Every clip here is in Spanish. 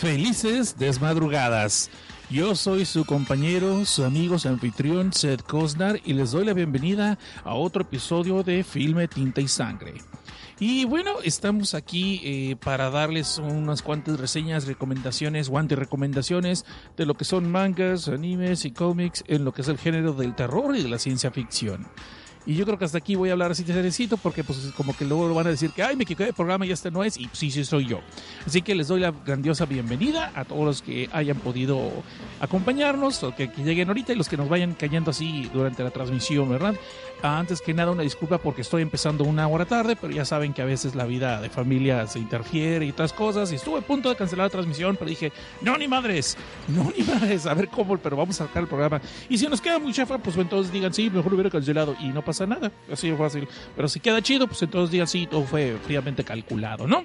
Felices desmadrugadas. Yo soy su compañero, su amigo, su anfitrión, Seth Kosnar, y les doy la bienvenida a otro episodio de Filme, Tinta y Sangre. Y bueno, estamos aquí eh, para darles unas cuantas reseñas, recomendaciones, guantes recomendaciones de lo que son mangas, animes y cómics en lo que es el género del terror y de la ciencia ficción. Y yo creo que hasta aquí voy a hablar así de cerecito porque pues como que luego van a decir que ay me equivoqué de programa y este no es y sí sí soy yo. Así que les doy la grandiosa bienvenida a todos los que hayan podido acompañarnos, o que, que lleguen ahorita y los que nos vayan cayendo así durante la transmisión, ¿verdad? Antes que nada una disculpa porque estoy empezando una hora tarde, pero ya saben que a veces la vida de familia se interfiere y otras cosas y estuve a punto de cancelar la transmisión, pero dije, no ni madres, no ni madres, a ver cómo, pero vamos a sacar el programa. Y si nos queda muy chafa, pues entonces digan, sí, mejor lo hubiera cancelado y no pasa nada, así de fácil. Pero si queda chido, pues entonces digan, sí, todo fue fríamente calculado, ¿no?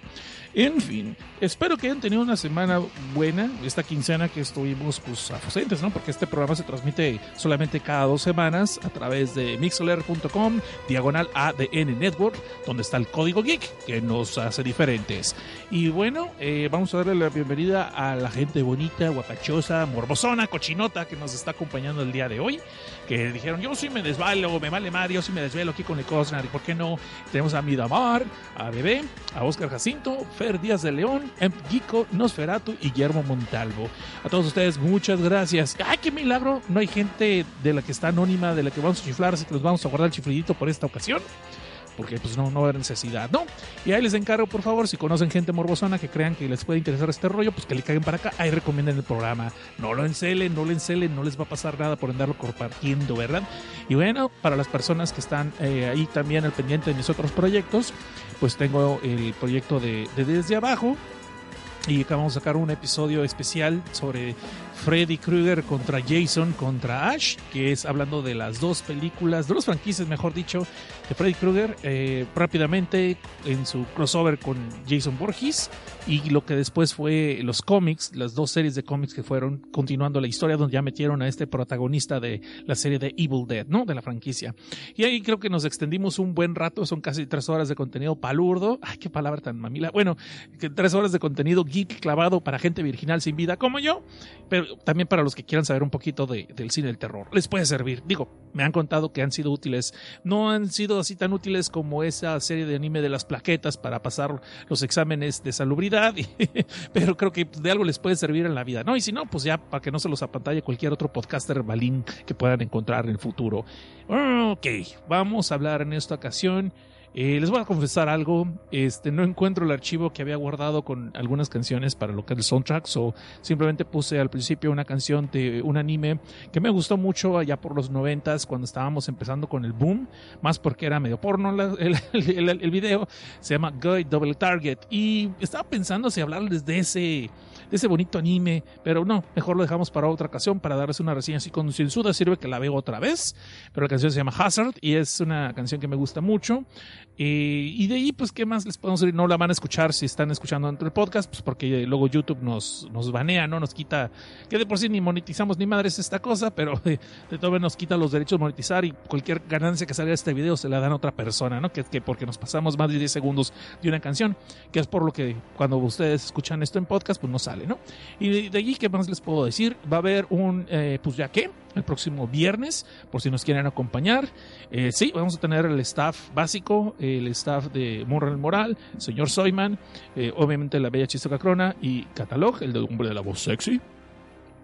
En fin, espero que hayan tenido una semana buena, esta quincena que estuvimos pues ausentes, ¿no? Porque este programa se transmite solamente cada dos semanas a través de mixler.com, diagonal ADN Network, donde está el código geek que nos hace diferentes. Y bueno, eh, vamos a darle la bienvenida a la gente bonita, guapachosa, morbosona, cochinota que nos está acompañando el día de hoy que dijeron, yo sí me desvalo, me vale madre, yo sí me desvelo aquí con el Cosnar, ¿y por qué no? Tenemos a Midamar, a Bebé, a Oscar Jacinto, Fer Díaz de León, M. Gico, Nosferatu y Guillermo Montalvo. A todos ustedes, muchas gracias. ¡Ay, qué milagro! No hay gente de la que está anónima, de la que vamos a chiflar, así que nos vamos a guardar el chiflidito por esta ocasión porque pues no, no va a necesidad, ¿no? Y ahí les encargo, por favor, si conocen gente morbosona que crean que les puede interesar este rollo, pues que le caigan para acá, ahí recomienden el programa. No lo encelen, no lo encelen, no les va a pasar nada por andarlo compartiendo, ¿verdad? Y bueno, para las personas que están eh, ahí también al pendiente de mis otros proyectos, pues tengo el proyecto de, de Desde Abajo, y acabamos de sacar un episodio especial sobre Freddy Krueger contra Jason contra Ash, que es hablando de las dos películas, de los franquicias, mejor dicho, de Freddy Krueger, eh, rápidamente en su crossover con Jason Borges y lo que después fue los cómics, las dos series de cómics que fueron continuando la historia, donde ya metieron a este protagonista de la serie de Evil Dead, ¿no? De la franquicia. Y ahí creo que nos extendimos un buen rato, son casi tres horas de contenido palurdo. Ay, qué palabra tan mamila. Bueno, tres horas de contenido geek clavado para gente virginal sin vida como yo, pero también para los que quieran saber un poquito de, del cine del terror. Les puede servir. Digo, me han contado que han sido útiles. No han sido así tan útiles como esa serie de anime de las plaquetas para pasar los exámenes de salubridad, pero creo que de algo les puede servir en la vida, ¿no? Y si no, pues ya para que no se los apantalle cualquier otro podcaster balín que puedan encontrar en el futuro. Ok, vamos a hablar en esta ocasión eh, les voy a confesar algo, este, no encuentro el archivo que había guardado con algunas canciones para lo que es el soundtrack, o simplemente puse al principio una canción de un anime que me gustó mucho allá por los noventas cuando estábamos empezando con el boom, más porque era medio porno el, video, se llama Guy Double Target, y estaba pensando si hablarles de ese de ese bonito anime, pero no, mejor lo dejamos para otra ocasión para darles una reseña así con ciensuda, sirve que la veo otra vez, pero la canción se llama Hazard y es una canción que me gusta mucho. Eh, y de ahí, pues, ¿qué más les podemos decir? No la van a escuchar si están escuchando dentro del podcast, pues porque luego YouTube nos, nos banea, ¿no? Nos quita, que de por sí ni monetizamos ni madres esta cosa, pero de, de todo nos quita los derechos de monetizar y cualquier ganancia que salga de este video se la dan a otra persona, ¿no? Que, que porque nos pasamos más de 10 segundos de una canción, que es por lo que cuando ustedes escuchan esto en podcast, pues no sale, ¿no? Y de, allí, ¿qué más les puedo decir? Va a haber un, eh, pues ya que, el próximo viernes, por si nos quieren acompañar. Eh, sí, vamos a tener el staff básico, el staff de Moral Moral, señor Soyman, eh, obviamente la bella Chistoca Crona y Catalog, el del hombre de la voz sexy.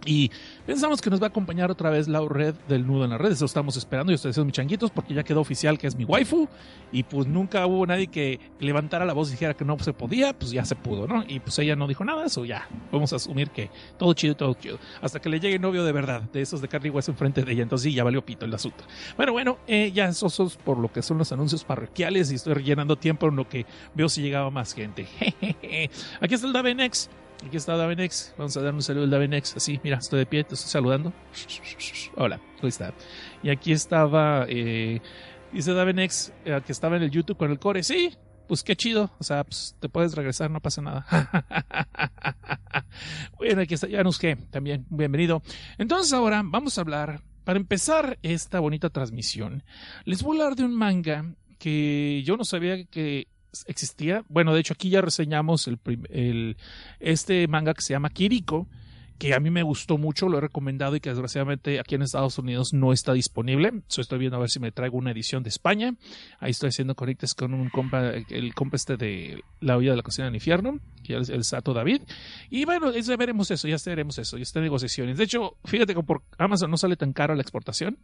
Y pensamos que nos va a acompañar otra vez la red del nudo en la red. Eso estamos esperando. Yo estoy haciendo mis changuitos porque ya quedó oficial que es mi waifu. Y pues nunca hubo nadie que levantara la voz y dijera que no se podía. Pues ya se pudo, ¿no? Y pues ella no dijo nada. Eso ya. Vamos a asumir que todo chido, todo chido. Hasta que le llegue novio de verdad. De esos de carne y hueso enfrente de ella. Entonces sí, ya valió pito el asunto. Bueno, bueno. Eh, ya esos son por lo que son los anuncios parroquiales. Y estoy rellenando tiempo en lo que veo si llegaba más gente. Aquí está el Davenex. Aquí está Davenex. Vamos a dar un saludo al Davenex. Así, mira, estoy de pie, te estoy saludando. Hola, ¿cómo está? Y aquí estaba, eh, dice Davenex, eh, que estaba en el YouTube con el core. Sí, pues qué chido. O sea, pues te puedes regresar, no pasa nada. bueno, aquí está Januske también. Bienvenido. Entonces ahora vamos a hablar, para empezar esta bonita transmisión, les voy a hablar de un manga que yo no sabía que existía. Bueno, de hecho aquí ya reseñamos el, el, este manga que se llama Kiriko, que a mí me gustó mucho, lo he recomendado y que desgraciadamente aquí en Estados Unidos no está disponible. So, estoy viendo a ver si me traigo una edición de España. Ahí estoy haciendo conectes con un compa, el compa este de La olla de la cocina del infierno, que es el Sato David. Y bueno, ya veremos eso, ya veremos eso, ya está en negociaciones. De hecho, fíjate que por Amazon no sale tan caro la exportación,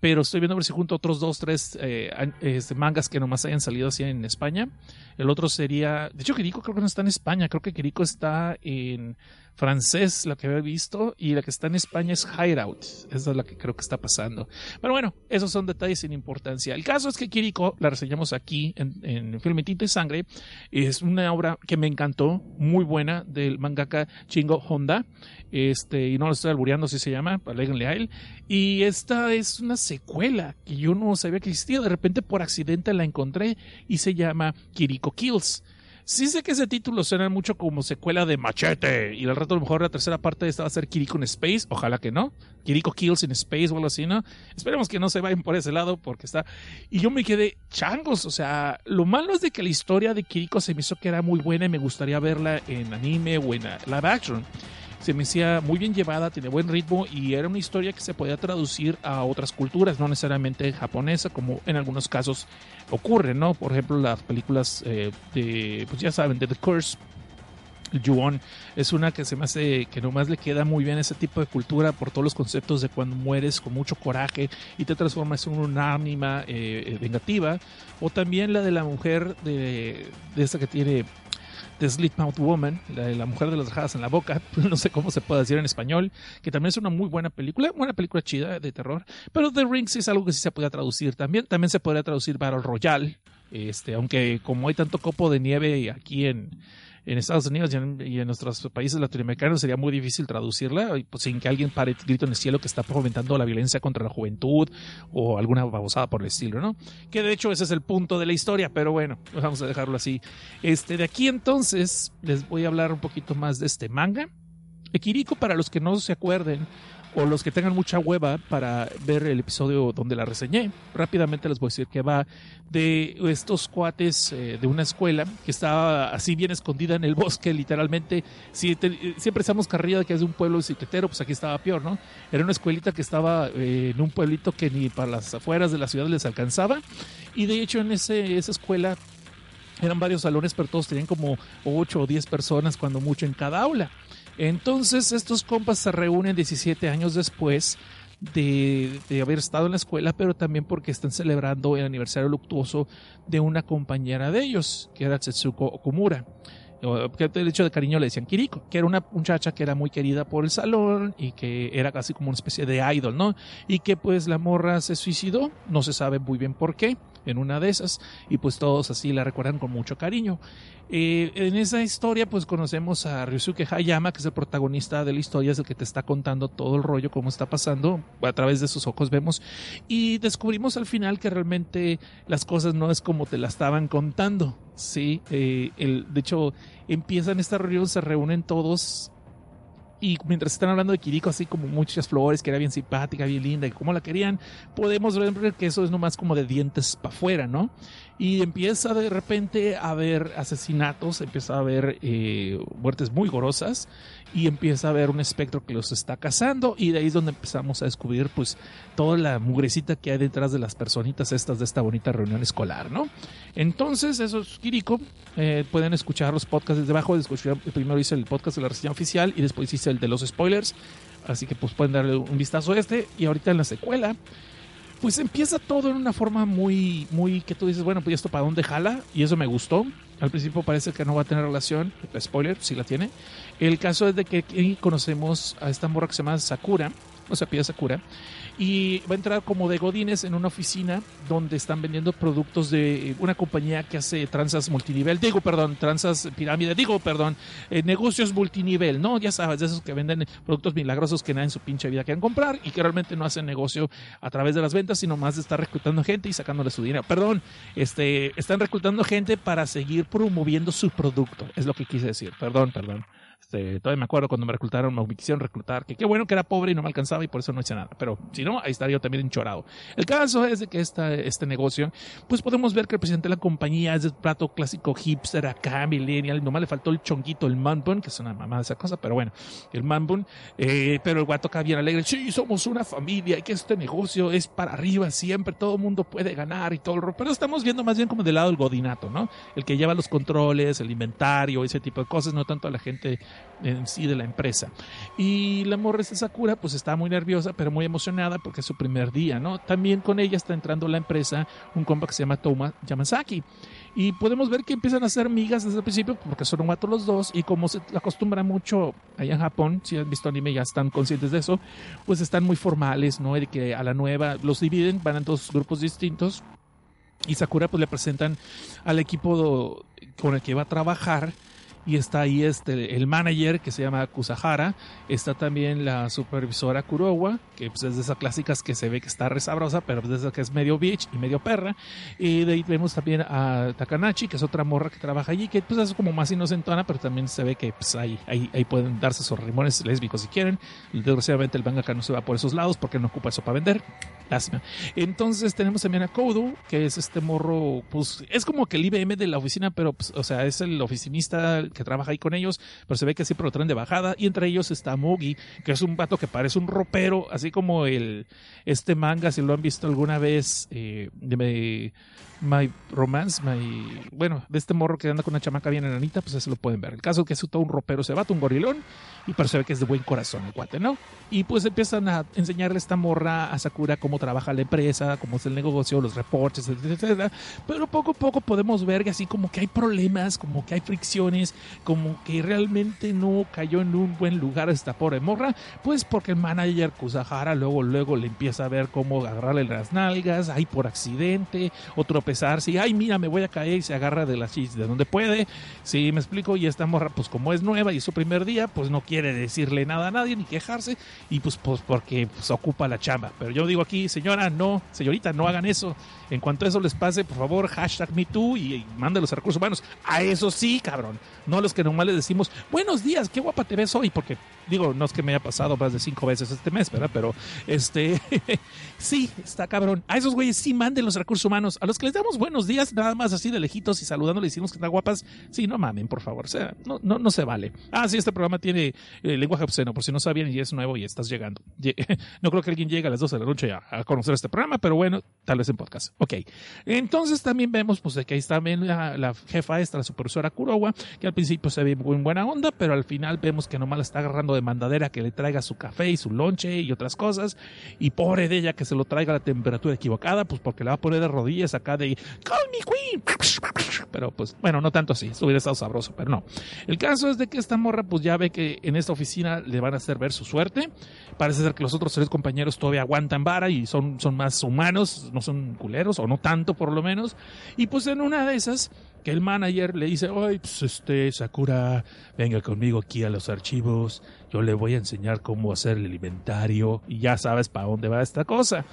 pero estoy viendo a ver si junto otros dos, tres eh, este, mangas que nomás hayan salido así en España. El otro sería, de hecho, Kiriko creo que no está en España, creo que Kiriko está en francés, la que había visto, y la que está en España es Hideout. Esa es la que creo que está pasando. Pero bueno, esos son detalles sin importancia. El caso es que Kiriko, la reseñamos aquí en, en Filme Tinta y Sangre, es una obra que me encantó, muy buena, del mangaka Chingo Honda. Este, y no lo estoy albureando, así se llama, aléguenle a él. Y esta es una secuela que yo no sabía que existía. De repente, por accidente, la encontré y se llama Kiriko Kills. Sí sé que ese título suena mucho como secuela de Machete y al rato a lo mejor la tercera parte de esta va a ser Kiriko in Space, ojalá que no. Kiriko Kills in Space o algo así, ¿no? Esperemos que no se vayan por ese lado porque está... Y yo me quedé changos, o sea, lo malo es de que la historia de Kiriko se me hizo que era muy buena y me gustaría verla en anime o en live action se me hacía muy bien llevada, tiene buen ritmo y era una historia que se podía traducir a otras culturas, no necesariamente japonesa, como en algunos casos ocurre, ¿no? Por ejemplo, las películas eh, de, pues ya saben, The Curse. Yuon es una que se me hace que nomás le queda muy bien ese tipo de cultura por todos los conceptos de cuando mueres con mucho coraje y te transformas en una ánima eh, vengativa. O también la de la mujer de, de esta que tiene The Slit Mouth Woman, la, la mujer de las rajadas en la boca, no sé cómo se puede decir en español, que también es una muy buena película, una película chida de terror, pero The Rings es algo que sí se puede traducir también, también se podría traducir Battle Royale, este, aunque como hay tanto copo de nieve aquí en, en Estados Unidos y en, nuestros países latinoamericanos sería muy difícil traducirla pues, sin que alguien pare grito en el cielo que está fomentando la violencia contra la juventud o alguna babosada por el estilo, ¿no? Que de hecho ese es el punto de la historia, pero bueno, vamos a dejarlo así. Este, de aquí entonces les voy a hablar un poquito más de este manga. Ekiriko, para los que no se acuerden, o los que tengan mucha hueva para ver el episodio donde la reseñé, rápidamente les voy a decir que va de estos cuates eh, de una escuela que estaba así bien escondida en el bosque, literalmente. Si te, siempre estamos carrilla de que es un pueblo bicicletero, pues aquí estaba peor, ¿no? Era una escuelita que estaba eh, en un pueblito que ni para las afueras de la ciudad les alcanzaba. Y de hecho en ese, esa escuela eran varios salones, pero todos tenían como 8 o 10 personas, cuando mucho, en cada aula. Entonces estos compas se reúnen 17 años después de, de, haber estado en la escuela, pero también porque están celebrando el aniversario luctuoso de una compañera de ellos, que era Tetsuko Okumura. Que de hecho de cariño le decían Kiriko, que era una muchacha que era muy querida por el salón y que era casi como una especie de idol, ¿no? Y que pues la morra se suicidó, no se sabe muy bien por qué, en una de esas, y pues todos así la recuerdan con mucho cariño. Eh, en esa historia pues conocemos a Ryusuke Hayama, que es el protagonista de la historia, es el que te está contando todo el rollo, cómo está pasando, a través de sus ojos vemos, y descubrimos al final que realmente las cosas no es como te la estaban contando, sí, eh, el, de hecho empiezan esta reunión, se reúnen todos. Y mientras están hablando de Kiriko, así como muchas flores, que era bien simpática, bien linda, y cómo la querían, podemos ver que eso es nomás como de dientes para afuera, ¿no? Y empieza de repente a haber asesinatos, empieza a haber eh, muertes muy gorosas, y empieza a haber un espectro que los está cazando, y de ahí es donde empezamos a descubrir, pues, toda la mugrecita que hay detrás de las personitas estas de esta bonita reunión escolar, ¿no? Entonces, eso es Kiriko. Eh, pueden escuchar los podcasts desde abajo. Primero hice el podcast de la reseña oficial y después hice el de los spoilers. Así que pues pueden darle un vistazo a este. Y ahorita en la secuela, pues empieza todo en una forma muy, muy que tú dices, bueno, pues esto para dónde jala. Y eso me gustó. Al principio parece que no va a tener relación. Spoiler, si la tiene. El caso es de que aquí conocemos a esta morra que se llama Sakura. O sea, pide Sakura y va a entrar como de Godines en una oficina donde están vendiendo productos de una compañía que hace tranzas multinivel, digo, perdón, tranzas pirámide, digo, perdón, eh, negocios multinivel, ¿no? Ya sabes, de esos que venden productos milagrosos que nada en su pinche vida quieren comprar y que realmente no hacen negocio a través de las ventas, sino más de estar reclutando gente y sacándole su dinero. Perdón, este, están reclutando gente para seguir promoviendo su producto, es lo que quise decir, perdón, perdón. Este, todavía me acuerdo cuando me reclutaron, me quisieron reclutar, que qué bueno que era pobre y no me alcanzaba y por eso no hice nada. Pero si no, ahí estaría yo también enchorado. El caso es de que esta, este negocio, pues podemos ver que el presidente de la compañía es de plato clásico hipster acá, millennial, nomás le faltó el chonguito, el manbun, que es una mamá de esa cosa, pero bueno, el manbun, eh, pero el guato acá bien alegre, sí, somos una familia y que este negocio es para arriba siempre, todo el mundo puede ganar y todo el pero estamos viendo más bien como del lado del godinato, ¿no? El que lleva los controles, el inventario, ese tipo de cosas, no tanto a la gente en sí de la empresa. Y la morra de Sakura pues está muy nerviosa, pero muy emocionada porque es su primer día, ¿no? También con ella está entrando la empresa un compa que se llama Toma Yamazaki. Y podemos ver que empiezan a ser migas desde el principio porque son un los dos y como se acostumbra mucho allá en Japón, si han visto anime ya están conscientes de eso, pues están muy formales, ¿no? De que a la nueva los dividen, van en dos grupos distintos y Sakura pues le presentan al equipo con el que va a trabajar y está ahí este, el manager que se llama Kusahara, está también la supervisora Kurowa, que pues, es de esas clásicas que se ve que está resabrosa, pero pues, que es medio bitch y medio perra, y de ahí vemos también a Takanachi, que es otra morra que trabaja allí, que pues es como más inocentona, pero también se ve que pues ahí, ahí, ahí pueden darse esos rimones lésbicos si quieren, desgraciadamente el acá no se va por esos lados porque no ocupa eso para vender, lástima. Entonces tenemos también a Kodo, que es este morro, pues es como que el IBM de la oficina, pero pues, o sea, es el oficinista que trabaja ahí con ellos, pero se ve que siempre lo traen de bajada. Y entre ellos está Mugi, que es un vato que parece un ropero, así como el este manga, si lo han visto alguna vez, eh, de My Romance, my, bueno, de este morro que anda con una chamaca bien enanita, pues eso lo pueden ver. El caso es que es todo un ropero se vato, un gorilón, y pero se ve que es de buen corazón el cuate, ¿no? Y pues empiezan a enseñarle a esta morra a Sakura cómo trabaja la empresa, cómo es el negocio, los reportes, etcétera. Pero poco a poco podemos ver que así como que hay problemas, como que hay fricciones, como que realmente no cayó en un buen lugar esta pobre morra, pues porque el manager Kusahara luego, luego le empieza a ver cómo agarrarle las nalgas, ahí por accidente, otro si, ay, mira, me voy a caer y se agarra de la chis de donde puede. Sí, me explico. Y esta morra, pues como es nueva y es su primer día, pues no quiere decirle nada a nadie ni quejarse. Y pues, pues porque pues, ocupa la chamba. Pero yo digo aquí, señora, no, señorita, no hagan eso. En cuanto a eso les pase, por favor, hashtag MeToo y, y mándelos a recursos humanos. A eso sí, cabrón. No a los que nomás les decimos, buenos días, qué guapa te ves hoy, porque digo, no es que me haya pasado más de cinco veces este mes, ¿verdad? Pero este, sí, está cabrón. A esos güeyes sí manden los recursos humanos. A los que les damos buenos días, nada más así de lejitos y saludándoles decimos que están guapas, sí, no mamen, por favor. O sea, no, no, no se vale. Ah, sí, este programa tiene eh, lenguaje obsceno, por si no sabían y es nuevo y estás llegando. No creo que alguien llegue a las 12 de la noche a, conocer este programa, pero bueno, tal vez en podcast. Ok. Entonces también vemos, pues, que ahí está también la, la jefa esta, la supervisora Kurowa, que al principio se ve muy buena onda, pero al final vemos que nomás la está agarrando de mandadera que le traiga su café y su lonche y otras cosas. Y pobre de ella que se lo traiga a la temperatura equivocada, pues porque le va a poner de rodillas acá de Call me Queen. Pero pues bueno, no tanto así, eso hubiera estado sabroso, pero no. El caso es de que esta morra pues ya ve que en esta oficina le van a hacer ver su suerte. Parece ser que los otros tres compañeros todavía aguantan vara y son, son más humanos, no son culeros, o no tanto por lo menos. Y pues en una de esas que el manager le dice, ay, pues este, Sakura, venga conmigo aquí a los archivos, yo le voy a enseñar cómo hacer el inventario y ya sabes para dónde va esta cosa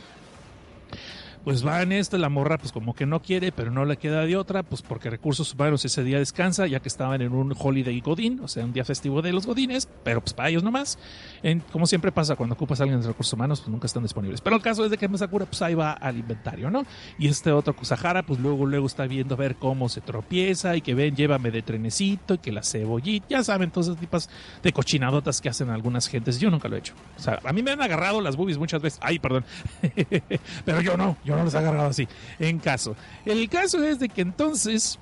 pues va en esto, la morra pues como que no quiere, pero no le queda de otra, pues porque recursos humanos ese día descansa, ya que estaban en un holiday godín, o sea, un día festivo de los godines, pero pues para ellos nomás. En, como siempre pasa cuando ocupas a alguien de recursos humanos, pues nunca están disponibles. Pero el caso es de que Masakura pues ahí va al inventario, ¿no? Y este otro Kusahara pues luego luego está viendo ver cómo se tropieza y que ven, llévame de trenecito y que la cebollita, ya saben, todas esas tipas de cochinadotas que hacen algunas gentes. Yo nunca lo he hecho. O sea, a mí me han agarrado las boobies muchas veces. Ay, perdón. pero yo no, yo no los he agarrado así, en caso. El caso es de que entonces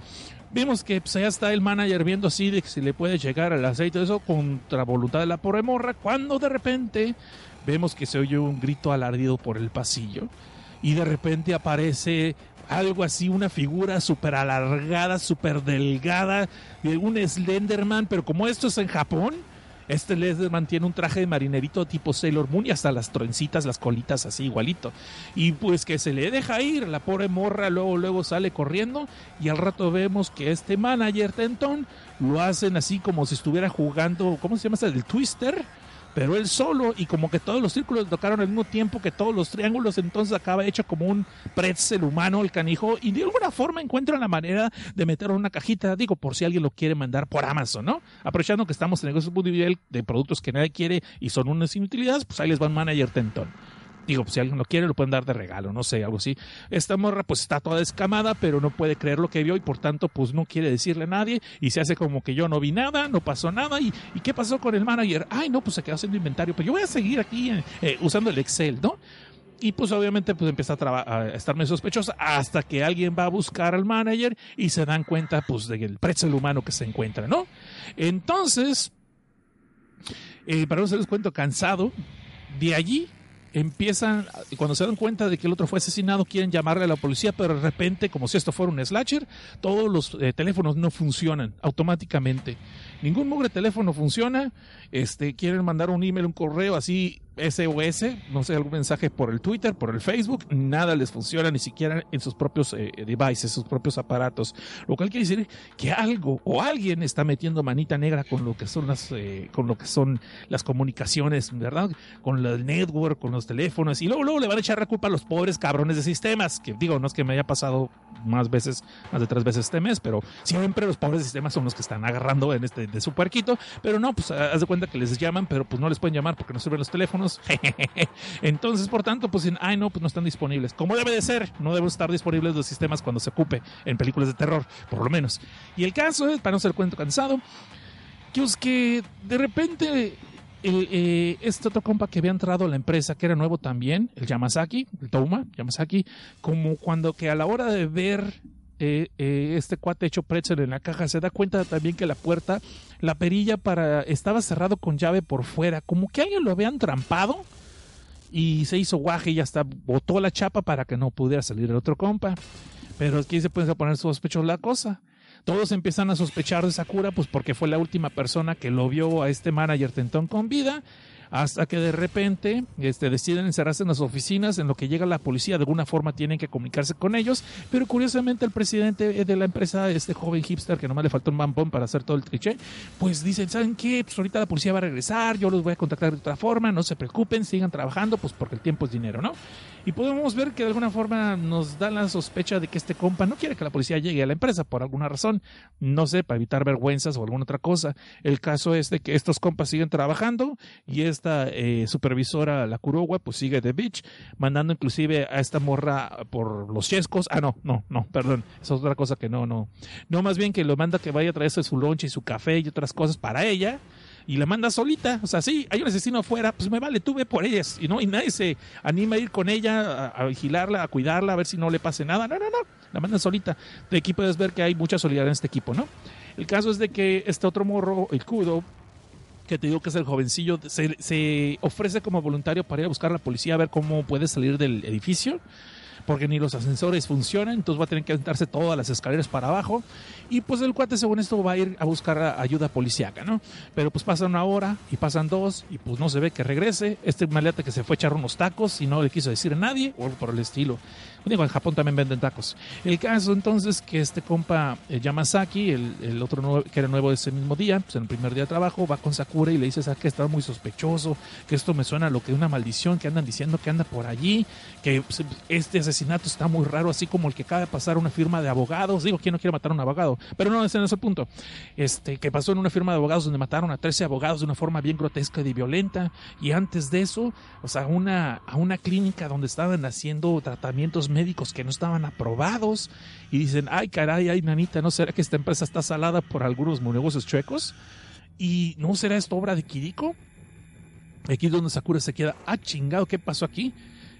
Vemos que pues, allá está el manager viendo así de que si le puede llegar al aceite, eso contra voluntad de la pobre morra, cuando de repente vemos que se oye un grito alardido por el pasillo y de repente aparece algo así, una figura súper alargada, súper delgada, de un Slenderman, pero como esto es en Japón, este Slenderman tiene un traje de marinerito tipo Sailor Moon y hasta las trencitas, las colitas así igualito. Y pues que se le deja ir, la pobre morra luego, luego sale corriendo y al rato vemos que este manager Tenton lo hacen así como si estuviera jugando, ¿cómo se llama? El Twister pero él solo y como que todos los círculos tocaron al mismo tiempo que todos los triángulos, entonces acaba hecho como un pretzel humano el canijo y de alguna forma encuentra la manera de meterlo en una cajita, digo, por si alguien lo quiere mandar por Amazon, ¿no? Aprovechando que estamos en negocios de productos que nadie quiere y son unas inutilidades, pues ahí les va un manager tentón. Digo, si alguien lo quiere, lo pueden dar de regalo, no sé, algo así. Esta morra pues está toda descamada, pero no puede creer lo que vio y por tanto pues no quiere decirle a nadie y se hace como que yo no vi nada, no pasó nada. ¿Y, ¿y qué pasó con el manager? Ay, no, pues se quedó haciendo inventario, pero yo voy a seguir aquí eh, usando el Excel, ¿no? Y pues obviamente pues empieza a, a estarme sospechosa hasta que alguien va a buscar al manager y se dan cuenta pues del pretzel humano que se encuentra, ¿no? Entonces, eh, para no se cuento cansado, de allí empiezan, cuando se dan cuenta de que el otro fue asesinado, quieren llamarle a la policía, pero de repente, como si esto fuera un slasher, todos los eh, teléfonos no funcionan automáticamente. Ningún mugre teléfono funciona. Este, quieren mandar un email, un correo así SOS, no sé, algún mensaje por el Twitter, por el Facebook, nada les funciona, ni siquiera en sus propios eh, devices, sus propios aparatos. Lo cual quiere decir que algo o alguien está metiendo manita negra con lo que son las, eh, con lo que son las comunicaciones, ¿verdad? Con el network, con los teléfonos, y luego, luego le van a echar la culpa a los pobres cabrones de sistemas, que digo, no es que me haya pasado más veces, más de tres veces este mes, pero siempre los pobres sistemas son los que están agarrando en este de su puerquito, pero no, pues haz de cuenta que les llaman, pero pues no les pueden llamar porque no sirven los teléfonos Entonces, por tanto, pues ay no, pues no están disponibles. Como debe de ser, no deben estar disponibles los sistemas cuando se ocupe en películas de terror, por lo menos. Y el caso es, para no ser cuento cansado, que es que de repente eh, este otro compa que había entrado a la empresa, que era nuevo también, el Yamazaki, el Touma, Yamazaki, como cuando que a la hora de ver eh, eh, este cuate hecho pretzel en la caja se da cuenta también que la puerta, la perilla para estaba cerrado con llave por fuera, como que alguien lo habían trampado y se hizo guaje y hasta botó la chapa para que no pudiera salir el otro compa. Pero aquí se puede poner sospechoso la cosa. Todos empiezan a sospechar de Sakura, pues porque fue la última persona que lo vio a este manager Tentón con vida hasta que de repente este, deciden encerrarse en las oficinas, en lo que llega la policía, de alguna forma tienen que comunicarse con ellos, pero curiosamente el presidente de la empresa, este joven hipster que nomás le faltó un mampón para hacer todo el cliché, pues dicen, ¿saben qué? Pues ahorita la policía va a regresar, yo los voy a contactar de otra forma, no se preocupen, sigan trabajando, pues porque el tiempo es dinero, ¿no? Y podemos ver que de alguna forma nos da la sospecha de que este compa no quiere que la policía llegue a la empresa por alguna razón, no sé, para evitar vergüenzas o alguna otra cosa. El caso es de que estos compas siguen trabajando y esta eh, supervisora, la Kurowa, pues sigue de bitch, mandando inclusive a esta morra por los chescos. Ah, no, no, no, perdón, esa es otra cosa que no, no. No, más bien que lo manda que vaya a traerse su lonche y su café y otras cosas para ella y la manda solita. O sea, sí, hay un asesino afuera, pues me vale, tú ve por ellas. Y no, y nadie se anima a ir con ella, a, vigilarla, a cuidarla, a ver si no le pase nada. No, no, no, la manda solita. De aquí puedes ver que hay mucha solidaridad en este equipo, ¿no? El caso es de que este otro morro, el Kudo, que te digo que es el jovencillo, se, ofrece como voluntario para ir a buscar a la policía a ver cómo puede salir del edificio porque ni los ascensores funcionan, entonces va a tener que aventarse todas las escaleras para abajo. Y pues el cuate, según esto, va a ir a buscar ayuda policíaca, ¿no? Pero pues pasa una hora y pasan dos y pues no se ve que regrese. Este maleate que se fue a echar unos tacos y no le quiso decir a nadie, o por el estilo. Digo, en Japón también venden tacos. El caso entonces que este compa eh, Yamazaki, el, el otro nuevo, que era nuevo ese mismo día, pues en el primer día de trabajo, va con Sakura y le dice, ¿sabes que Está muy sospechoso, que esto me suena a lo que es una maldición, que andan diciendo que anda por allí, que pues, este asesinato está muy raro, así como el que acaba de pasar una firma de abogados. Digo, ¿quién no quiere matar a un abogado? Pero no, ese no es el punto. Este, que pasó en una firma de abogados donde mataron a 13 abogados de una forma bien grotesca y violenta. Y antes de eso, o sea, una, a una clínica donde estaban haciendo tratamientos médicos que no estaban aprobados. Y dicen, ay, caray, ay, nanita, ¿no será que esta empresa está salada por algunos negocios chuecos? ¿Y no será esto obra de Kiriko? Aquí es donde Sakura se queda, ah, chingado, ¿qué pasó aquí?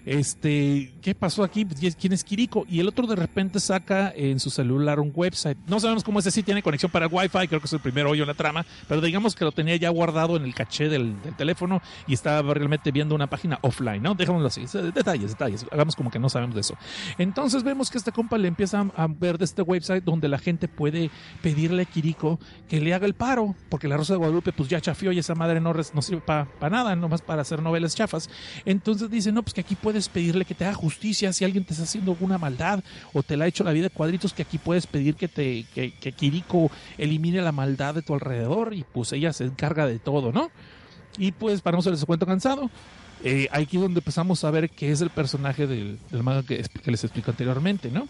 Este, ¿qué pasó aquí? ¿Quién es Kiriko? Y el otro de repente saca en su celular un website. No sabemos cómo ese sí tiene conexión para Wi-Fi, creo que es el primer hoyo en la trama, pero digamos que lo tenía ya guardado en el caché del, teléfono y estaba realmente viendo una página offline, ¿no? Dejémoslo así. Detalles, detalles. Hagamos como que no sabemos de eso. Entonces vemos que este compa le empieza a ver de este website donde la gente puede pedirle a Kiriko que le haga el paro, porque la Rosa de Guadalupe pues ya chafió y esa madre no, no sirve para nada, nomás para hacer novelas chafas. Entonces dice, no, pues que aquí puedes pedirle que te haga justicia si alguien te está haciendo alguna maldad o te la ha hecho la vida de cuadritos, que aquí puedes pedir que, te, que, Kiriko elimine la maldad de tu alrededor y pues ella se encarga de todo, ¿no? Y pues para no les cuento cansado, eh, aquí es donde empezamos a ver qué es el personaje del, del manga que, que, les explico anteriormente, ¿no?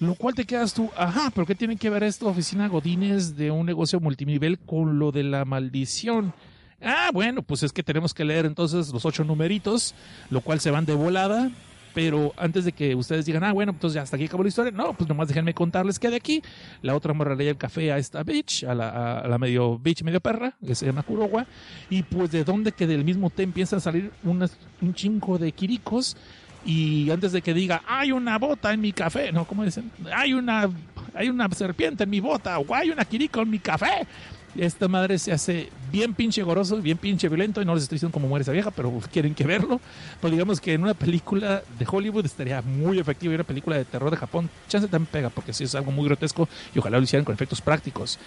Lo cual te quedas tú, ajá, pero ¿qué tiene que ver esto, oficina Godines de un negocio multinivel con lo de la maldición? Ah, bueno, pues es que tenemos que leer entonces los ocho numeritos, lo cual se van de volada. Pero antes de que ustedes digan, ah, bueno, entonces ya hasta aquí acabó la historia, no, pues nomás déjenme contarles que de aquí la otra morra el café a esta bitch, a la, la medio bitch, medio perra, que se llama Kurowa, y pues de dónde que del mismo té empiezan a salir unas, un chingo de kirikos, y antes de que diga, hay una bota en mi café, no, ¿cómo dicen? Hay una, hay una serpiente en mi bota, o hay una kiriko en mi café esta madre se hace bien pinche goroso, bien pinche violento, y no les estoy diciendo cómo muere esa vieja, pero quieren que verlo. Pero digamos que en una película de Hollywood estaría muy efectivo y una película de terror de Japón, chance también pega, porque sí es algo muy grotesco y ojalá lo hicieran con efectos prácticos.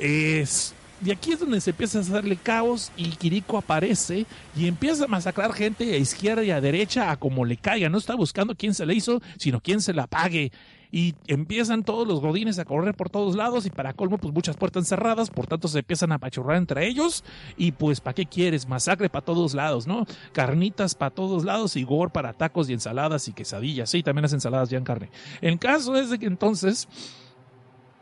Es y aquí es donde se empieza a hacerle caos y Kiriko aparece y empieza a masacrar gente a izquierda y a derecha a como le caiga. No está buscando quién se le hizo, sino quién se la pague y empiezan todos los godines a correr por todos lados y para colmo pues muchas puertas cerradas, por tanto se empiezan a apachurrar entre ellos y pues ¿para qué quieres? Masacre para todos lados, ¿no? Carnitas para todos lados y gore para tacos y ensaladas y quesadillas, sí, también las ensaladas ya en carne. El caso es de que entonces,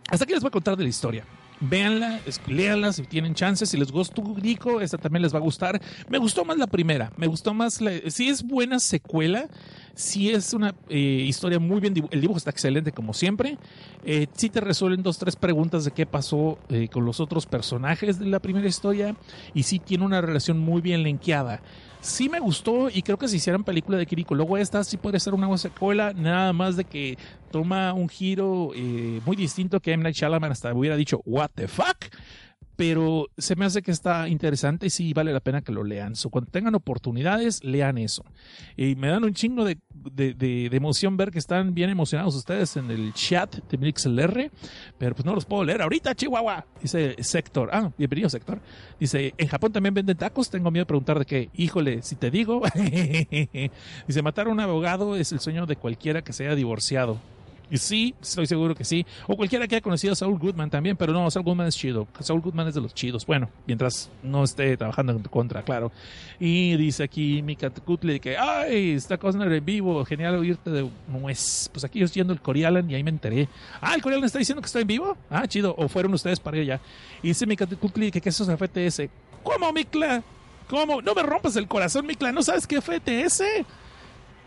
hasta aquí les voy a contar de la historia véanla, léanla si tienen chances. Si les gustó Rico, esta también les va a gustar. Me gustó más la primera, me gustó más la. Si es buena secuela, si es una eh, historia muy bien. El dibujo está excelente, como siempre. Eh, si te resuelven dos, tres preguntas de qué pasó eh, con los otros personajes de la primera historia. Y si tiene una relación muy bien linkeada sí me gustó y creo que si hicieran película de Kiriko, luego esta sí puede ser una secuela, nada más de que toma un giro eh, muy distinto que M. Night Shyamalan. Hasta hubiera dicho, what the fuck, pero se me hace que está interesante y sí vale la pena que lo lean. cuando tengan oportunidades, lean eso. Y me dan un chingo de, de, emoción ver que están bien emocionados ustedes en el chat de MixLR, pero pues no los puedo leer ahorita, Chihuahua. Dice Sector. Ah, bienvenido, Sector. Dice, en Japón también venden tacos. Tengo miedo de preguntar de qué. Híjole, si te digo. Dice, matar a un abogado es el sueño de cualquiera que se haya divorciado. Y sí, estoy seguro que sí. O cualquiera que haya conocido a Saul Goodman también, pero no, Saul Goodman es chido. Saul Goodman es de los chidos. Bueno, mientras no esté trabajando en contra, claro. Y dice aquí Mika Kutli que, ay, esta cosa en vivo, genial oírte de nuez. Pues aquí yo estoy yendo el Corialan y ahí me enteré. Ah, el Corialan está diciendo que está en vivo. Ah, chido. O fueron ustedes para allá. Y dice Mika Kutli que, ¿qué es eso FTS? ¿Cómo, Mikla? ¿Cómo? No me rompas el corazón, Mikla. ¿No sabes qué FTS?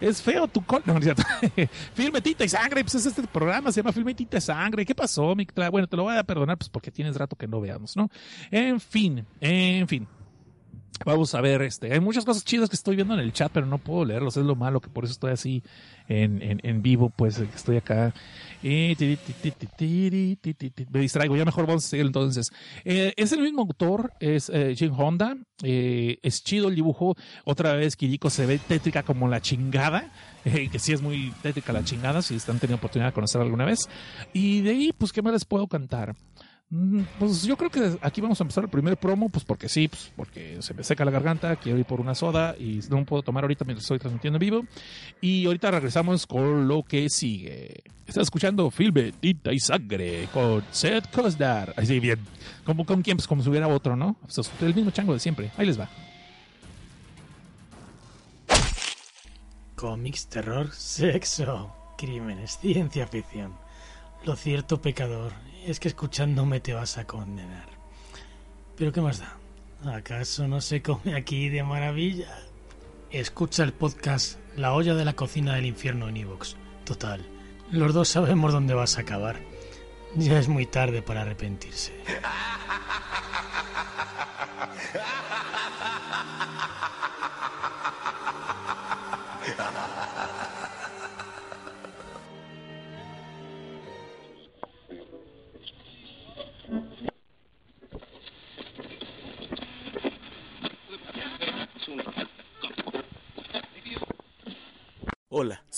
Es feo tu col. No. Filme Tinta y Sangre, pues es este programa, se llama Filme Tinta y Sangre. ¿Qué pasó, mi Bueno, te lo voy a perdonar, pues porque tienes rato que no veamos, ¿no? En fin, en fin. Vamos a ver, este, hay muchas cosas chidas que estoy viendo en el chat, pero no puedo leerlos, es lo malo, que por eso estoy así en, en, vivo, pues estoy acá. me distraigo, ya mejor vamos a seguir entonces. Eh, es el mismo autor, es eh, Jim Honda, eh, es chido el dibujo, otra vez Kiriko se ve tétrica como la chingada, que sí es muy tétrica la chingada, si están teniendo oportunidad de conocer alguna vez. Y de ahí, pues, ¿qué más les puedo cantar? Pues yo creo que aquí vamos a empezar el primer promo, pues porque sí, pues porque se me seca la garganta, quiero ir por una soda y no puedo tomar ahorita mientras estoy transmitiendo en vivo. Y ahorita regresamos con lo que sigue. Estás escuchando Filme, Tinta y Sangre con Seth Kosdar. Así bien, como con quien, pues como si hubiera otro, ¿no? Pues, el mismo chango de siempre. Ahí les va. Cómics, terror, sexo, crímenes, ciencia ficción. Lo cierto, pecador, es que escuchándome te vas a condenar. Pero ¿qué más da? ¿Acaso no se come aquí de maravilla? Escucha el podcast La olla de la cocina del infierno en Evox. Total, los dos sabemos dónde vas a acabar. Ya es muy tarde para arrepentirse.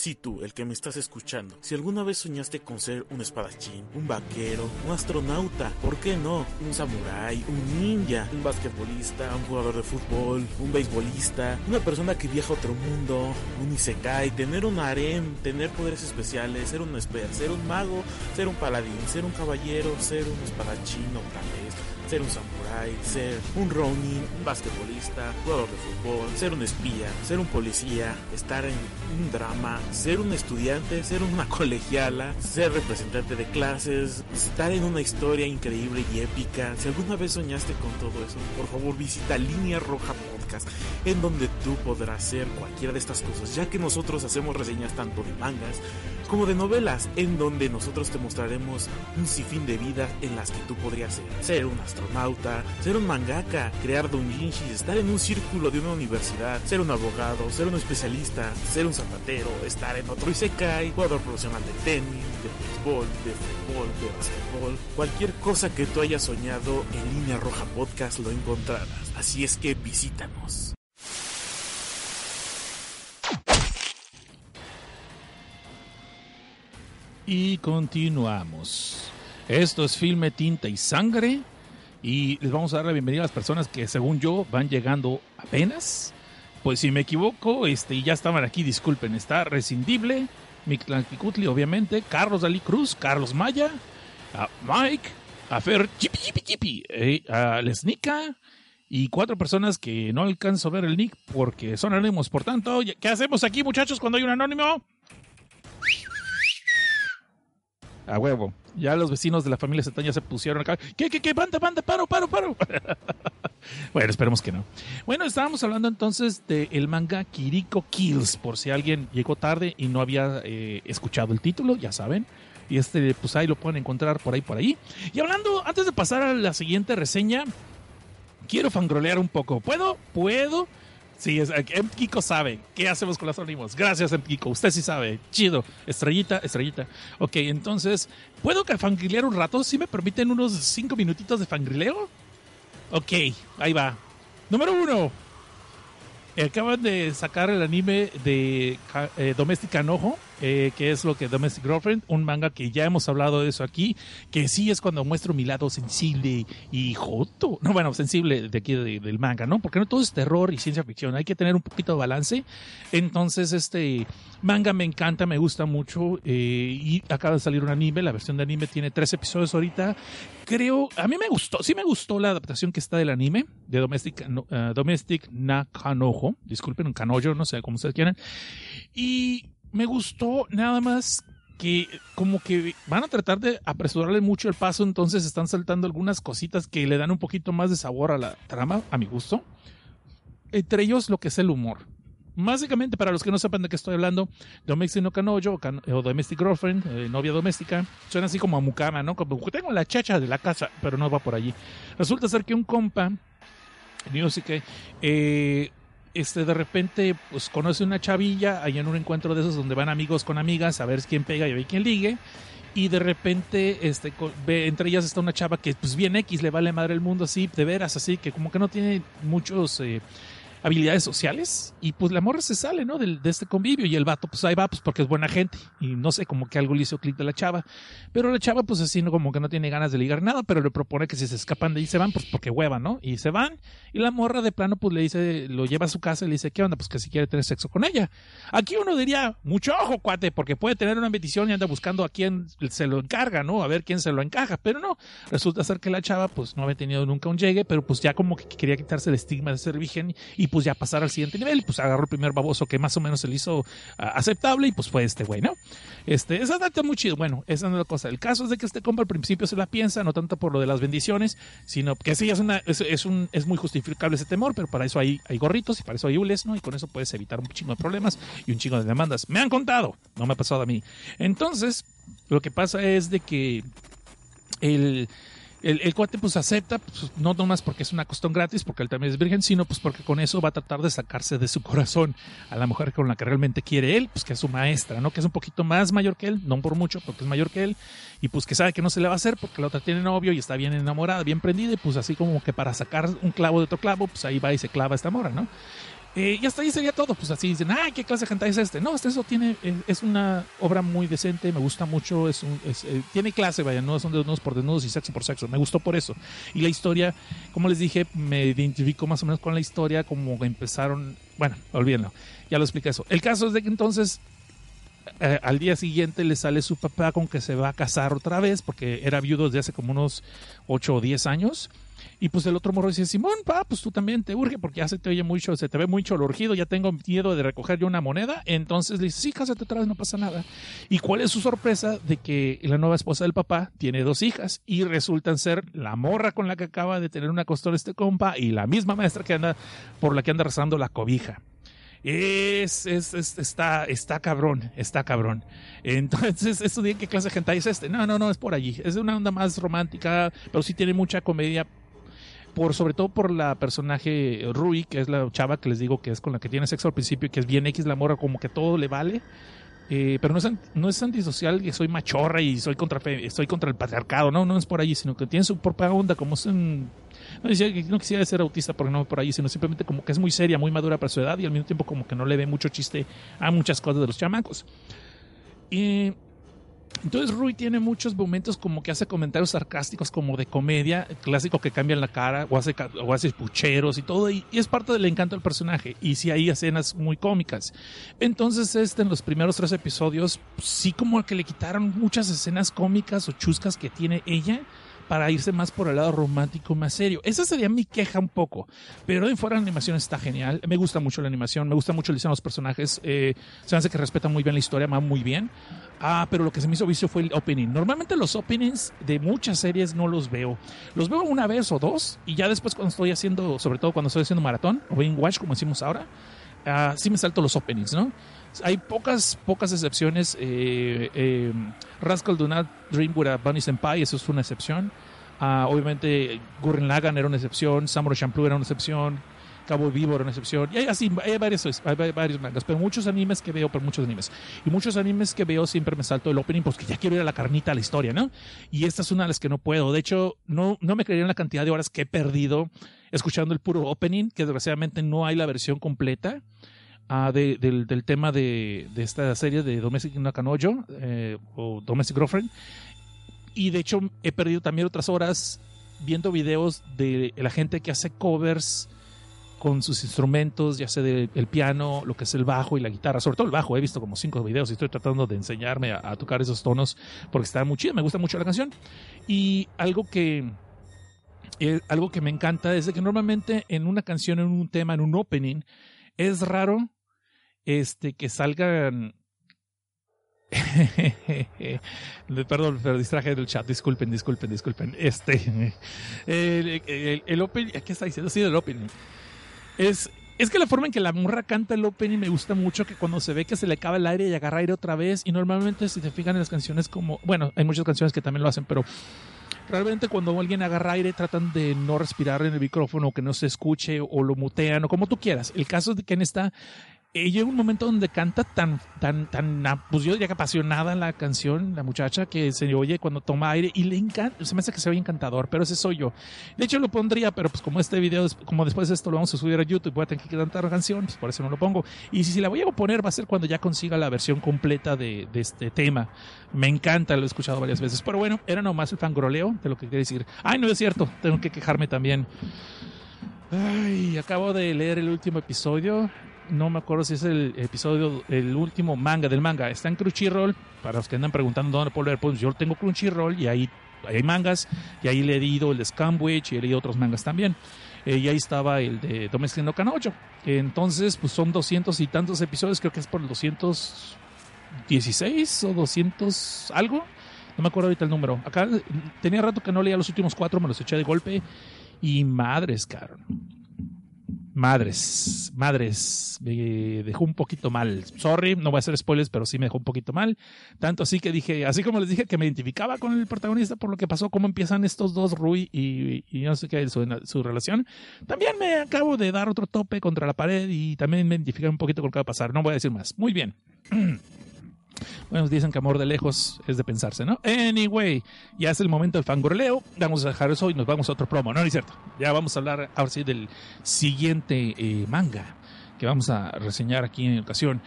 Si tú, el que me estás escuchando, si alguna vez soñaste con ser un espadachín, un vaquero, un astronauta, ¿por qué no? Un samurái, un ninja, un basquetbolista, un jugador de fútbol, un beisbolista, una persona que viaja a otro mundo, un isekai, tener un harem, tener poderes especiales, ser un esper, ser un mago, ser un paladín, ser un caballero, ser un espadachín o tal ser un samurái, ser un ronin, un basquetbolista, jugador de fútbol, ser un espía, ser un policía, estar en un drama, ser un estudiante, ser una colegiala, ser representante de clases, estar en una historia increíble y épica. Si alguna vez soñaste con todo eso, por favor visita Línea Roja Podcast, en donde tú podrás ser cualquiera de estas cosas, ya que nosotros hacemos reseñas tanto de mangas como de novelas, en donde nosotros te mostraremos un sinfín de vidas en las que tú podrías ser. Ser un astronauta, ser un mangaka, crear doujinshis, estar en un círculo de una universidad, ser un abogado, ser un especialista, ser un zapatero, estar en otro isekai, jugador profesional de tenis, de béisbol, de fútbol, de basquetbol, cualquier cosa que tú hayas soñado en Línea Roja Podcast lo encontrarás. Así es que visítanos. Y continuamos. Esto es Filme Tinta y Sangre. Y les vamos a dar la bienvenida a las personas que, según yo, van llegando apenas. Pues si me equivoco, este, y ya estaban aquí, disculpen, está Rescindible, Mictlanquicutli, obviamente, Carlos Dalí Cruz, Carlos Maya, a Mike, a Fer Chipi Chipi Chipi, eh, a Lesnica, y cuatro personas que no alcanzo a ver el nick porque son anónimos. Por tanto, ¿qué hacemos aquí, muchachos, cuando hay un anónimo? A huevo. Ya los vecinos de la familia Zetaña se pusieron acá. ¿Qué, qué, qué? Banda, banda, paro, paro, paro. bueno, esperemos que no. Bueno, estábamos hablando entonces del manga Kiriko Kills, por si alguien llegó tarde y no había eh, escuchado el título, ya saben. Y este, pues ahí lo pueden encontrar por ahí, por ahí. Y hablando, antes de pasar a la siguiente reseña, quiero fangrolear un poco. ¿Puedo? ¿Puedo? Sí, es, M. Kiko sabe. ¿Qué hacemos con los anónimos? Gracias. Kiko. Usted sí sabe. Chido. Estrellita, estrellita. Ok, entonces, ¿puedo fangrilear un rato? ¿Sí me permiten unos cinco minutitos de fangrileo? Ok, ahí va. Número uno. Acaban de sacar el anime de eh, Domestic Anojo, eh, que es lo que Domestic Girlfriend, un manga que ya hemos hablado de eso aquí, que sí es cuando muestro mi lado sensible y joto. No, bueno, sensible de aquí del manga, ¿no? Porque no todo es terror y ciencia ficción, hay que tener un poquito de balance. Entonces, este manga me encanta, me gusta mucho eh, y acaba de salir un anime, la versión de anime tiene tres episodios ahorita. Creo, a mí me gustó, sí me gustó la adaptación que está del anime, de Domestic, uh, Domestic Nakanojo, disculpen, un canoyo, no sé cómo ustedes quieran. Y me gustó nada más que como que van a tratar de apresurarle mucho el paso, entonces están saltando algunas cositas que le dan un poquito más de sabor a la trama, a mi gusto. Entre ellos lo que es el humor. Básicamente, para los que no sepan de qué estoy hablando, Domestic no Canoyo o, Domestic Girlfriend, eh, novia doméstica, suena así como a mucama, ¿no? Como tengo la chacha de la casa, pero no va por allí. Resulta ser que un compa, Music, eh, este, de repente, pues conoce una chavilla ahí en un encuentro de esos donde van amigos con amigas a ver quién pega y a ver quién ligue. Y de repente, este, ve, entre ellas está una chava que, pues bien X, le vale madre el mundo así, de veras, así, que como que no tiene muchos. Eh, habilidades sociales y pues la morra se sale, ¿no? De, de, este convivio y el vato pues ahí va pues porque es buena gente y no sé, como que algo le hizo clic de la chava, pero la chava pues así no como que no tiene ganas de ligar nada, pero le propone que si se escapan de ahí se van pues porque hueva, ¿no? Y se van y la morra de plano pues le dice, lo lleva a su casa y le dice, ¿qué onda? Pues que si quiere tener sexo con ella. Aquí uno diría, mucho ojo, cuate, porque puede tener una petición y anda buscando a quién se lo encarga, ¿no? A ver quién se lo encaja, pero no, resulta ser que la chava pues no había tenido nunca un llegue, pero pues ya como que quería quitarse el estigma de ser virgen y pues ya pasar al siguiente nivel y pues agarró el primer baboso que más o menos se le hizo uh, aceptable y pues fue este güey, ¿no? Este, esa data muy chido. Bueno, esa no es la cosa. El caso es de que este compa al principio se la piensa, no tanto por lo de las bendiciones, sino que sí es una, es un, es muy justificable ese temor, pero para eso hay, hay gorritos y para eso hay hules, ¿no? Y con eso puedes evitar un chingo de problemas y un chingo de demandas. Me han contado, no me ha pasado a mí. Entonces, lo que pasa es de que el, el, cuate pues acepta, pues, no nomás porque es una costón gratis, porque él también es virgen, sino pues porque con eso va a tratar de sacarse de su corazón a la mujer con la que realmente quiere él, pues que es su maestra, ¿no? Que es un poquito más mayor que él, no por mucho, porque es mayor que él, y pues que sabe que no se le va a hacer porque la otra tiene novio y está bien enamorada, bien prendida, y pues así como que para sacar un clavo de otro clavo, pues ahí va y se clava esta mora, ¿no? Eh, y hasta ahí sería todo. Pues así dicen, ah, ¿qué clase de hentai es este? No, este eso tiene, es, es una obra muy decente, me gusta mucho, es un, eh, tiene clase, vaya, no son desnudos por desnudos y sexo por sexo. Me gustó por eso. Y la historia, como les dije, me identifico más o menos con la historia, como empezaron. Bueno, olvídenlo, ya lo expliqué eso. El caso es de que entonces eh, al día siguiente le sale su papá con que se va a casar otra vez, porque era viudo desde hace como unos 8 o 10 años. Y pues el otro morro dice, Simón, pa, pues tú también te urge porque ya se te oye mucho, se te ve mucho urgido, ya tengo miedo de recoger yo una moneda. Entonces le dice, sí, cásate otra vez, no pasa nada. ¿Y cuál es su sorpresa? De que la nueva esposa del papá tiene dos hijas y resultan ser la morra con la que acaba de tener una costura este compa y la misma maestra que anda, por la que anda rezando la cobija. Es, es, es, está, está cabrón, está cabrón. Entonces, esto de qué clase de gente es este. No, no, no, es por allí. Es una onda más romántica, pero sí tiene mucha comedia por sobre todo por la personaje Rui, que es la chava que les digo que es con la que tiene sexo al principio y que es bien X la morra, como que todo le vale. Eh, pero no es, no es antisocial que soy machorra y soy contra, estoy contra el patriarcado, no, no es por allí, sino que tiene su propia onda, como es un, no, quisiera ser autista porque no por allí, sino simplemente como que es muy seria, muy madura para su edad y al mismo tiempo como que no le ve mucho chiste a muchas cosas de los chamacos. Y entonces Rui tiene muchos momentos como que hace comentarios sarcásticos como de comedia, clásico que cambian la cara o hace, o pucheros y todo, y, es parte del encanto del personaje. Y sí hay escenas muy cómicas. Entonces este en los primeros tres episodios sí como que le quitaron muchas escenas cómicas o chuscas que tiene ella para irse más por el lado romántico, más serio. Esa sería mi queja un poco. Pero de fuera la animación está genial. Me gusta mucho la animación, me gusta mucho el diseño de los personajes. Eh, se hace que respeta muy bien la historia, va muy bien. Ah, pero lo que se me hizo vicio fue el opening. Normalmente los openings de muchas series no los veo. Los veo una vez o dos y ya después cuando estoy haciendo, sobre todo cuando estoy haciendo maratón o en watch como decimos ahora, uh, sí me salto los openings, ¿no? Hay pocas, pocas excepciones. Eh, eh, Rascal Do Not Dream with a Bunny Senpai, eso es una excepción. Uh, obviamente Gurren Lagann era una excepción, Samurai Champloo era una excepción, Cabo Vivo era una excepción. Y hay así, hay varios, hay varios mangas, pero muchos animes que veo, pero muchos animes. Y muchos animes que veo siempre me salto el opening porque ya quiero ir a la carnita a la historia, ¿no? Y esta es una de las que no puedo. De hecho, no, no me creerían la cantidad de horas que he perdido escuchando el puro opening, que desgraciadamente no hay la versión completa. Uh, de, del, del, tema de, de, esta serie de Domestic Nakanojo eh, o Domestic Girlfriend. Y de hecho he perdido también otras horas viendo videos de la gente que hace covers con sus instrumentos, ya sea del el piano, lo que es el bajo y la guitarra, sobre todo el bajo. He visto como cinco videos y estoy tratando de enseñarme a, a tocar esos tonos porque está muy chido, me gusta mucho la canción. Y algo que, eh, algo que me encanta es de que normalmente en una canción, en un tema, en un opening, es raro este, que salgan. Perdón, pero distraje del chat. Disculpen, disculpen, disculpen. Este. El, el, el. ¿Qué está diciendo? Sí, el opening. Es. Es que la forma en que la morra canta el opening me gusta mucho, que cuando se ve que se le acaba el aire y agarra aire otra vez, y normalmente si se fijan en las canciones como, bueno, hay muchas canciones que también lo hacen, pero realmente cuando alguien agarra aire tratan de no respirar en el micrófono, que no se escuche o lo mutean o como tú quieras. El caso de que en esta eh, llega un momento donde canta tan, tan, tan, pues yo diría que apasionada la canción, la muchacha, que se oye cuando toma aire y le encanta, se me hace que se oye encantador, pero ese soy yo. De hecho lo pondría, pero pues como este video, como después de esto lo vamos a subir a YouTube, voy a tener que cantar la canción, pues por eso no lo pongo. Y si, la voy a poner va a ser cuando ya consiga la versión completa de, de este tema. Me encanta, lo he escuchado varias veces. Pero bueno, era nomás el fangoroleo de lo que quería decir. Ay, no es cierto, tengo que quejarme también. Ay, acabo de leer el último episodio no me acuerdo si es el episodio, el último manga del manga. Está en Crunchyroll. Para los que andan preguntando dónde puedo leer, pues yo tengo Crunchyroll y ahí, hay mangas. Y ahí le he leído el de Scamwich y he leído otros mangas también. Eh, y ahí estaba el de Domestic no Kanojo. Entonces, pues son doscientos y tantos episodios. Creo que es por el 216 o 200 algo. No me acuerdo ahorita el número. Acá tenía rato que no leía los últimos cuatro, me los eché de golpe. Y madres, caro Madres, madres, me dejó un poquito mal. Sorry, no voy a hacer spoilers, pero sí me dejó un poquito mal. Tanto así que dije, así como les dije que me identificaba con el protagonista por lo que pasó, cómo empiezan estos dos, Rui y, y no sé qué, su, su, relación. También me acabo de dar otro tope contra la pared y también me identifiqué un poquito con lo que va a pasar. No voy a decir más. Muy bien. Bueno, dicen que amor de lejos es de pensarse, ¿no? Anyway, ya es el momento del fangorleo. Vamos a dejar eso y nos vamos a otro promo, ¿no? ¿No es cierto? Ya vamos a hablar ahora sí del siguiente eh, manga que vamos a reseñar aquí en ocasión.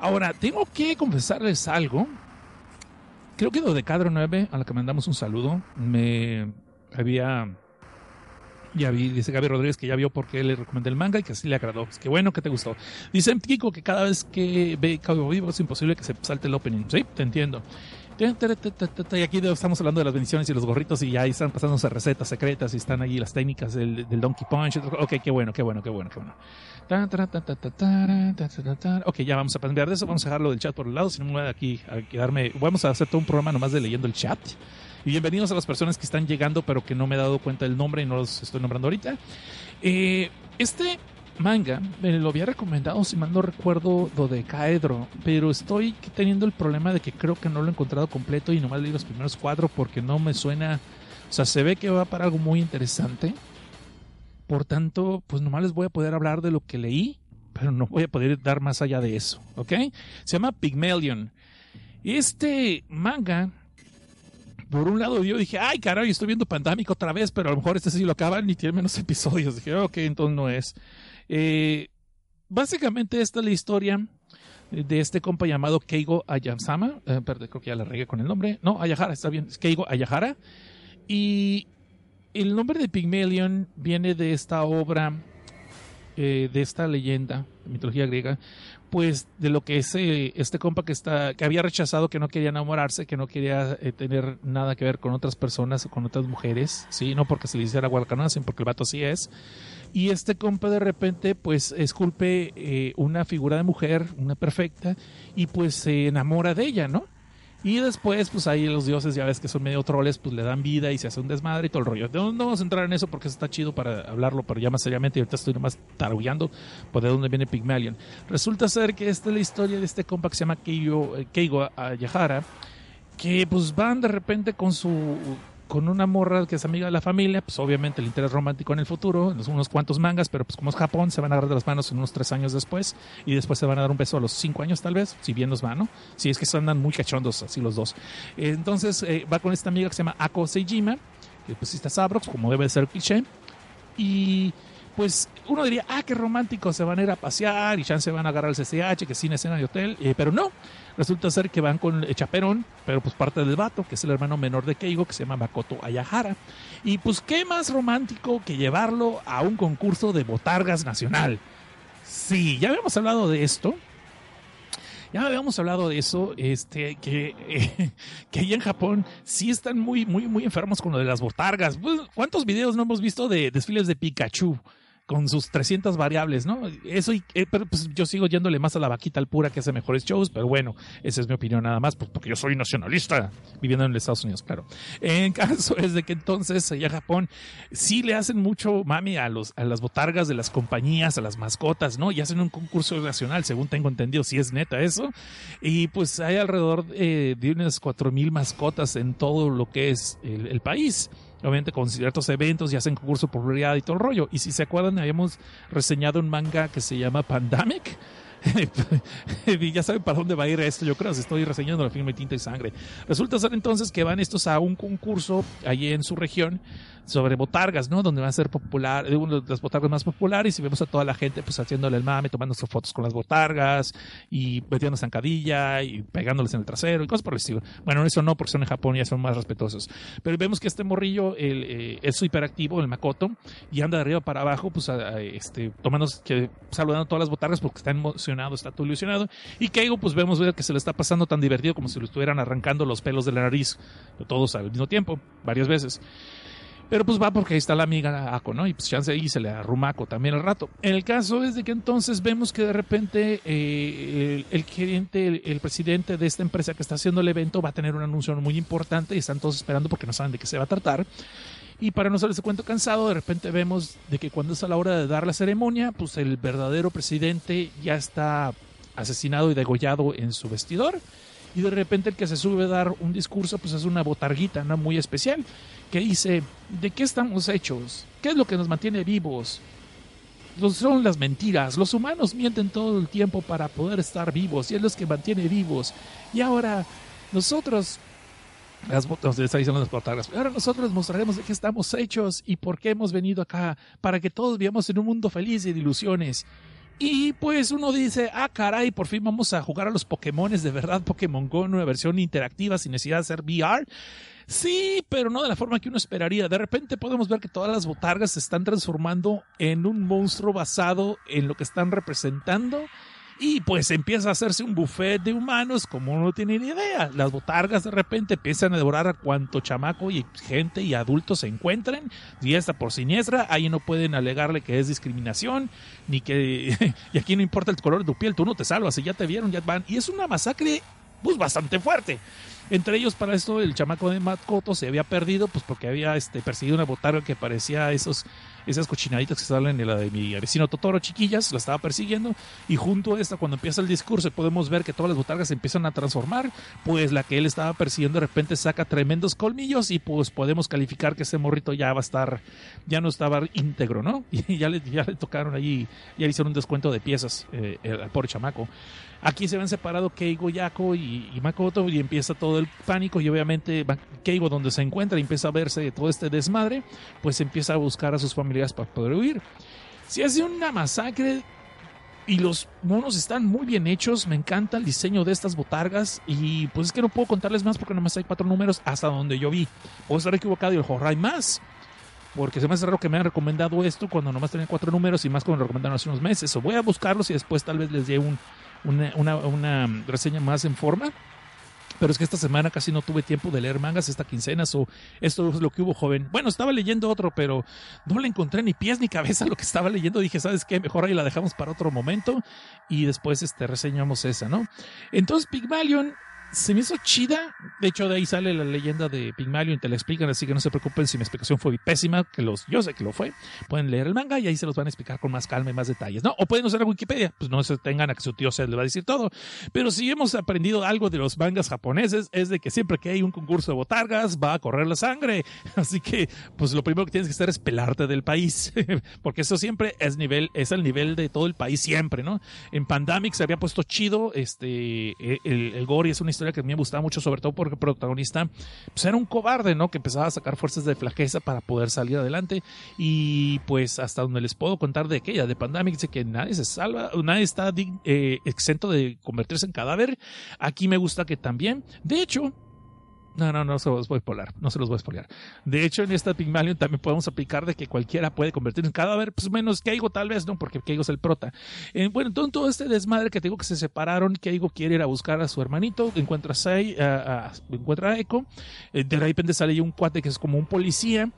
Ahora, tengo que confesarles algo. Creo que de Cadro 9, a la que mandamos un saludo, me había ya vi, dice Gaby Rodríguez que ya vio por qué le recomendé el manga y que así le agradó. Es que bueno, que te gustó. Dice Kiko que cada vez que ve Cabo Vivo es imposible que se salte el opening. Sí, te entiendo. Y aquí estamos hablando de las bendiciones y los gorritos y ahí están pasándose recetas secretas y están ahí las técnicas del, Donkey Punch. Ok, qué bueno, qué bueno, qué bueno, qué bueno. Ok, ya vamos a aprender de eso. Vamos a dejarlo del chat por el lado, si no me voy aquí a quedarme. Vamos a hacer todo un programa nomás de leyendo el chat. Y bienvenidos a las personas que están llegando, pero que no me he dado cuenta del nombre y no los estoy nombrando ahorita. Eh, este manga me lo había recomendado, si mal no recuerdo, lo de Caedro, pero estoy teniendo el problema de que creo que no lo he encontrado completo y nomás leí los primeros cuatro porque no me suena. O sea, se ve que va para algo muy interesante. Por tanto, pues nomás les voy a poder hablar de lo que leí, pero no voy a poder dar más allá de eso, ¿ok? Se llama Pygmalion. Este manga por un lado yo dije, ay caray, estoy viendo Pandemic otra vez, pero a lo mejor este sí lo acaban y tiene menos episodios. Dije, ok, entonces no es. Eh, básicamente esta es la historia de este compa llamado Keigo Ayasama. Eh, perdón, creo que ya le regué con el nombre. No, Ayahara, está bien, es Keigo Ayahara. Y el nombre de Pygmalion viene de esta obra, eh, de esta leyenda, de mitología griega, pues de lo que es este compa que está que había rechazado que no quería enamorarse que no quería tener nada que ver con otras personas o con otras mujeres sí no porque se le hiciera sino porque el vato así es y este compa de repente pues esculpe eh, una figura de mujer una perfecta y pues se enamora de ella no y después, pues ahí los dioses, ya ves que son medio troles, pues le dan vida y se hace un desmadre y todo el rollo. No, vamos a entrar en eso porque está chido para hablarlo, pero ya más seriamente, y ahorita estoy nomás tarullando por de dónde viene Pygmalion. Resulta ser que esta es la historia de este compa que se llama Keigo, eh, Keigo Ayahara, que pues van de repente con su con una morra que es amiga de la familia, pues obviamente el interés romántico en el futuro, unos cuantos mangas, pero pues como es Japón, se van a agarrar de las manos en unos tres años después y después se van a dar un beso a los cinco años tal vez, si bien nos va, ¿no? Si es que se andan muy cachondos así los dos. Entonces eh, va con esta amiga que se llama Ako Seijima, que pues está Sabrox, como debe ser cliché, y pues uno diría, ah, qué romántico, se van a ir a pasear y ya se van a agarrar el CCH, que sin escena de hotel, eh, pero no, resulta ser que van con el chaperón, pero pues parte del vato, que es el hermano menor de Keigo, que se llama Makoto Ayahara. Y pues qué más romántico que llevarlo a un concurso de botargas nacional. Sí, ya habíamos hablado de esto. Ya habíamos hablado de eso, este, que, eh, que ahí en Japón sí están muy, muy, muy enfermos con lo de las botargas. Pues, ¿Cuántos videos no hemos visto de desfiles de Pikachu? Con sus 300 variables, ¿no? Eso, y, eh, pero pues yo sigo yéndole más a la vaquita al pura que hace mejores shows, pero bueno, esa es mi opinión nada más, pues, porque yo soy nacionalista, viviendo en los Estados Unidos, claro. En caso es de que entonces allá Japón sí le hacen mucho mami a, los, a las botargas de las compañías, a las mascotas, ¿no? Y hacen un concurso nacional, según tengo entendido, si es neta eso. Y pues hay alrededor eh, de unas 4.000 mascotas en todo lo que es el país obviamente con ciertos eventos y hacen concurso por popularidad y todo el rollo. Y si se acuerdan, habíamos reseñado un manga que se llama Pandemic. ya saben para dónde va a ir esto, yo creo, si estoy reseñando la filme Tinta y Sangre. Resulta ser entonces que van estos a un concurso allí en su región sobre botargas, ¿no? Donde va a ser popular, eh, una de las botargas más populares y vemos a toda la gente pues haciéndole el mame, tomando sus fotos con las botargas y metiendo zancadilla y pegándoles en el trasero y cosas por el estilo. Bueno, eso no, porque son en Japón y ya son más respetuosos. Pero vemos que este morrillo el, eh, es hiperactivo, el Makoto, y anda de arriba para abajo, pues este, tomando, saludando a todas las botargas porque está está todo ilusionado. Y Keigo, pues vemos que se le está pasando tan divertido como si lo estuvieran arrancando los pelos de la nariz, todos al mismo tiempo, varias veces. Pero pues va porque ahí está la amiga Ako, ¿no? Y pues chance ahí se le arruma Ako también al rato. El caso es de que entonces vemos que de repente eh, el, gerente, el, presidente de esta empresa que está haciendo el evento va a tener un anuncio muy importante y están todos esperando porque no saben de qué se va a tratar. Y para no ese cuento cansado, de repente vemos de que cuando es a la hora de dar la ceremonia, pues el verdadero presidente ya está asesinado y degollado en su vestidor. Y de repente el que se sube a dar un discurso, pues es una botarguita, ¿no? Muy especial que dice, ¿de qué estamos hechos? ¿Qué es lo que nos mantiene vivos? Son las mentiras. Los humanos mienten todo el tiempo para poder estar vivos y es lo que mantiene vivos. Y ahora nosotros, las, diciendo las ahora nosotros mostraremos de qué estamos hechos y por qué hemos venido acá, para que todos vivamos en un mundo feliz y de ilusiones. Y pues uno dice, ah, caray, por fin vamos a jugar a los Pokémones de verdad, Pokémon Go una versión interactiva sin necesidad de hacer VR. Sí, pero no de la forma que uno esperaría. De repente podemos ver que todas las botargas se están transformando en un monstruo basado en lo que están representando y pues empieza a hacerse un buffet de humanos como uno no tiene ni idea. Las botargas de repente empiezan a devorar a cuanto chamaco y gente y adultos se encuentren, diestra por siniestra. Ahí no pueden alegarle que es discriminación, ni que. y aquí no importa el color de tu piel, tú no te salvas, y ya te vieron, ya van. Y es una masacre pues bastante fuerte. Entre ellos, para esto, el chamaco de Makoto se había perdido, pues porque había este, perseguido una botarga que parecía esos, esas cochinaditas que salen de la de mi vecino Totoro, chiquillas, la estaba persiguiendo. Y junto a esta, cuando empieza el discurso, podemos ver que todas las botargas se empiezan a transformar. Pues la que él estaba persiguiendo de repente saca tremendos colmillos y pues podemos calificar que ese morrito ya va a estar, ya no estaba íntegro, ¿no? Y ya le, ya le tocaron allí, ya le hicieron un descuento de piezas eh, al pobre chamaco. Aquí se ven separado Keigo, Yako y, Makoto y empieza todo el pánico y obviamente Keigo donde se encuentra y empieza a verse todo este desmadre, pues empieza a buscar a sus familiares para poder huir. Se hace una masacre y los monos están muy bien hechos, me encanta el diseño de estas botargas y pues es que no puedo contarles más porque nomás hay cuatro números hasta donde yo vi. Puedo estar equivocado y el horror hay más. Porque se me hace raro que me hayan recomendado esto cuando nomás tenían cuatro números y más como lo recomendaron hace unos meses. O voy a buscarlos y después tal vez les dé un, una, una, reseña más en forma. Pero es que esta semana casi no tuve tiempo de leer mangas esta quincena, o esto es lo que hubo, joven. Bueno, estaba leyendo otro, pero no le encontré ni pies ni cabeza lo que estaba leyendo. Dije, ¿sabes qué? Mejor ahí la dejamos para otro momento y después este, reseñamos esa, ¿no? Entonces, Pygmalion se me hizo chida. De hecho, de ahí sale la leyenda de Pygmalion te la explican, así que no se preocupen si mi explicación fue pésima, que los, yo sé que lo fue. Pueden leer el manga y ahí se los van a explicar con más calma y más detalles, ¿no? O pueden usar a Wikipedia, pues no se tengan a que su tío se les va a decir todo. Pero si hemos aprendido algo de los mangas japoneses, es de que siempre que hay un concurso de botargas, va a correr la sangre. Así que, pues lo primero que tienes que hacer es pelarte del país, porque eso siempre es nivel, es el nivel de todo el país siempre, ¿no? En Pandemic se había puesto chido, este, el, el gore es una historia que a mí me gustaba mucho, sobre todo porque el protagonista pues, era un cobarde, ¿no? Que empezaba a sacar fuerzas de flaqueza para poder salir adelante. Y pues hasta donde les puedo contar de aquella, de Pandemic, dice que nadie se salva, nadie está eh, exento de convertirse en cadáver. Aquí me gusta que también, de hecho, no, no, no se los voy a polar, no se los voy a spoiler. De hecho, en esta Pygmalion también podemos aplicar de que cualquiera puede convertirse en cadáver, pues menos Keigo tal vez, ¿no? Porque Keigo es el prota. Eh, bueno, entonces todo este desmadre que tengo que se separaron, Keigo quiere ir a buscar a su hermanito, encuentra a Sai, encuentra a Echo, eh, de repente sale un cuate que es como un policía,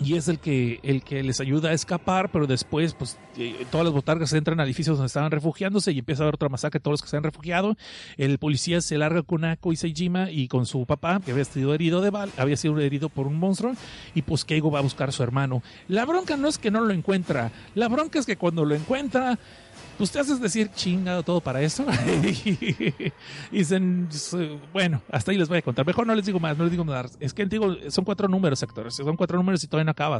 y es el que, el que les ayuda a escapar, pero después, pues, eh, todas las botargas entran a edificios donde estaban refugiándose y empieza a haber otra masacre todos los que se han refugiado. El policía se larga con Ako y Seijima y con su papá, que había sido herido de bal, había sido herido por un monstruo, y pues Keigo va a buscar a su hermano. La bronca no es que no lo encuentra, la bronca es que cuando lo encuentra, pues te haces decir chingado todo para eso. y dicen, bueno, hasta ahí les voy a contar. Mejor no les digo más, no les digo más. Es que digo, son cuatro números, actores. Son cuatro números y todavía no acaba.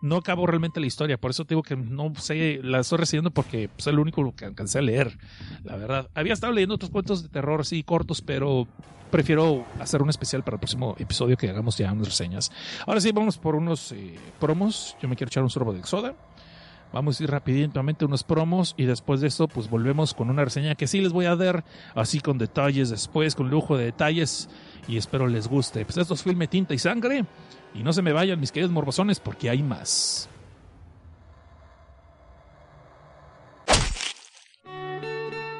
No acabo realmente la historia. Por eso digo que no sé, la estoy recibiendo porque es pues, el único que alcancé a leer. La verdad. Había estado leyendo otros cuentos de terror, sí, cortos, pero prefiero hacer un especial para el próximo episodio que hagamos ya unas reseñas. Ahora sí, vamos por unos eh, promos. Yo me quiero echar un sorbo de soda. Vamos a ir rápidamente unos promos y después de eso pues volvemos con una reseña que sí les voy a dar así con detalles después, con lujo de detalles y espero les guste. Pues esto es Filme Tinta y Sangre y no se me vayan mis queridos morbosones porque hay más.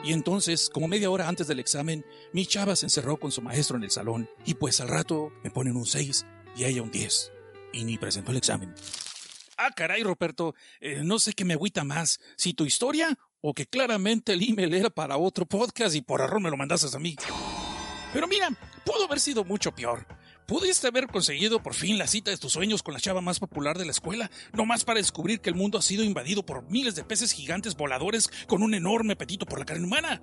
Y entonces, como media hora antes del examen, mi chava se encerró con su maestro en el salón y pues al rato me ponen un 6 y ella un 10 y ni presentó el examen. Ah, caray, Roberto, eh, no sé qué me agüita más, si tu historia o que claramente el email era para otro podcast y por error me lo mandaste a mí. Pero mira, pudo haber sido mucho peor. Pudiste haber conseguido por fin la cita de tus sueños con la chava más popular de la escuela, no más para descubrir que el mundo ha sido invadido por miles de peces gigantes voladores con un enorme apetito por la carne humana.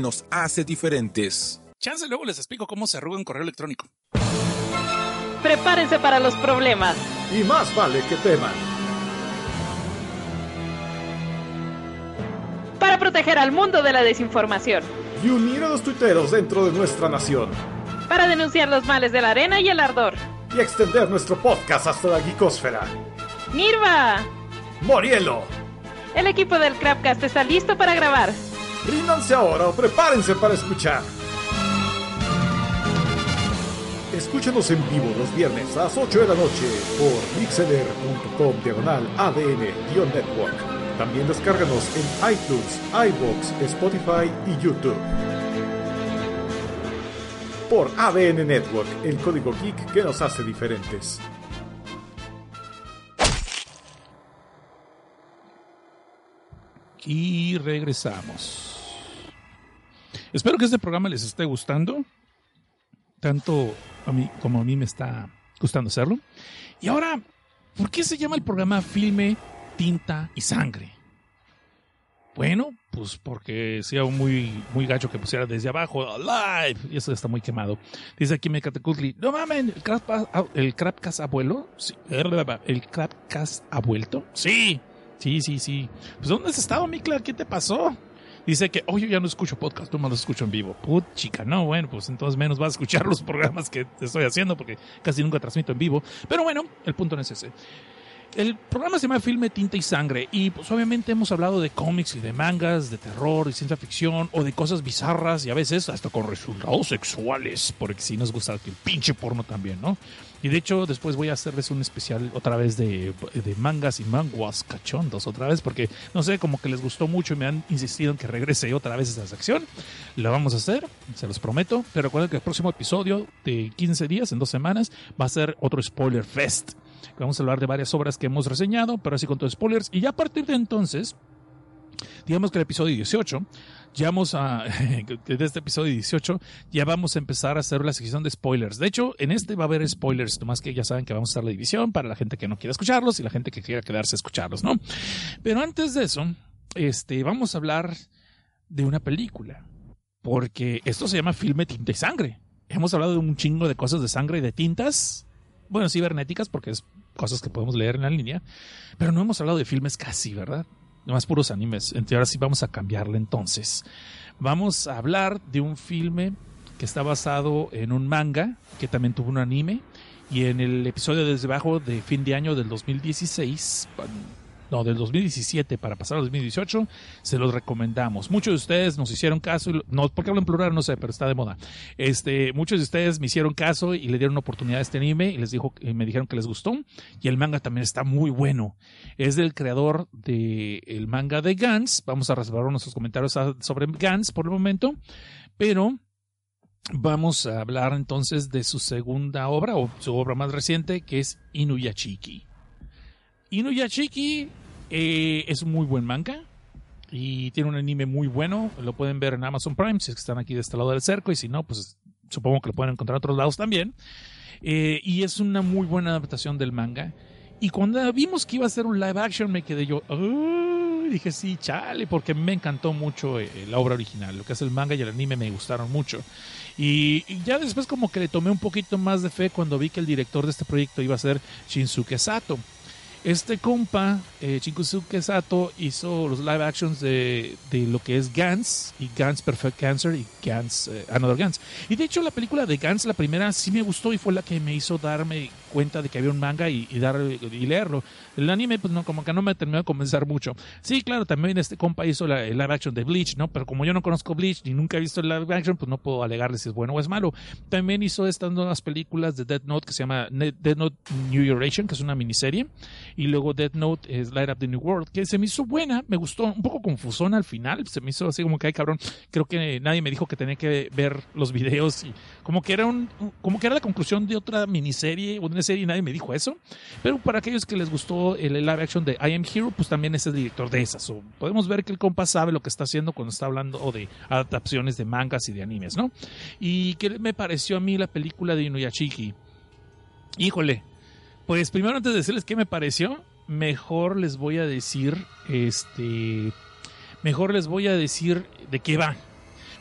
nos hace diferentes. Chance luego les explico cómo se arruga un correo electrónico. Prepárense para los problemas. Y más vale que teman. Para proteger al mundo de la desinformación. Y unir a los tuiteros dentro de nuestra nación. Para denunciar los males de la arena y el ardor. Y extender nuestro podcast hasta la geekosfera. ¡Nirva! ¡Morielo! El equipo del Crapcast está listo para grabar. Ríndanse ahora o prepárense para escuchar. Escúchanos en vivo los viernes a las 8 de la noche por mixeler.com diagonal ADN-network. También descárganos en iTunes, iBox, Spotify y YouTube. Por ADN Network, el código geek que nos hace diferentes. Y regresamos. Espero que este programa les esté gustando, tanto a mí como a mí me está gustando hacerlo. Y ahora, ¿por qué se llama el programa Filme, Tinta y Sangre? Bueno, pues porque sea muy, muy gacho que pusiera desde abajo, live, y eso está muy quemado. Dice aquí Mecatecutli, no mames, ¿el, crap, el Crapcast abuelo? Sí, ¿El Crapcast ha vuelto? Sí, sí, sí, sí. Pues ¿dónde has estado, Mikla? ¿Qué te pasó? Dice que, oye, yo ya no escucho podcast, tú más los escucho en vivo. Put, chica, no, bueno, pues entonces menos vas a escuchar los programas que estoy haciendo porque casi nunca transmito en vivo. Pero bueno, el punto no es ese. El programa se llama Filme, Tinta y Sangre y pues obviamente hemos hablado de cómics y de mangas, de terror y ciencia ficción o de cosas bizarras y a veces hasta con resultados sexuales, porque si nos gusta el pinche porno también, ¿no? Y de hecho después voy a hacerles un especial otra vez de, de mangas y manguas cachondos otra vez porque no sé, como que les gustó mucho y me han insistido en que regrese otra vez esa sección. La vamos a hacer, se los prometo, pero recuerden que el próximo episodio de 15 días, en dos semanas, va a ser otro spoiler fest. Vamos a hablar de varias obras que hemos reseñado, pero así con todos spoilers. Y ya a partir de entonces, digamos que el episodio 18, ya vamos a, desde este episodio 18, ya vamos a empezar a hacer la sección de spoilers. De hecho, en este va a haber spoilers, nomás que ya saben que vamos a hacer la división para la gente que no quiera escucharlos y la gente que quiera quedarse a escucharlos, ¿no? Pero antes de eso, este, vamos a hablar de una película, porque esto se llama Filme Tinta y Sangre. Hemos hablado de un chingo de cosas de sangre y de tintas, bueno, cibernéticas, porque es cosas que podemos leer en la línea, pero no hemos hablado de filmes casi, ¿verdad? Nomás puros animes. Entonces, ahora sí vamos a cambiarle entonces. Vamos a hablar de un filme que está basado en un manga que también tuvo un anime. Y en el episodio desde abajo de fin de año del 2016, no, del 2017 para pasar al 2018, se los recomendamos. Muchos de ustedes nos hicieron caso, no, porque hablo en plural, no sé, pero está de moda. Este, muchos de ustedes me hicieron caso y le dieron una oportunidad a este anime y les dijo, y me dijeron que les gustó. Y el manga también está muy bueno. Es del creador del el manga de Gans. Vamos a reservar nuestros comentarios sobre Gans por el momento, pero vamos a hablar entonces de su segunda obra o su obra más reciente que es Inuyashiki. Inuyashiki eh, es un muy buen manga y tiene un anime muy bueno. Lo pueden ver en Amazon Prime si es que están aquí de este lado del cerco y si no, pues supongo que lo pueden encontrar en otros lados también. Eh, y es una muy buena adaptación del manga. Y cuando vimos que iba a ser un live action me quedé yo, "Ay", dije sí, chale, porque me encantó mucho eh, la obra original. Lo que es el manga y el anime me gustaron mucho. Y, y ya después como que le tomé un poquito más de fe cuando vi que el director de este proyecto iba a ser Shinsuke Sato. Este compa, eh, Sato, hizo los live actions de, de lo que es Gans y Gans Perfect Cancer y Gans eh, Another Gans. Y de hecho la película de Gans, la primera, sí me gustó y fue la que me hizo darme cuenta de que había un manga y, y dar, y leerlo. El anime, pues no, como que no me terminó de convencer mucho. Sí, claro, también este compa hizo la, el live action de Bleach, ¿no? Pero como yo no conozco Bleach ni nunca he visto el live action, pues no puedo alegarle si es bueno o es malo. También hizo estas nuevas películas de Death Note que se llama Death Note New Generation, que es una miniserie. Y luego Death Note es Light Up the New World, que se me hizo buena, me gustó, un poco confusona al final, se me hizo así como que, ay cabrón, creo que nadie me dijo que tenía que ver los videos y como que era un, como que era la conclusión de otra miniserie o de serie y nadie me dijo eso. Pero para aquellos que les gustó el live action de I Am Hero, pues también es el director de esas. O podemos ver que el compa sabe lo que está haciendo cuando está hablando de adaptaciones de mangas y de animes, ¿no? Y qué me pareció a mí la película de Inuyashiki. Híjole, pues primero antes de decirles qué me pareció, mejor les voy a decir, este, mejor les voy a decir de qué va.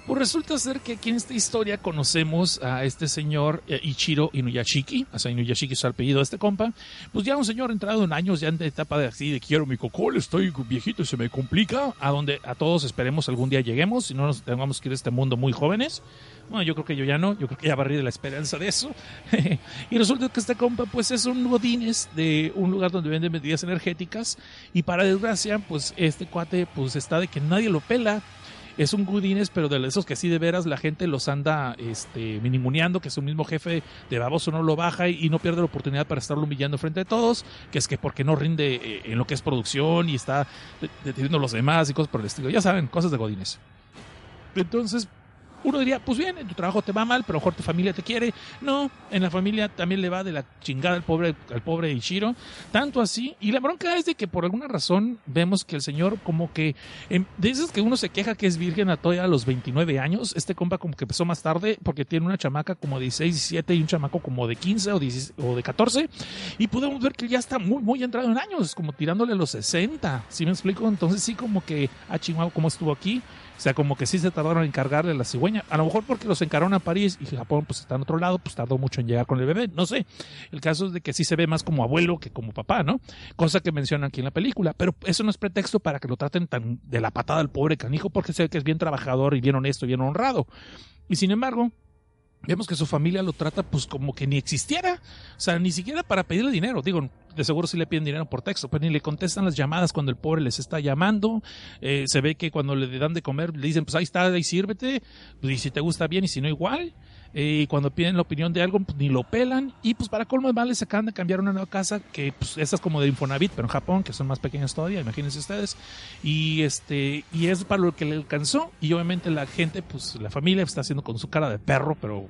Pues resulta ser que aquí en esta historia conocemos a este señor eh, Ichiro Inuyashiki, o sea, Inuyashiki es el apellido de este compa, pues ya un señor entrado en años, ya en etapa de así de quiero mi cocol, estoy viejito y se me complica, a donde a todos esperemos algún día lleguemos, si no nos tengamos que ir a este mundo muy jóvenes. Bueno, yo creo que yo ya no, yo creo que ya barrí de la esperanza de eso. y resulta que este compa pues es un godines de un lugar donde venden bebidas energéticas y para desgracia pues este cuate pues está de que nadie lo pela. Es un Godines, pero de esos que sí de veras la gente los anda este, minimuneando, que su mismo jefe de baboso no lo baja y, no pierde la oportunidad para estarlo humillando frente a todos, que es que porque no rinde eh, en lo que es producción y está de- deteniendo a los demás y cosas por el estilo. Ya saben, cosas de Godines. Entonces, uno diría, pues bien, en tu trabajo te va mal, pero mejor tu familia te quiere. No, en la familia también le va de la chingada al pobre, al pobre Ichiro. Tanto así. Y la bronca es de que por alguna razón vemos que el señor como que, em, de esas que uno se queja que es virgen a todavía a los 29 años, este compa como que empezó más tarde porque tiene una chamaca como de 16, 17 y un chamaco como de 15 o, 16 o de 14. Y podemos ver que ya está muy, muy entrado en años, como tirándole los 60. ¿Sí me explico? Entonces sí como que, ah, chingado, ¿cómo estuvo aquí? O sea, como que sí se tardaron en cargarle la cigüeña. A lo mejor porque los encargaron a París y Japón pues está en otro lado, pues tardó mucho en llegar con el bebé. No sé. El caso es de que sí se ve más como abuelo que como papá, ¿no? Cosa que mencionan aquí en la película. Pero eso no es pretexto para que lo traten tan de la patada al pobre canijo porque ve que es bien trabajador y bien honesto y bien honrado. Y sin embargo, vemos que su familia lo trata pues como que ni existiera. O sea, ni siquiera para pedirle dinero. Digo, de seguro sí le piden dinero por texto, pero ni le contestan las llamadas cuando el pobre les está llamando. Eh, se ve que cuando le dan de comer le dicen, pues ahí está, ahí sírvete. Pues, y si te gusta bien y si no igual. Eh, y cuando piden la opinión de algo, pues ni lo pelan. Y pues para colmo de se acaban de cambiar una nueva casa que pues esta es como de Infonavit, pero en Japón, que son más pequeñas todavía, imagínense ustedes. Y este, y es para lo que le alcanzó. Y obviamente la gente, pues la familia está haciendo con su cara de perro, pero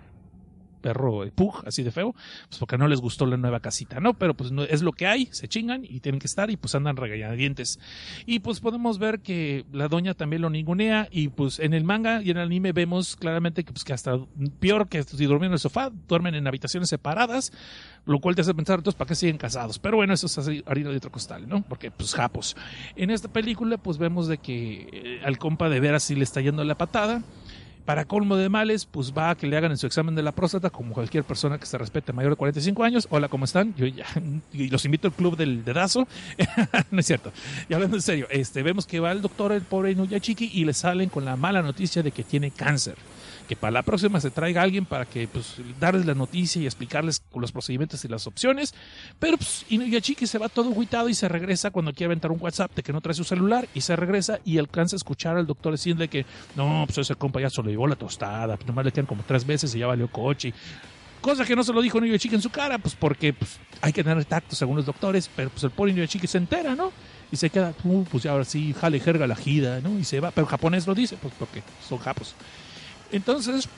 perro pug, así de feo, pues porque no les gustó la nueva casita, ¿no? Pero pues no, es lo que hay, se chingan y tienen que estar y pues andan regañadientes. Y pues podemos ver que la doña también lo ningunea y pues en el manga y en el anime vemos claramente que pues que hasta peor que si duermen en el sofá, duermen en habitaciones separadas, lo cual te hace pensar entonces para qué siguen casados. Pero bueno, eso es así, harina de otro costal, ¿no? Porque pues japos. En esta película pues vemos de que eh, al compa de veras sí le está yendo la patada. Para colmo de males, pues va a que le hagan en su examen de la próstata, como cualquier persona que se respete mayor de 45 años. Hola, ¿cómo están? Yo ya, y los invito al club del dedazo. no es cierto. Y hablando en serio, este, vemos que va el doctor, el pobre Inuyachiki, y le salen con la mala noticia de que tiene cáncer. Que para la próxima se traiga alguien para que, pues, darles la noticia y explicarles los procedimientos y las opciones. Pero, pues, Inuyachiki se va todo agüitado y se regresa cuando quiere aventar un WhatsApp de que no trae su celular y se regresa y alcanza a escuchar al doctor decirle que no, pues ese compa ya se lo llevó la tostada, pues nomás le quedan como tres veces y ya valió coche. Cosa que no se lo dijo Inuyachiki en su cara, pues porque pues, hay que tener tacto según los doctores, pero pues el pobre Inuyachiki se entera, ¿no? Y se queda, uh, pues ya ahora sí, jale jerga la jida, ¿no? Y se va, pero el japonés lo dice, pues porque son japos. Entonces,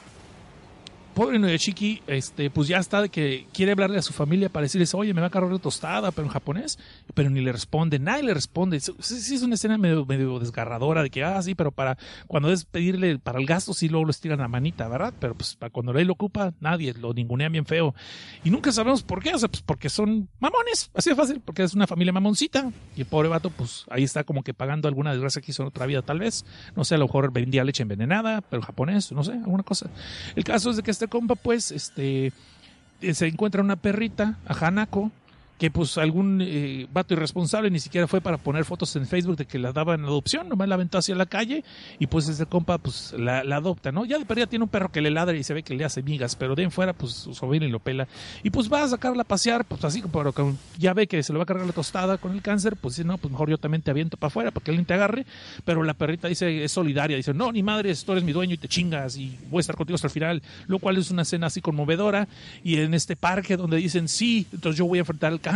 pobre Inuyashiki, este, pues ya está de que quiere hablarle a su familia para decirles, oye, me va a cargar la tostada, pero en japonés, pero ni le responde, nadie le responde. Sí, sí es una escena medio, medio desgarradora de que, ah, sí, pero para cuando es pedirle para el gasto, sí luego lo estiran la manita, ¿verdad? Pero pues para cuando él lo ocupa, nadie, lo ningunea bien feo. Y nunca sabemos por qué, o sea, pues porque son mamones, así de fácil, porque es una familia mamoncita. Y el pobre vato, pues ahí está como que pagando alguna desgracia que hizo en otra vida, tal vez. No sé, a lo mejor vendía leche envenenada, pero japonés, no sé, alguna cosa. El caso es de que este compa, pues, este, se encuentra una perrita, a Hanako, que pues algún eh, vato irresponsable ni siquiera fue para poner fotos en Facebook de que la daban en adopción, nomás la aventó hacia la calle y pues ese compa pues la, adopta, ¿no? Ya de perdida tiene un perro que le ladra y se ve que le hace migas, pero de en fuera pues su sobrino lo pela. Y pues va a sacarla a pasear, pues así, pero ya ve que se le va a cargar la tostada con el cáncer, pues dice, no, pues mejor yo también te aviento para afuera para que alguien te agarre, pero la perrita dice, es solidaria, dice, no, ni madre, tú eres mi dueño y te chingas y voy a estar contigo hasta el final, lo cual es una escena así conmovedora y en este parque donde dicen, sí, entonces yo voy a enfrentar el cáncer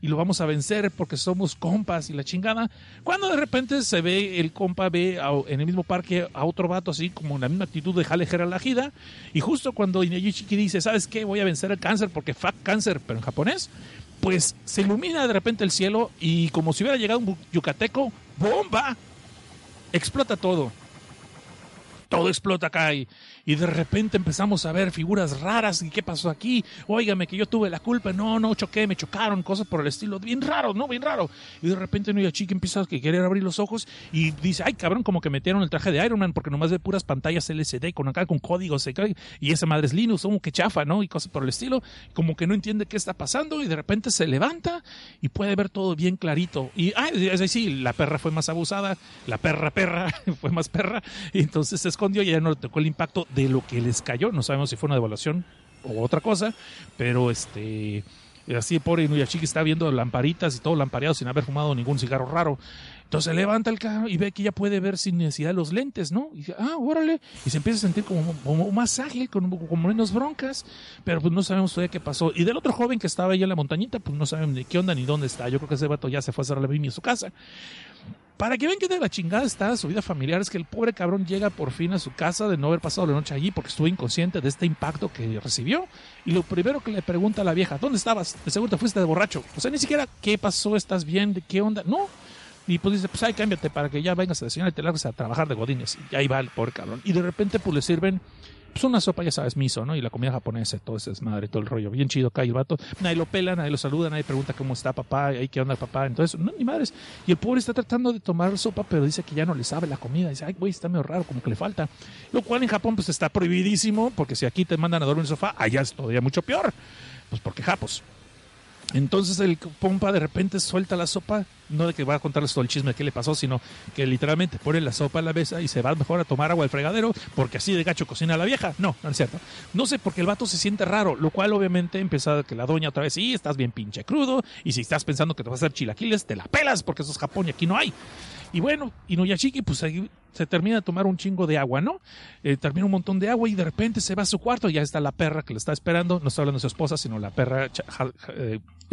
y lo vamos a vencer porque somos compas y la chingada, cuando de repente se ve, el compa ve en el mismo parque a otro vato así como en la misma actitud de jale la jida y justo cuando Inuyashiki dice, ¿sabes qué? Voy a vencer el cáncer porque fuck cáncer, pero en japonés, pues se ilumina de repente el cielo y como si hubiera llegado un yucateco, ¡bomba! Explota todo. Todo explota acá y, y de repente empezamos a ver figuras raras. ¿Y qué pasó aquí? Óigame, que yo tuve la culpa. No, no, choqué, me chocaron, cosas por el estilo. Bien raro, ¿no? Bien raro. Y de repente Inuyashiki empieza a querer abrir los ojos y dice, ay, cabrón, como que metieron el traje de Iron Man porque nomás ve puras pantallas LCD con acá, con códigos. Y esa madre es Linux, como que chafa, ¿no? Y cosas por el estilo. Como que no entiende qué está pasando y de repente se levanta y puede ver todo bien clarito. Y, ay, es decir, la perra fue más abusada, la perra perra fue más perra y entonces se y ya no le tocó el impacto de lo que les cayó. No sabemos si fue una devaluación o otra cosa, pero este así pobre Inuyashiki está viendo lamparitas y todo lampareado sin haber fumado ningún cigarro raro. Entonces levanta el carro y ve que ya puede ver sin necesidad los lentes, ¿no? Y dice, ah, órale. Y se empieza a sentir como, como más ágil, con, como menos broncas, pero pues no sabemos todavía qué pasó. Y del otro joven que estaba ahí en la montañita, pues no saben ni qué onda ni dónde está. Yo creo que ese vato ya se fue a hacer la en su casa. Para que vean que de la chingada está su vida familiar, es que el pobre cabrón llega por fin a su casa de no haber pasado la noche allí porque estuvo inconsciente de este impacto que recibió. Y lo primero que le pregunta a la vieja, ¿dónde estabas? De seguro te fuiste de borracho. O sea, ni siquiera, ¿qué pasó? ¿Estás bien? ¿De qué onda? No. Y pues dice, pues ahí cámbiate para que ya vengas a desayunar y te largues a trabajar de godines. Y ahí va el pobre cabrón. Y de repente pues le sirven pues una sopa, ya sabes, miso, ¿no? Y la comida japonesa, todo ese desmadre, todo el rollo. Bien chido acá y el vato. Nadie lo pela, nadie lo saluda, nadie pregunta cómo está papá, y qué onda papá. Entonces, no, ni madres. Y el pobre está tratando de tomar sopa, pero dice que ya no le sabe la comida. Dice, ay, güey, está medio raro, como que le falta. Lo cual en Japón, pues está prohibidísimo, porque si aquí te mandan a dormir en el sofá, allá es todavía mucho peor. Pues porque japos. Entonces el pompa de repente suelta la sopa, no de que va a contarles todo el chisme de qué le pasó, sino que literalmente pone la sopa en la mesa y se va mejor a tomar agua del fregadero porque así de gacho cocina la vieja. No, no es cierto. No sé, porque el vato se siente raro, lo cual obviamente empieza a que la doña otra vez, sí, estás bien pinche crudo y si estás pensando que te vas a hacer chilaquiles, te la pelas porque eso es Japón y aquí no hay. Y bueno, Inuyashiki pues ahí se termina de tomar un chingo de agua, ¿no? Eh, termina un montón de agua y de repente se va a su cuarto y ya está la perra que lo está esperando. No está hablando de su esposa, sino la perra Cha-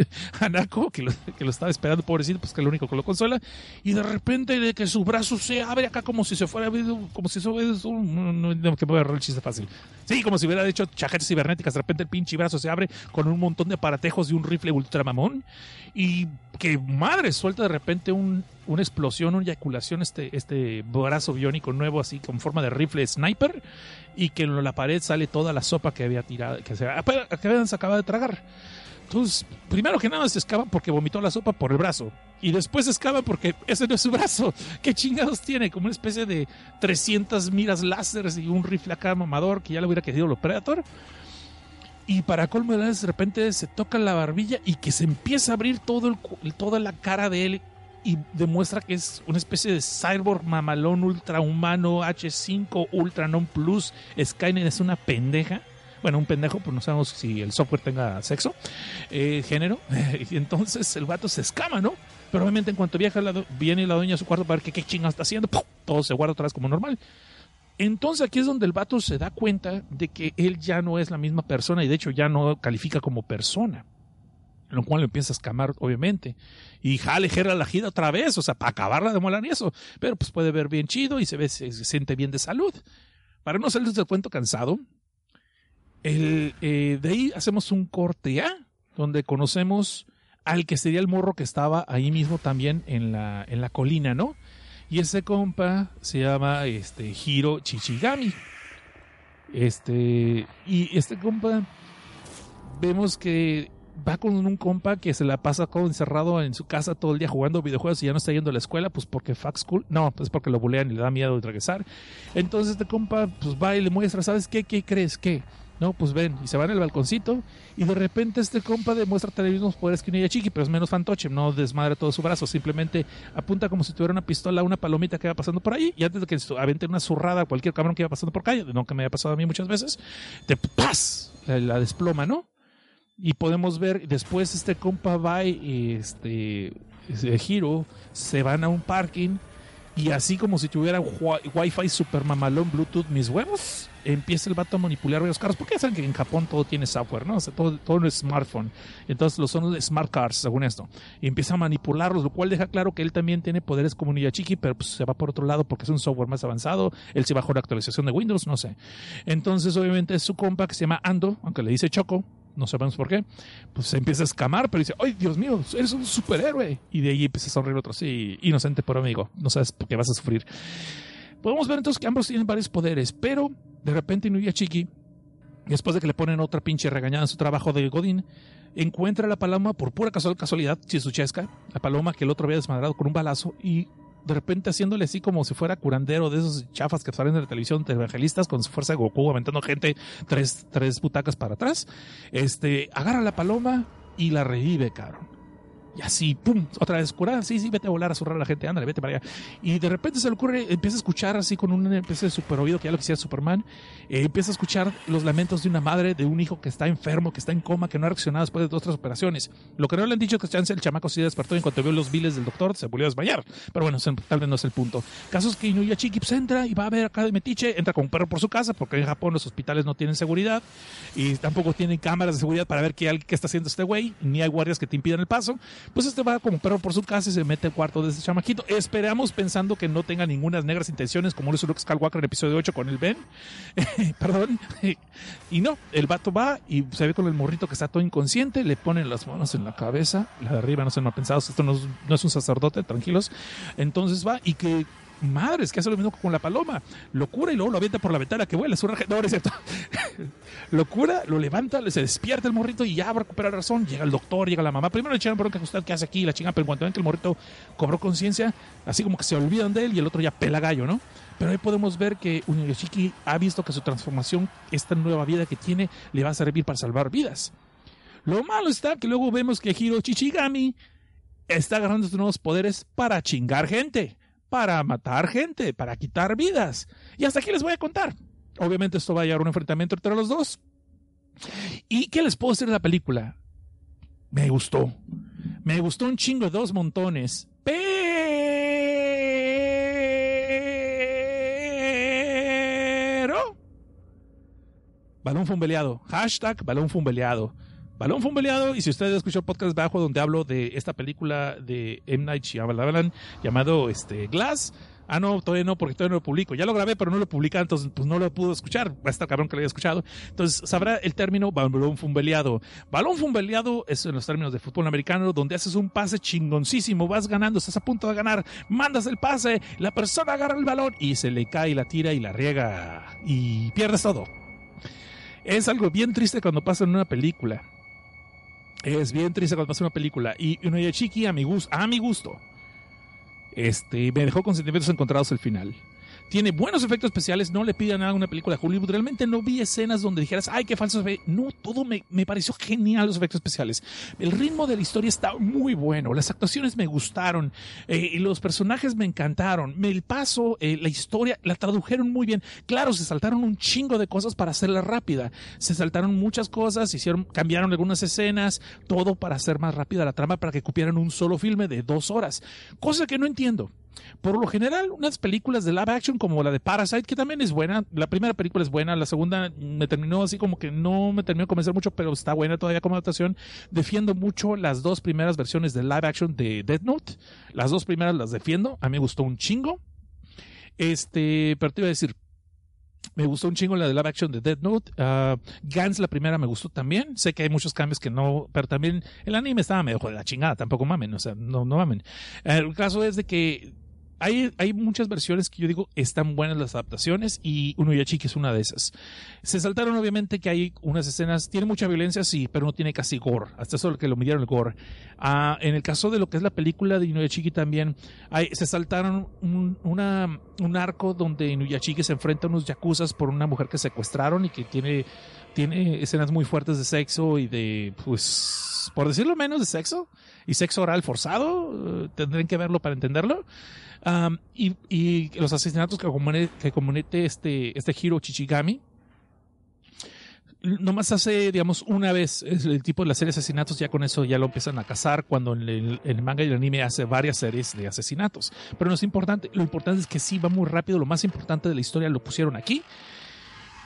Eh, Hanako, que lo, que lo estaba esperando, pobrecito, pues que es lo único que lo consuela. Y de repente de que su brazo se abre acá como si se fuera, como si eso es un... No, no, que a agarrar el chiste fácil. Sí, como si hubiera hecho chaquetas cibernéticas. De repente el pinche brazo se abre con un montón de paratejos y un rifle ultramamón. Y que madre, suelta de repente un, una explosión, una eyaculación, este, este brazo biónico nuevo, así con forma de rifle sniper. Y que en la pared sale toda la sopa que había tirado, que se, habían acabado de tragar. Entonces, primero que nada se escapa porque vomitó la sopa por el brazo. Y después se escapa porque ese no es su brazo. ¿Qué chingados tiene? Como una especie de 300 miras láseres y un rifle acá mamador que ya le hubiera querido lo Predator. Y para colmo de de repente se toca la barbilla y que se empieza a abrir todo el, toda la cara de él y demuestra que es una especie de cyborg mamalón ultrahumano H5 Ultra Non Plus. Skynet es una pendeja. Bueno, un pendejo, pues no sabemos si el software tenga sexo, eh, género. Y entonces el vato se escama, ¿no? Pero obviamente en cuanto viaja viene la doña a su cuarto para ver qué, qué está haciendo, ¡pum! todo se guarda vez como normal. Entonces aquí es donde el vato se da cuenta de que él ya no es la misma persona y de hecho ya no califica como persona. Lo cual lo empieza a escamar, obviamente. Y jale, jera la gira otra vez, o sea, para acabarla de molar y eso. Pero pues puede ver bien chido y se ve, se, siente bien de salud. Para no salir del cuento cansado, eh, de ahí hacemos un corte A, donde conocemos al que sería el morro que estaba ahí mismo también en la, en la colina, ¿no? Y ese compa se llama este Hiro Chichigami. Este, y este compa vemos que va con un compa que se la pasa como encerrado en su casa todo el día jugando videojuegos y ya no está yendo a la escuela, pues porque fuck school. No, pues porque lo bulean y le da miedo de regresar. Entonces este compa pues va y le muestra, ¿sabes qué? ¿Qué crees? ¿Qué? No, pues ven, y se van al balconcito y de repente este compa demuestra tener los poderes que Chiqui, pero es menos fantoche, no desmadre todo su brazo, simplemente apunta como si tuviera una pistola a una palomita que va pasando por ahí y antes de que avente una zurrada a cualquier cabrón que iba pasando por calle, no que me haya pasado a mí muchas veces, te ¡paz! La, desploma, ¿no? Y podemos ver, después este compa va y este, giro, se van a un parking y así como si tuviera Wi-Fi super mamalón Bluetooth mis huevos, empieza el vato a manipular los carros. Porque saben que en Japón todo tiene software, ¿no? O sea, todo, todo es smartphone. Entonces los son smart cars, según esto. Y empieza a manipularlos, lo cual deja claro que él también tiene poderes como chiqui pero pues, se va por otro lado porque es un software más avanzado. Él se bajó la actualización de Windows, no sé. Entonces, obviamente, es su compa que se llama Ando, aunque le dice Choco, no sabemos por qué, pues se empieza a escamar, pero dice, ¡ay, Dios mío, eres un superhéroe! Y de ahí empieza a sonreír otro, sí, inocente por amigo, no sabes por qué vas a sufrir. Podemos ver entonces que ambos tienen varios poderes, pero de repente Inuya Chiqui, después de que le ponen otra pinche regañada en su trabajo de Godín, encuentra a la paloma por pura casualidad, chisuchesca, la paloma que el otro había desmadrado con un balazo y de repente haciéndole así como si fuera curandero de esos chafas que salen de la televisión de evangelistas con su fuerza de Goku aventando gente tres, tres butacas para atrás. Este, agarra la paloma y la revive, cabrón. Y así, pum, otra vez curada, sí, sí, vete a volar a zurrar a la gente, ándale, vete para allá. Y de repente se le ocurre, empieza a escuchar así con un especie de super oído que ya lo que hacía Superman, eh, empieza a escuchar los lamentos de una madre, de un hijo que está enfermo, que está en coma, que no ha reaccionado después de dos tres operaciones. Lo que no le han dicho es que chance el chamaco sí despertó y en cuanto vio los biles del doctor se volvió a desmayar. Pero bueno, tal vez no es el punto. Casos que Inuya Chiqui pues, entra y va a ver acá de Metiche, entra con un perro por su casa, porque en Japón los hospitales no tienen seguridad y tampoco tienen cámaras de seguridad para ver qué, qué está haciendo este güey, ni hay guardias que te impidan el paso. Pues este va como perro por su casa y se mete al cuarto de ese chamaquito. Esperamos pensando que no tenga ninguna negras intenciones, como lo hizo Luke Skywalker en el episodio 8 con el Ben. Perdón. y no, el vato va y se ve con el morrito que está todo inconsciente, le ponen las manos en la cabeza, la de arriba no se mal pensados, esto no no es un sacerdote, tranquilos. Entonces va y que madres, que hace lo mismo con la paloma. Locura y luego lo avienta por la ventana que vuela. Su no, no es cierto. Locura, lo levanta, se despierta el morrito y ya va a recuperar razón. Llega el doctor, llega la mamá. Primero le echaron bronca a usted qué hace aquí, la chinga, pero en cuanto ven que el morrito cobró conciencia, así como que se olvidan de él y el otro ya pela gallo, ¿no? Pero ahí podemos ver que Unioshiki ha visto que su transformación, esta nueva vida que tiene, le va a servir para salvar vidas. Lo malo está que luego vemos que Hiro Chichigami está agarrando sus nuevos poderes para chingar gente para matar gente, para quitar vidas. Y hasta aquí les voy a contar. Obviamente esto va a llevar un enfrentamiento entre los dos. ¿Y qué les puedo decir de la película? Me gustó. Me gustó un chingo de dos montones. Pero... Balón fumbeleado. Hashtag balón fumbeleado. Balón Fumbeleado, y si ustedes escuchado el podcast bajo donde hablo de esta película de M. Night Shyamalan llamado este, Glass, Ah, no, todavía no, porque todavía no lo publico. Ya lo grabé, pero no lo publica, entonces pues no lo pudo escuchar. Va a estar cabrón que lo haya escuchado. Entonces sabrá el término balón fumbeleado. Balón fumbeleado es en los términos de fútbol americano, donde haces un pase chingoncísimo, vas ganando, estás a punto de ganar, mandas el pase, la persona agarra el balón y se le cae, la tira y la riega y pierdes todo. Es algo bien triste cuando pasa en una película. Es bien triste cuando pasa una película. Y Chiqui, a mi, gusto, a mi gusto, este, me dejó con sentimientos encontrados el final tiene buenos efectos especiales, no le pidan nada a una película de Hollywood. Realmente no vi escenas donde dijeras, ay, qué falso ve. No, todo me, me, pareció genial los efectos especiales. El ritmo de la historia está muy bueno, las actuaciones me gustaron, eh, los personajes me encantaron. El paso, eh, la historia, la tradujeron muy bien. Claro, se saltaron un chingo de cosas para hacerla rápida. Se saltaron muchas cosas, hicieron, cambiaron algunas escenas, todo para hacer más rápida la trama, para que cupieran un solo filme de dos horas. Cosa que no entiendo. Por lo general, unas películas de live action como la de Parasite, que también es buena, la primera película es buena, la segunda me terminó así como que no me terminó de convencer mucho, pero está buena todavía como adaptación. Defiendo mucho las dos primeras versiones de live action de Death Note. Las dos primeras las defiendo, a mí me gustó un chingo. Este, pero te iba a decir, me gustó un chingo la de live action de Death Note. Uh, Gans, la primera, me gustó también. Sé que hay muchos cambios que no, pero también el anime estaba medio de la chingada, tampoco mamen, o sea, no, no mamen. El caso es de que hay, hay muchas versiones que yo digo están buenas las adaptaciones y Unuyachiki es una de esas. Se saltaron obviamente que hay unas escenas, tiene mucha violencia, sí, pero no tiene casi gore. Hasta eso que lo midieron el gore. Ah, en el caso de lo que es la película de Inuyachiki también, hay, se saltaron un, un arco donde Inuyachiki se enfrenta a unos yakuzas por una mujer que secuestraron y que tiene, tiene escenas muy fuertes de sexo y de, pues, por decirlo menos, de sexo y sexo oral forzado. eh, tendrán que verlo para entenderlo. Y, y los asesinatos que comete, que comete este, este Hiro Chichigami. Nomás hace, digamos, una vez el tipo de la serie de asesinatos, ya con eso ya lo empiezan a cazar cuando en el, en el manga y el anime hace varias series de asesinatos. Pero no es importante, lo importante es que sí va muy rápido, lo más importante de la historia lo pusieron aquí.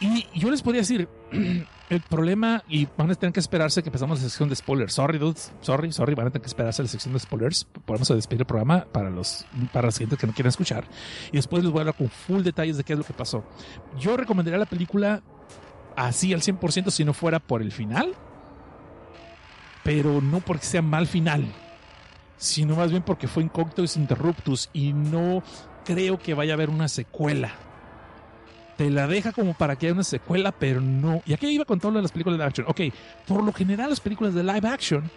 Y yo les podría decir, el problema, y van a tener que esperarse que empezamos la sección de spoilers. Sorry, dudes, sorry, sorry, van a tener que esperarse la sección de spoilers. Podemos despedir el programa para los, para los siguientes que no quieran escuchar. Y después les voy a hablar con full detalles de qué es lo que pasó. Yo recomendaría la película así al 100% si no fuera por el final. Pero no porque sea mal final, sino más bien porque fue Incognitus Interruptus y no creo que vaya a haber una secuela te la deja como para que haya una secuela, pero no. Y aquí iba con todo lo de las películas de live action. Ok, por lo general las películas de live action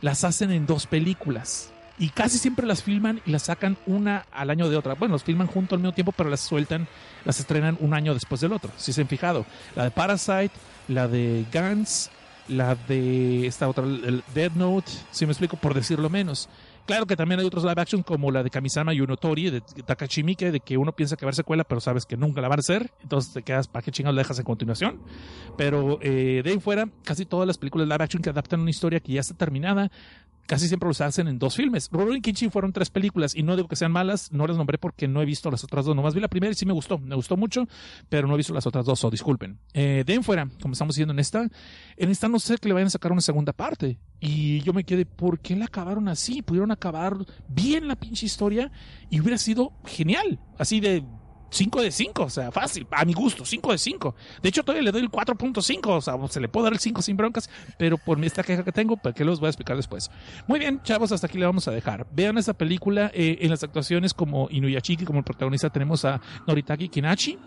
las hacen en dos películas. Y casi siempre las filman y las sacan una al año de otra. Bueno, las filman junto al mismo tiempo, pero las sueltan, las estrenan un año después del otro. Si se han fijado. La de Parasite, la de Guns, la de esta otra, Dead Note, si me explico, por decirlo menos. Claro que también hay otros live action como la de Kamisama Yunotori de Takashi Miike, de que uno piensa que va a haber secuela, pero sabes que nunca la van a hacer. Entonces te quedas, ¿para qué chingados la dejas en continuación? Pero eh, de ahí fuera, casi todas las películas live action que adaptan una historia que ya está terminada, casi siempre los hacen en dos filmes. Rurouni Kenshin fueron tres películas y no digo que sean malas, no las nombré porque no he visto las otras dos. Nomás vi la primera y sí me gustó, me gustó mucho, pero no he visto las otras dos, o disculpen. Eh, de ahí fuera, como estamos diciendo en esta, en esta no sé que le vayan a sacar una segunda parte. Y yo me quedé, ¿por qué la acabaron así? Pudieron acabar bien la pinche historia y hubiera sido genial. Así de 5 de 5, o sea, fácil, a mi gusto, 5 de 5. De hecho, todavía le doy el 4.5, o sea, se le puede dar el 5 sin broncas, pero por esta queja que tengo, que los voy a explicar después. Muy bien, chavos, hasta aquí le vamos a dejar. Vean esta película eh, en las actuaciones como Inuyachiki, como el protagonista tenemos a Noritaki Kinachi,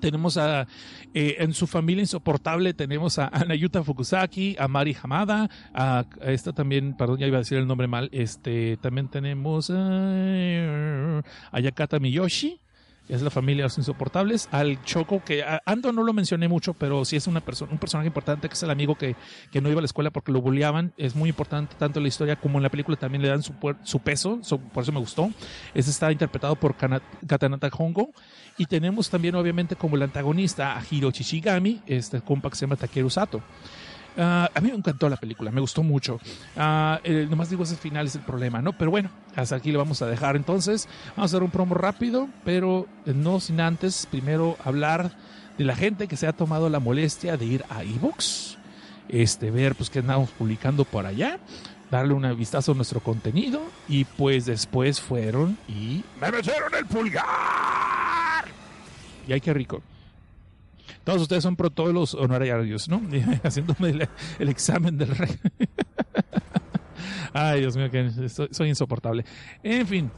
tenemos a eh, en su familia insoportable tenemos a Anayuta Fukusaki, a Mari Hamada, a, esta también, perdón, ya iba a decir el nombre mal, este también tenemos a, a Yakata Miyoshi, es la familia los insoportables, al Choco, que Ando no lo mencioné mucho, pero sí es una persona, un personaje importante, que es el amigo que, que no iba a la escuela porque lo bulleaban, es muy importante tanto en la historia como en la película también le dan su, su peso, so- por eso me gustó. Ese está interpretado por Katanata Hongo, y tenemos también obviamente como el antagonista a Hiro Chichigami, este compa que se llama Takeru Sato. Ah, a mí me encantó la película, me gustó mucho. Ah, eh, nomás digo, ese final es el problema, ¿no? Pero bueno, hasta aquí lo vamos a dejar entonces. Vamos a hacer un promo rápido, pero eh, no sin antes primero hablar de la gente que se ha tomado la molestia de ir a iVoox, este, ver pues que andamos publicando por allá, darle un vistazo a nuestro contenido y pues después fueron y me metieron el pulgar. Y ay, qué rico. Todos ustedes son pro todos los honorarios, ¿no? Haciéndome el, examen del rey. Ay, Dios mío, que soy insoportable. En fin.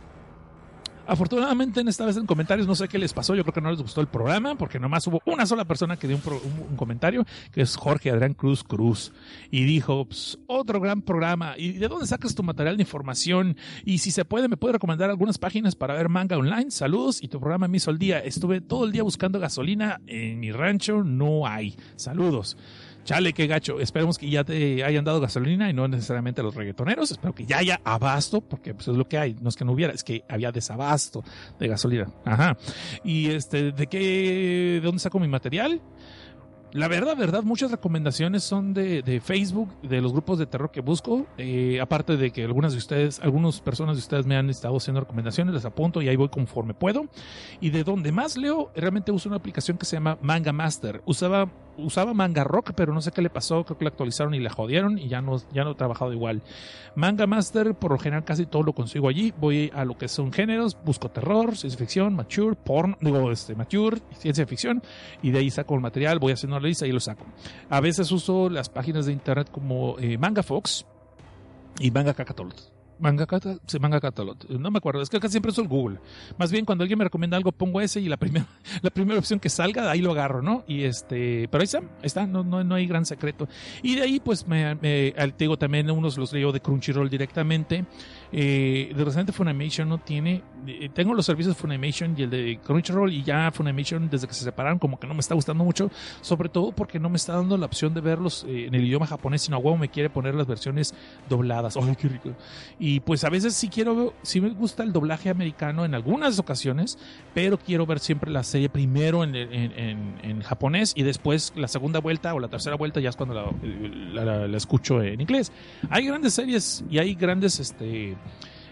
Afortunadamente, en esta vez en comentarios, no sé qué les pasó. Yo creo que no les gustó el programa, porque nomás hubo una sola persona que dio un, comentario, que es Jorge Adrián Cruz Cruz. Y dijo: "Ps, Otro gran programa. ¿Y de dónde sacas tu material de información? Y si se puede, me puede recomendar algunas páginas para ver manga online. Saludos. Y tu programa me hizo el día. Estuve todo el día buscando gasolina en mi rancho. No hay. Saludos. Chale, qué gacho. Esperemos que ya te hayan dado gasolina y no necesariamente a los reggaetoneros. Espero que ya haya abasto, porque pues, es lo que hay. No es que no hubiera, es que había desabasto de gasolina. Ajá. Y este, ¿de qué, de dónde saco mi material? La verdad, verdad, muchas recomendaciones son de, de Facebook, de los grupos de terror que busco. Eh, aparte de que algunas de ustedes, algunas personas de ustedes me han estado haciendo recomendaciones, les apunto y ahí voy conforme puedo. Y de donde más leo, realmente uso una aplicación que se llama Manga Master. Usaba, usaba Manga Rock, pero no sé qué le pasó, creo que la actualizaron y la jodieron y ya no, ya no he trabajado igual. Manga Master, por lo general casi todo lo consigo allí. Voy a lo que son géneros, busco terror, ciencia ficción, mature, porn, digo, este, mature, ciencia ficción, y de ahí saco el material, voy haciendo la lista y lo saco. A veces uso las páginas de internet como eh, Manga Fox y Manga Kakatolut. Manga, Cata- sí, manga Catalog. No me acuerdo, es que casi siempre uso el Google. Más bien, cuando alguien me recomienda algo, pongo ese y la primera, la primera opción que salga, ahí lo agarro, ¿no? Y este, pero ahí está, ahí está, no, no, no hay gran secreto. Y de ahí, pues, me, me digo, también unos los leo de Crunchyroll directamente. Eh, de reciente Funimation no tiene, tengo los servicios de Funimation y el de Crunchyroll y ya Funimation desde que se separaron como que no me está gustando mucho, sobre todo porque no me está dando la opción de verlos eh, en el idioma japonés, sino a huevo me quiere poner las versiones dobladas. ¡Ay, qué rico! Y pues a veces sí quiero, sí me gusta el doblaje americano en algunas ocasiones, pero quiero ver siempre la serie primero en, en, japonés y después la segunda vuelta o la tercera vuelta ya es cuando la, la- la- la escucho en inglés. Hay grandes series y hay grandes este,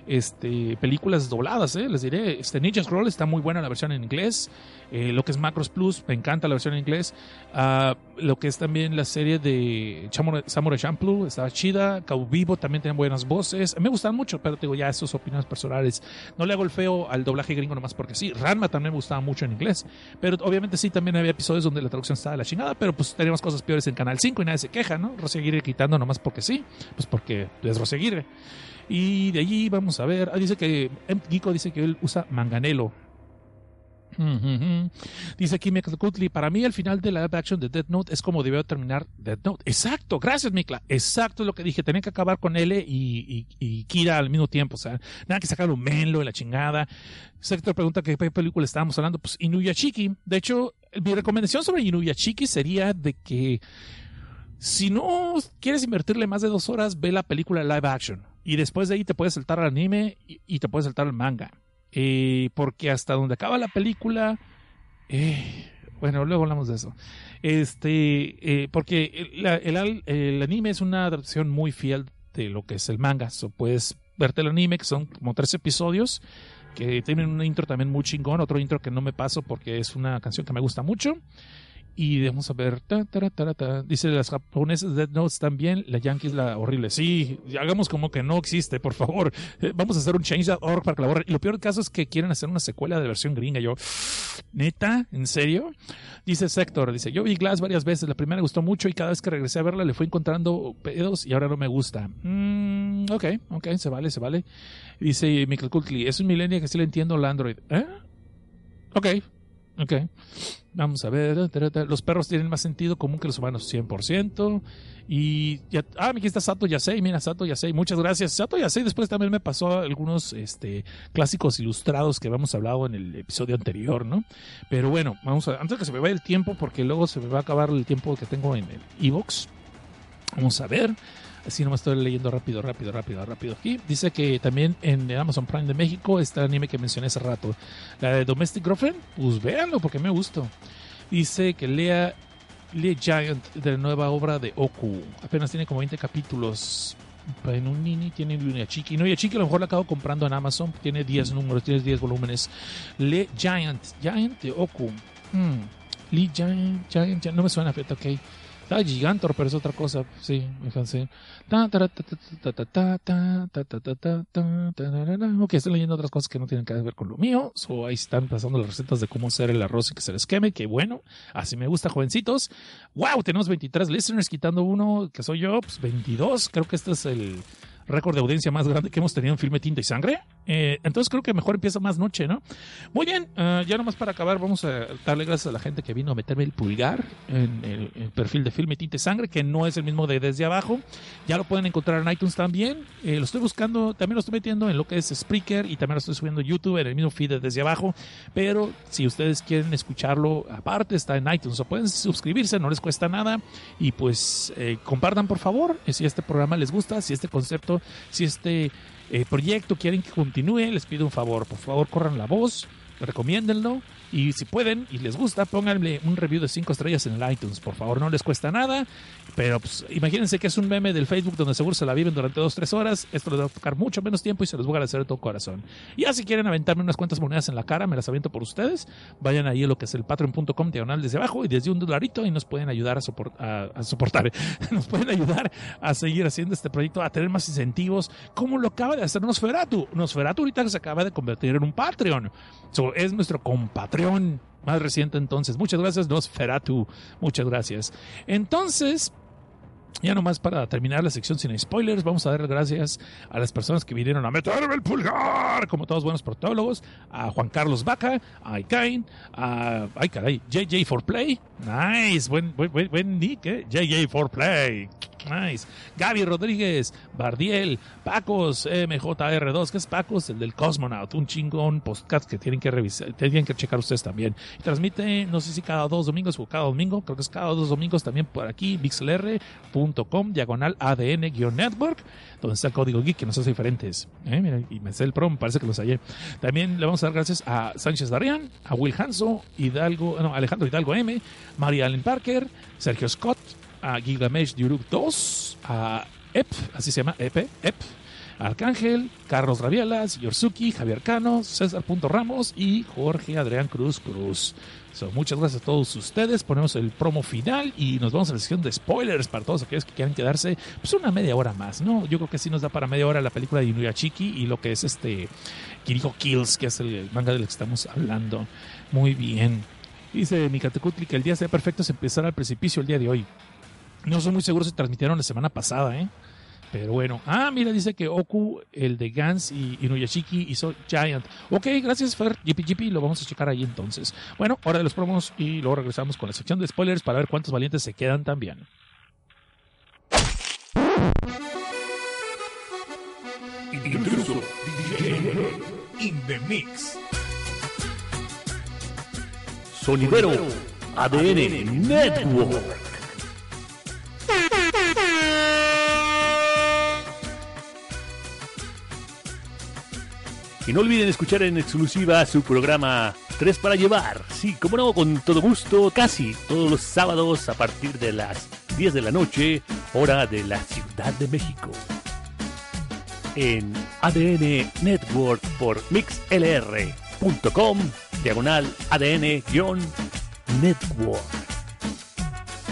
este, películas dobladas, ¿eh? les diré. Este, Ninja Scroll está muy buena la versión en inglés. Eh, lo que es Macros Plus, me encanta la versión en inglés. Ah, lo que es también la serie de Samurai, Champloo, estaba chida. Vivo también tiene buenas voces. Me gustan mucho, pero te digo, ya esas opiniones personales. No le hago el feo al doblaje gringo nomás porque sí. Ranma también me gustaba mucho en inglés. Pero obviamente sí, también había episodios donde la traducción estaba de la chingada, pero pues teníamos cosas peores en Canal 5 y nadie se queja, ¿no? Rosy Aguirre quitando nomás porque sí. Pues porque es Rosy Aguirre. Y de allí vamos a ver. Ah, dice que M. Geeko dice que él usa manganelo. Dice aquí Kutli, para mí el final de la live action de Death Note es como debió terminar Death Note. Exacto, gracias Mikla. Exacto es lo que dije. Tenía que acabar con L y, Kira al mismo tiempo. O sea, nada que sacar un menlo y la chingada. Sector pregunta qué pe- película estábamos hablando. Pues Inuyashiki. De hecho, mi recomendación sobre Inuyashiki sería de que si no quieres invertirle más de dos horas, ve la película live action. Y después de ahí te puedes saltar al anime y, te puedes saltar al manga. Porque hasta donde acaba la película. eh, bueno, luego hablamos de eso. Este, eh, porque el, el anime es una adaptación muy fiel de lo que es el manga. So, puedes verte el anime, que son como tres episodios, que tienen un intro también muy chingón. Otro intro que no me paso porque es una canción que me gusta mucho. Y vamos a ver. Dice las japonesas Dead Notes también. La Yankees la horrible. Sí, hagamos como que no existe, por favor. Eh, Vamos a hacer un change.org para que la borren. Y lo peor del caso es que quieren hacer una secuela de versión gringa. Yo, ¿neta? ¿En serio? Dice Sector, dice, yo vi Glass varias veces, la primera me gustó mucho y cada vez que regresé a verla le fui encontrando pedos y ahora no me gusta. Mm, ok, ok, se vale, se vale. Dice Michael Cultley, es un millennial que sí le entiendo al Android. ¿Eh? Ok, ok. Vamos a ver. ta. Los perros tienen más sentido común que los humanos, 100%. Y ah, aquí está Sato Yasei. Mira, Sato Yasei. Muchas gracias. Sato Yasei después también me pasó algunos este, clásicos ilustrados que habíamos hablado en el episodio anterior, ¿no? Pero bueno, vamos a, antes de que se me vaya el tiempo, porque luego se me va a acabar el tiempo que tengo en el Evox. Vamos a ver. Así no me estoy leyendo rápido, rápido, rápido, rápido aquí. Dice que también en Amazon Prime de México está el anime que mencioné hace rato. La de Domestic Girlfriend, pues véanlo porque me gustó. Dice que lea Lee Giant de la nueva obra de Oku. Apenas tiene como 20 capítulos. En un nini tiene Inuyachiki. Inuyachiki a lo mejor la acabo comprando en Amazon. Tiene 10 números, tiene 10 volúmenes. Lee Giant, Giant de Oku. Hmm. Lee Giant, Giant, Giant, no me suena, fíjate, ok. Ah, Gigantor, pero es otra cosa. Sí, fíjense. Ok, estoy leyendo otras cosas que no tienen que ver con lo mío. So, ahí están pasando las recetas de cómo hacer el arroz y que se les queme. qué bueno, así me gusta, jovencitos. ¡Wow! Tenemos 23 listeners, quitando uno que soy yo, pues 22. Creo que este es el récord de audiencia más grande que hemos tenido en Filme Tinta y Sangre. Eh, entonces creo que mejor empieza más noche, ¿no? Muy bien, ah, ya nomás para acabar, vamos a darle gracias a la gente que vino a meterme el pulgar en el, perfil de Filme Tinta y Sangre, que no es el mismo de desde abajo. Ya lo pueden encontrar en iTunes también. Eh, lo estoy buscando, también lo estoy metiendo en lo que es Spreaker y también lo estoy subiendo a YouTube en el mismo feed de desde abajo. Pero si ustedes quieren escucharlo aparte, está en iTunes o pueden suscribirse, no les cuesta nada. Y pues eh, compartan por favor eh, si este programa les gusta, si este concepto, si este eh, proyecto quieren que continúe, les pido un favor. Por favor, corran la voz, recomiéndenlo. Y si pueden y les gusta, pónganle un review de 5 estrellas en el iTunes. Por favor, no les cuesta nada. Pero pues, imagínense que es un meme del Facebook donde seguro se la viven durante 2-3 horas. Esto les va a tocar mucho menos tiempo y se los voy a agradecer de todo corazón. Ya si quieren aventarme unas cuantas monedas en la cara, me las aviento por ustedes. Vayan ahí a lo que es el patreon.com diagonal desde abajo y desde un dolarito y nos pueden ayudar a, sopor- a- a soportar. nos pueden ayudar a seguir haciendo este proyecto, a tener más incentivos, como lo acaba de hacer Nosferatu. Nosferatu ahorita se acaba de convertir en un Patreon. So, es nuestro más reciente entonces. Muchas gracias, Nosferatu. Muchas gracias. Entonces, Ya nomás para terminar la sección sin spoilers, vamos a dar gracias a las personas que vinieron a meterme el pulgar, como todos buenos protólogos, a Juan Carlos Vaca, a Ikain, a, ay caray, JJ4Play, nice, buen, buen, buen nick, eh? JJ4Play, nice, Gaby Rodríguez, Bardiel, Pacos, MJR2, que es Pacos, el del Cosmonaut, un chingón podcast que tienen que revisar, tienen que checar ustedes también. Transmite, no sé si cada dos domingos o cada domingo, creo que es cada dos domingos también por aquí, VixLR.com, diagonal ADN-network, donde está el código geek que nos hace diferentes. Eh, y me sé el prom, parece que los hallé. También le vamos a dar gracias a Sánchez Darrián, a Will Hanso, Hidalgo, no, Alejandro Hidalgo M, María Allen Parker, Sergio Scott, a Gigamesh Diuruk 2, a EP, así se llama, EP, EP, Arcángel, Carlos Ravielas, Yorsuki, Javier Cano, César Punto Ramos y Jorge Adrián Cruz Cruz. So, muchas gracias a todos ustedes. Ponemos el promo final y nos vamos a la sección de spoilers para todos aquellos que quieran quedarse pues una media hora más, ¿no? Yo creo que sí nos da para media hora la película de Inuyachiki y lo que es este Kiriko Kills, que es el manga del que estamos hablando. Muy bien. Dice Mikatecutli que el día sea perfecto es empezar al precipicio el día de hoy. No soy muy seguro si transmitieron la semana pasada, ¿eh? Pero bueno, ah, mira, dice que Oku, el de Gans y Inuyashiki hizo Giant. Ok, gracias Fer, GP lo vamos a checar ahí entonces. Bueno, hora de los promos y luego regresamos con la sección de spoilers para ver cuántos valientes se quedan también. Intruso, in the mix. Sonidero ADN Network. Y no olviden escuchar en exclusiva su programa 3 para llevar. Sí, como no, con todo gusto, casi todos los sábados a partir de las 10 de la noche, hora de la Ciudad de México. En ADN Network por mixlr.com, diagonal ADN-network.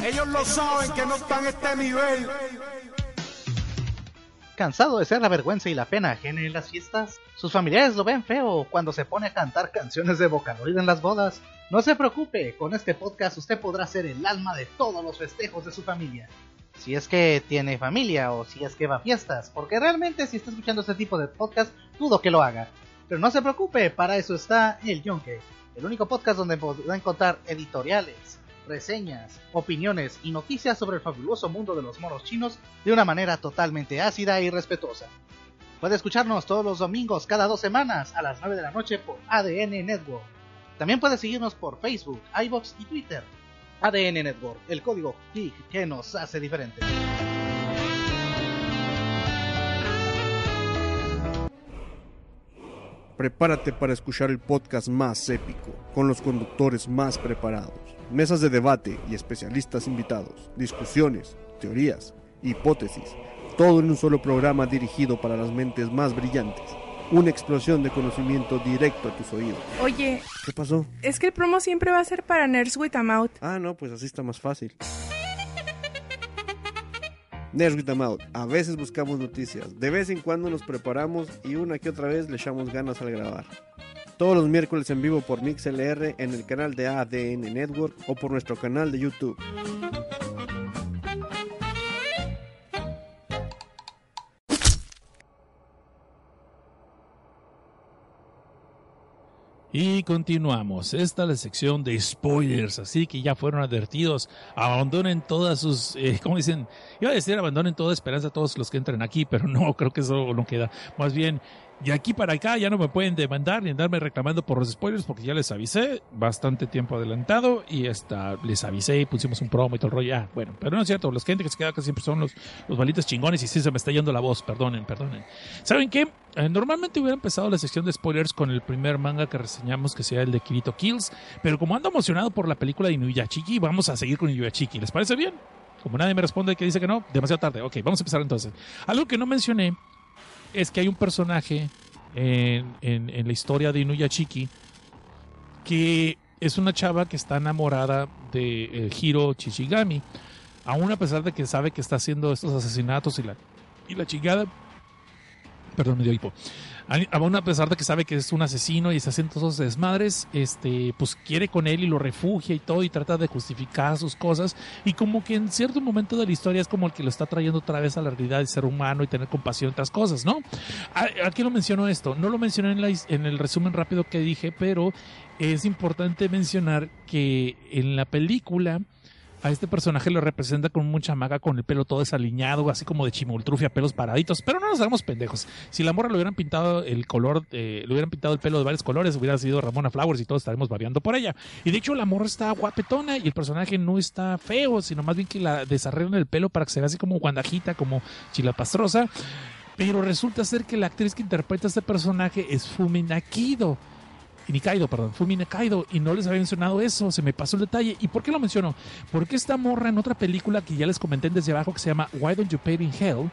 Ellos lo saben que no están este nivel. ¿Cansado de ser la vergüenza y la pena ajena en las fiestas? ¿Sus familiares lo ven feo cuando se pone a cantar canciones de Vocaloid en las bodas? No se preocupe, con este podcast usted podrá ser el alma de todos los festejos de su familia. Si es que tiene familia o si es que va a fiestas, porque realmente si está escuchando este tipo de podcast, dudo que lo haga. Pero no se preocupe, para eso está El Yonke, el único podcast donde podrá encontrar editoriales, reseñas, opiniones y noticias sobre el fabuloso mundo de los monos chinos de una manera totalmente ácida y respetuosa. Puede escucharnos todos los domingos cada dos semanas a las 9 de la noche por ADN Network. También puede seguirnos por Facebook, iBox y Twitter. ADN Network, el código geek que nos hace diferentes. Prepárate para escuchar el podcast más épico, con los conductores más preparados, mesas de debate y especialistas invitados, discusiones, teorías, hipótesis, todo en un solo programa dirigido para las mentes más brillantes. Una explosión de conocimiento directo a tus oídos. Oye, ¿Qué pasó? es que el promo siempre va a ser para Nerds with a Mouth. Ah, no, pues así está más fácil. Nerds with a Mouth. A veces buscamos noticias, de vez en cuando nos preparamos y una que otra vez le echamos ganas al grabar. Todos los miércoles en vivo por MixLR en el canal de ADN Network o por nuestro canal de YouTube. Y continuamos. Esta es la sección de spoilers, así que ya fueron advertidos. Abandonen todas sus, eh, ¿cómo dicen? Iba a decir abandonen toda esperanza a todos los que entren aquí, pero no, creo que eso no queda. Más bien, de aquí para acá ya no me pueden demandar ni andarme reclamando por los spoilers porque ya les avisé bastante tiempo adelantado y hasta les avisé y pusimos un promo y todo el rollo. Ah, bueno, pero no es cierto, los gente que se queda acá siempre son los, los malitos chingones y sí se me está yendo la voz, perdonen, perdonen. ¿Saben qué? Eh, normalmente hubiera empezado la sección de spoilers con el primer manga que reseñamos, que sea el de Kirito Kills, pero como ando emocionado por la película de Inuyachiki, vamos a seguir con Inuyachiki. ¿Les parece bien? Como nadie me responde que dice que no, demasiado tarde. Ok, vamos a empezar entonces. Algo que no mencioné es que hay un personaje en, en- la historia de Inuyachiki que es una chava que está enamorada de Hiro Chichigami. Aún a pesar de que sabe que está haciendo estos asesinatos y la, y la chingada, Perdón, me dio hipo. Aún a pesar de que sabe que es un asesino y está haciendo todos esos desmadres, este, pues quiere con él y lo refugia y todo y trata de justificar sus cosas y como que en cierto momento de la historia es como el que lo está trayendo otra vez a la realidad de ser humano y tener compasión y otras cosas, ¿no? ¿A, a qué lo menciono esto? No lo mencioné en, la en el resumen rápido que dije, pero es importante mencionar que en la película a este personaje lo representa con mucha maga, con el pelo todo desaliñado, así como de chimultrufia, pelos paraditos. Pero no nos hagamos pendejos. Si la morra le hubieran pintado el color, eh, le hubieran pintado el pelo de varios colores, hubiera sido Ramona Flowers y todos estaremos babeando por ella. Y de hecho, la morra está guapetona y el personaje no está feo, sino más bien que la desarreglan el pelo para que se vea así como guandajita, como chilapastrosa. Pero resulta ser que la actriz que interpreta a este personaje es Fumi Nakido. Y Nikaido, perdón, Fumi Nikaido, y no les había mencionado eso, se me pasó el detalle. ¿Y por qué lo menciono? Porque esta morra en otra película que ya les comenté desde abajo que se llama Why Don't You Pay in Hell,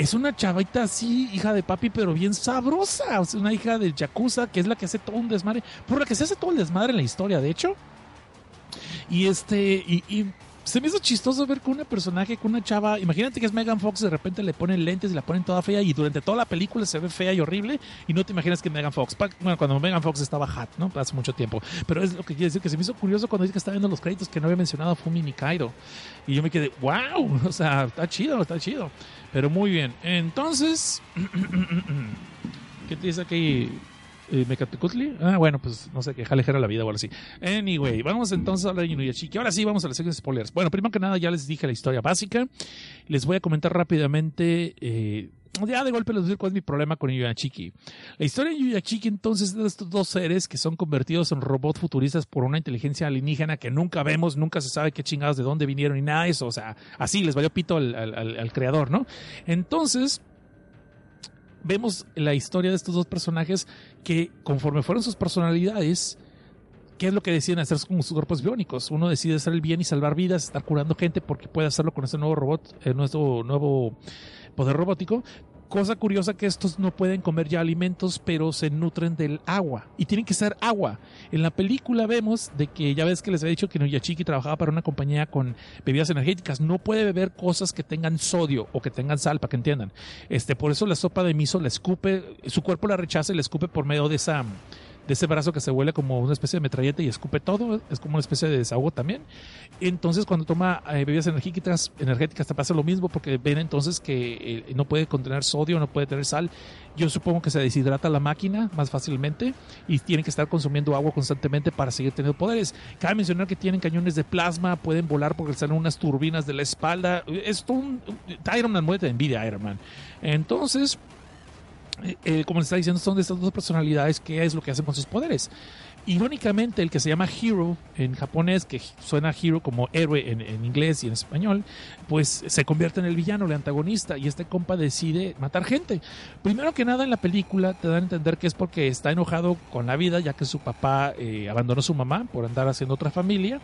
es una chavita así, hija de papi, pero bien sabrosa. O sea, una hija del Yakuza que es la que hace todo un desmadre, por la que se hace todo el desmadre en la historia, de hecho. Y este, y, se me hizo chistoso ver con una personaje, con una chava. Imagínate que es Megan Fox, de repente le ponen lentes y la ponen toda fea y durante toda la película se ve fea y horrible. Y no te imaginas que Megan Fox. Bueno, cuando Megan Fox estaba hot, ¿no? Hace mucho tiempo. Pero es lo que quiere decir que se me hizo curioso cuando dice que estaba viendo los créditos que no había mencionado Fumi Nikaido. Y yo me quedé, wow, o sea, está chido, está chido. Pero muy bien. Entonces, ¿qué te dice aquí? Eh, Mecatecutli? Ah, bueno, pues no sé, que jalejera la vida o algo así. Anyway, vamos entonces a hablar de Inuyashiki. Ahora sí, vamos a la sección de spoilers. Bueno, primero que nada, ya les dije la historia básica. Les voy a comentar rápidamente. eh, ya de golpe les voy decir cuál es mi problema con Inuyashiki. La historia de Inuyashiki entonces es de estos dos seres que son convertidos en robots futuristas por una inteligencia alienígena que nunca vemos, nunca se sabe qué chingados de dónde vinieron ni nada de eso. O sea, así les valió pito al creador, ¿no? Entonces, vemos la historia de estos dos personajes que conforme fueron sus personalidades, ¿qué es lo que deciden hacer con sus cuerpos biónicos? Uno decide hacer el bien y salvar vidas, estar curando gente porque puede hacerlo con este nuevo robot, eh, nuestro nuevo poder robótico. Cosa curiosa que estos no pueden comer ya alimentos, pero se nutren del agua. Y tienen que ser agua. En la película vemos de que ya ves que les había dicho que Noyachiki trabajaba para una compañía con bebidas energéticas. No puede beber cosas que tengan sodio o que tengan sal, para que entiendan. Este, por eso la sopa de miso la escupe, su cuerpo la rechaza y la escupe por medio de esa de ese brazo que se huele como una especie de metralleta y escupe todo, es como una especie de desahogo también. Entonces, cuando toma eh, bebidas energéticas, energéticas te pasa lo mismo porque ven entonces que eh, no puede contener sodio, no puede tener sal. Yo supongo que se deshidrata la máquina más fácilmente y tienen que estar consumiendo agua constantemente para seguir teniendo poderes. Cabe mencionar que tienen cañones de plasma, pueden volar porque salen unas turbinas de la espalda. Es todo un... Iron Man muere de envidia, Iron Man. Entonces, eh, eh, como les estaba diciendo, son de estas dos personalidades, ¿qué es lo que hacen con sus poderes? Irónicamente, el que se llama Hero en japonés, que suena Hero como héroe en, en inglés y en español, pues se convierte en el villano, el antagonista, y este compa decide matar gente. Primero que nada, en la película te dan a entender que es porque está enojado con la vida, ya que su papá eh, abandonó a su mamá por andar haciendo otra familia.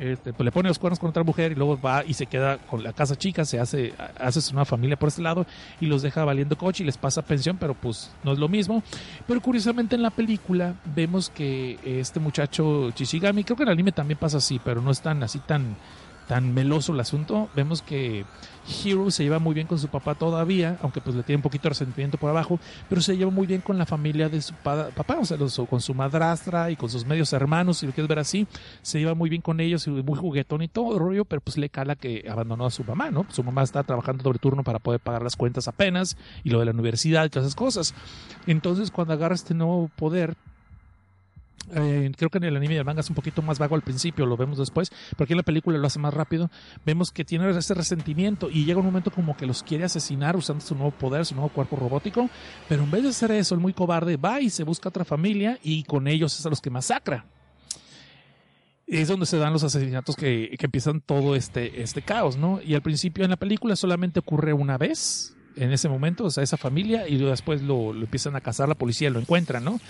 Este, pues le pone los cuernos con otra mujer y luego va y se queda con la casa chica, se hace, hace una familia por este lado y los deja valiendo coche y les pasa pensión, pero pues no es lo mismo. Pero curiosamente en la película vemos que este muchacho Chishigami, creo que en el anime también pasa así, pero no es tan así tan tan meloso el asunto. Vemos que Hero se lleva muy bien con su papá todavía, aunque pues le tiene un poquito de resentimiento por abajo, pero se lleva muy bien con la familia de su pa- papá, o sea, con su madrastra y con sus medios hermanos, si lo quieres ver así, se lleva muy bien con ellos y muy juguetón y todo rollo, pero pues le cala que abandonó a su mamá, ¿no? Su mamá está trabajando doble turno para poder pagar las cuentas apenas y lo de la universidad y todas esas cosas. Entonces, cuando agarra este nuevo poder, eh, creo que en el anime y el manga es un poquito más vago al principio, lo vemos después, pero aquí en la película lo hace más rápido. Vemos que tiene ese resentimiento y llega un momento como que los quiere asesinar usando su nuevo poder, su nuevo cuerpo robótico, pero en vez de hacer eso, el muy cobarde va y se busca otra familia y con ellos es a los que masacra. Es donde se dan los asesinatos que, que empiezan todo este, este caos, ¿no? Y al principio en la película solamente ocurre una vez, en ese momento, o sea, esa familia, y después lo, empiezan a cazar la policía y lo encuentran, ¿no?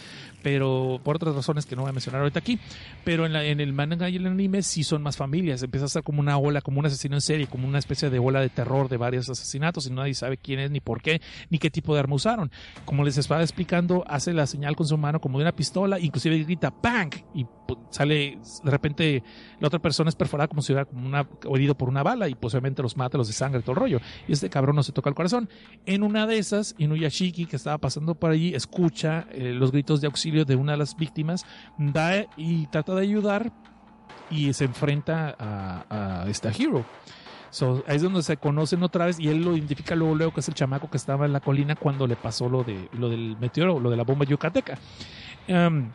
Pero por otras razones que no voy a mencionar ahorita aquí. Pero en, la, en el manga y el anime sí son más familias. Empieza a ser como una ola, como un asesino en serie, como una especie de ola de terror de varios asesinatos y nadie sabe quién es, ni por qué, ni qué tipo de arma usaron. Como les estaba explicando, hace la señal con su mano como de una pistola, inclusive grita ¡Bang! Y sale, de repente, la otra persona es perforada como si hubiera como una, herido por una bala y posiblemente los mata, los de sangre, todo el rollo. Y este cabrón no se toca el corazón. En una de esas, Inuyashiki, que estaba pasando por allí, escucha eh, los gritos de auxilio de una de las víctimas, da y trata de ayudar y se enfrenta a, a esta Hero. So, ahí es donde se conocen otra vez y él lo identifica luego, luego que es el chamaco que estaba en la colina cuando le pasó lo, de, lo del meteoro, lo de la bomba yucateca. Um,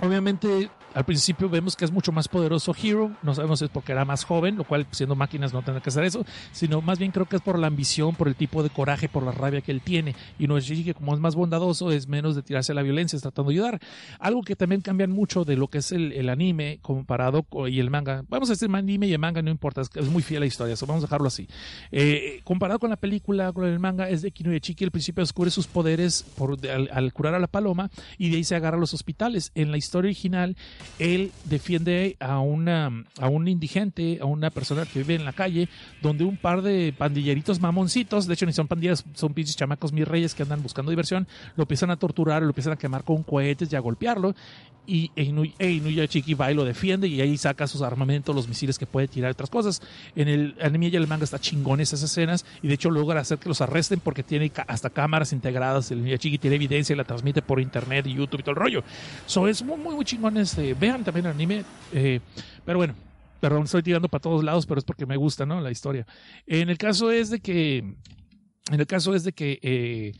obviamente al principio vemos que es mucho más poderoso Hero, no sabemos si es porque era más joven, lo cual siendo máquinas no tendrá que hacer eso, sino más bien creo que es por la ambición, por el tipo de coraje, por la rabia que él tiene. Y no es que como es más bondadoso, es menos de tirarse a la violencia, es tratando de ayudar. Algo que también cambian mucho de lo que es el, anime comparado con, y el manga. Vamos a decir anime y el manga, no importa, es, muy fiel a la historia, so vamos a dejarlo así. Eh, comparado con la película, con el manga, es de que Inuyashiki al principio descubre sus poderes al, al curar a la paloma y de ahí se agarra a los hospitales. En la historia original, él defiende a una a un indigente, a una persona que vive en la calle, donde un par de pandilleritos mamoncitos, de hecho ni son pandillas, son pinches chamacos mis reyes que andan buscando diversión, lo empiezan a torturar, lo empiezan a quemar con cohetes y a golpearlo y Inuyashiki va y lo defiende y ahí saca sus armamentos, los misiles que puede tirar, otras cosas. En el anime y el manga está chingón esas escenas y de hecho logra hacer que los arresten porque tiene hasta cámaras integradas, el Inuyashiki tiene evidencia y la transmite por internet y YouTube y todo el rollo. So es muy, muy, muy chingón este. Vean también el anime. Eh, pero bueno, perdón, estoy tirando para todos lados, pero es porque me gusta, ¿no? La historia. En el caso es de que. En el caso es de que. Eh,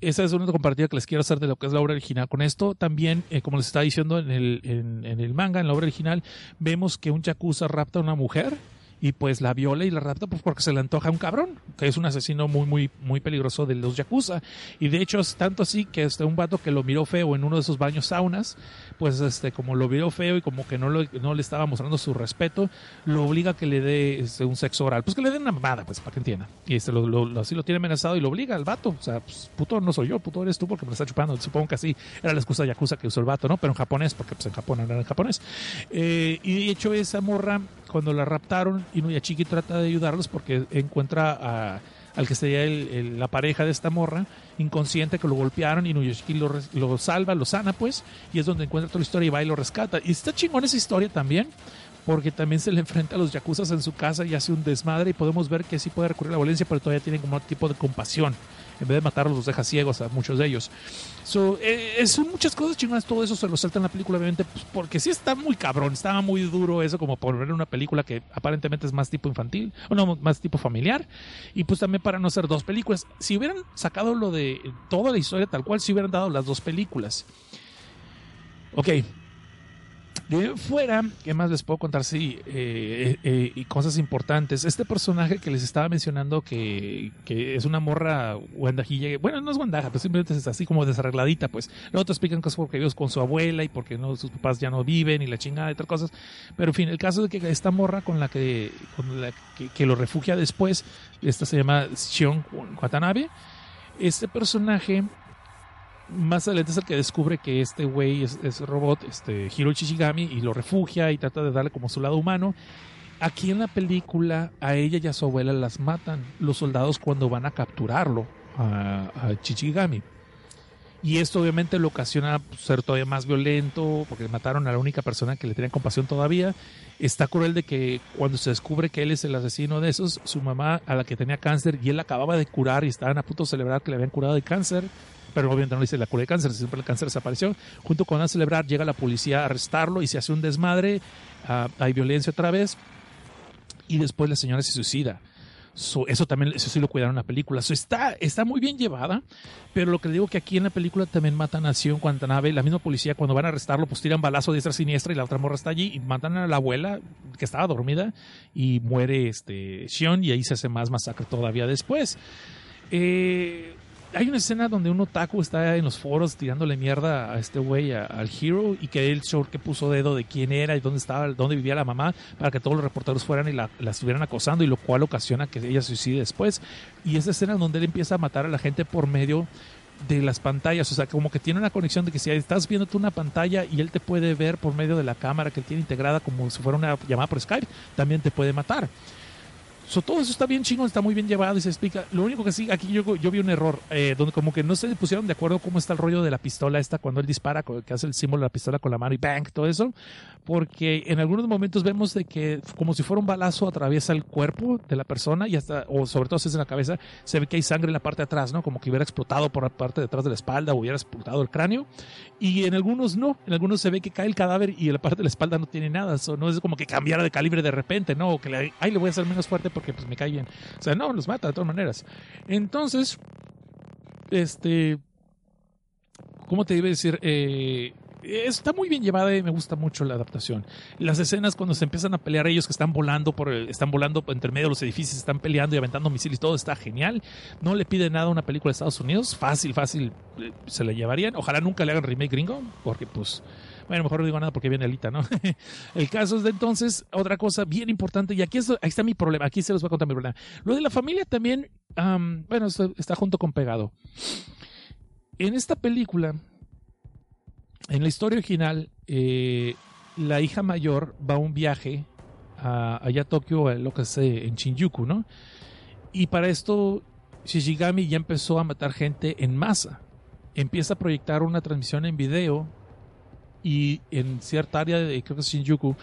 esa es una comparativa que les quiero hacer de lo que es la obra original. Con esto también, eh, como les estaba diciendo en el, en, el manga, en la obra original, vemos que un yakuza rapta a una mujer y pues la viola y la rapta pues porque se le antoja a un cabrón, que es un asesino muy muy muy peligroso de los yakuza y de hecho es tanto así que este un vato que lo miró feo en uno de esos baños saunas, pues este como lo miró feo y como que no, lo, no le estaba mostrando su respeto, lo obliga a que le dé este, un sexo oral, pues que le dé una mamada, pues para que entienda. Y este lo, lo, así lo tiene amenazado y lo obliga al vato, o sea, pues, puto no soy yo, puto eres tú porque me lo está chupando, supongo que así era la excusa yakuza que usó el vato, ¿no? Pero en japonés, porque pues en Japón era en japonés. Eh, y de hecho esa morra cuando la raptaron, Inuyashiki trata de ayudarlos porque encuentra a, al que sería el, el, la pareja de esta morra, inconsciente, que lo golpearon, y Inuyashiki lo, lo, salva, lo sana, pues, y es donde encuentra toda la historia y va y lo rescata. Y está chingón esa historia también, porque también se le enfrenta a los yakuzas en su casa y hace un desmadre, y podemos ver que sí puede recurrir a la violencia, pero todavía tiene como un tipo de compasión. En vez de matarlos, los deja ciegos a muchos de ellos. So, eh, son muchas cosas chingonas, todo eso se lo salta en la película, obviamente, pues, porque sí está muy cabrón, estaba muy duro eso, como por ver una película que aparentemente es más tipo infantil, o no, más tipo familiar, y pues también para no ser dos películas. Si hubieran sacado lo de toda la historia tal cual, si hubieran dado las dos películas. Ok, de fuera, ¿qué más les puedo contar? Sí, eh, eh, y cosas importantes. Este personaje que les estaba mencionando, que, que es una morra guandajilla, bueno, no es guandaja, pero simplemente es así como desarregladita, pues. Luego te explican cosas porque vives con su abuela y porque no, sus papás ya no viven y la chingada y otras cosas. Pero en fin, el caso de que esta morra con la que, con la que, que lo refugia después, esta se llama Shion Watanabe. Este personaje más adelante es el que descubre que este güey es, es, robot, este Hiro Shishigami, y lo refugia y trata de darle como su lado humano. Aquí en la película, a ella y a su abuela las matan los soldados cuando van a capturarlo, a, a. Y esto obviamente lo ocasiona ser todavía más violento, porque mataron a la única persona que le tenía compasión todavía. Está cruel de que cuando se descubre que él es el asesino de esos, su mamá, a la que tenía cáncer, y él acababa de curar y estaban a punto de celebrar que le habían curado de cáncer, pero obviamente no dice la cura de cáncer, siempre el cáncer desapareció. Junto con a celebrar, llega la policía a arrestarlo y se hace un desmadre, uh, hay violencia otra vez, y después la señora se suicida. So, eso también, eso sí lo cuidaron en la película. So, está, está muy bien llevada, pero lo que le digo que aquí en la película también matan a Sion Guantanave, la misma policía cuando van a arrestarlo, pues tiran balazo diestra siniestra y la otra morra está allí y matan a la abuela que estaba dormida y muere este Sion y ahí se hace más masacre todavía después. Eh, hay una escena donde un otaku está en los foros tirándole mierda a este güey, al hero, y que él short que puso dedo de quién era y dónde estaba, dónde vivía la mamá, para que todos los reporteros fueran y la, la estuvieran acosando, y lo cual ocasiona que ella suicide después. Y esa escena donde él empieza a matar a la gente por medio de las pantallas, o sea, como que tiene una conexión de que si estás viendo tú una pantalla y él te puede ver por medio de la cámara que él tiene integrada como si fuera una llamada por Skype, también te puede matar. So, todo eso está bien chingón, está muy bien llevado y se explica. Lo único que sí, aquí yo, yo vi un error, eh, donde como que no se pusieron de acuerdo cómo está el rollo de la pistola esta cuando él dispara, que hace el símbolo de la pistola con la mano y bang, todo eso. Porque en algunos momentos vemos de que como si fuera un balazo atraviesa el cuerpo de la persona y hasta, o sobre todo si es en la cabeza, se ve que hay sangre en la parte de atrás, ¿no? Como que hubiera explotado por la parte de atrás de la espalda o hubiera explotado el cráneo. Y en algunos no, en algunos se ve que cae el cadáver y en la parte de la espalda no tiene nada. So, no es como que cambiara de calibre de repente, ¿no? O que le, ay, le voy a hacer menos fuerte porque pues me cae. O sea, no, los mata de todas maneras. Entonces, este, ¿cómo te a decir? Eh, está muy bien llevada y me gusta mucho la adaptación. Las escenas cuando se empiezan a pelear ellos que están volando por están volando entre medio de los edificios, están peleando y aventando misiles, todo está genial. No le pide nada a una película de Estados Unidos, fácil, fácil eh, se la llevarían. Ojalá nunca le hagan remake gringo, porque pues bueno, mejor no digo nada porque viene Alita, ¿no? el caso es de entonces, otra cosa bien importante, y aquí es- ahí está mi problema, aquí se los voy a contar mi problema. Lo de la familia también, am, bueno, está junto con pegado. En esta película, en la historia original, eh, la hija mayor va a un viaje allá a Tokio, a lo que sé, en Shinjuku, ¿no? Y para esto, Shishigami ya empezó a matar gente en masa. Empieza a proyectar una transmisión en video y en cierta área de creo que es Shinjuku,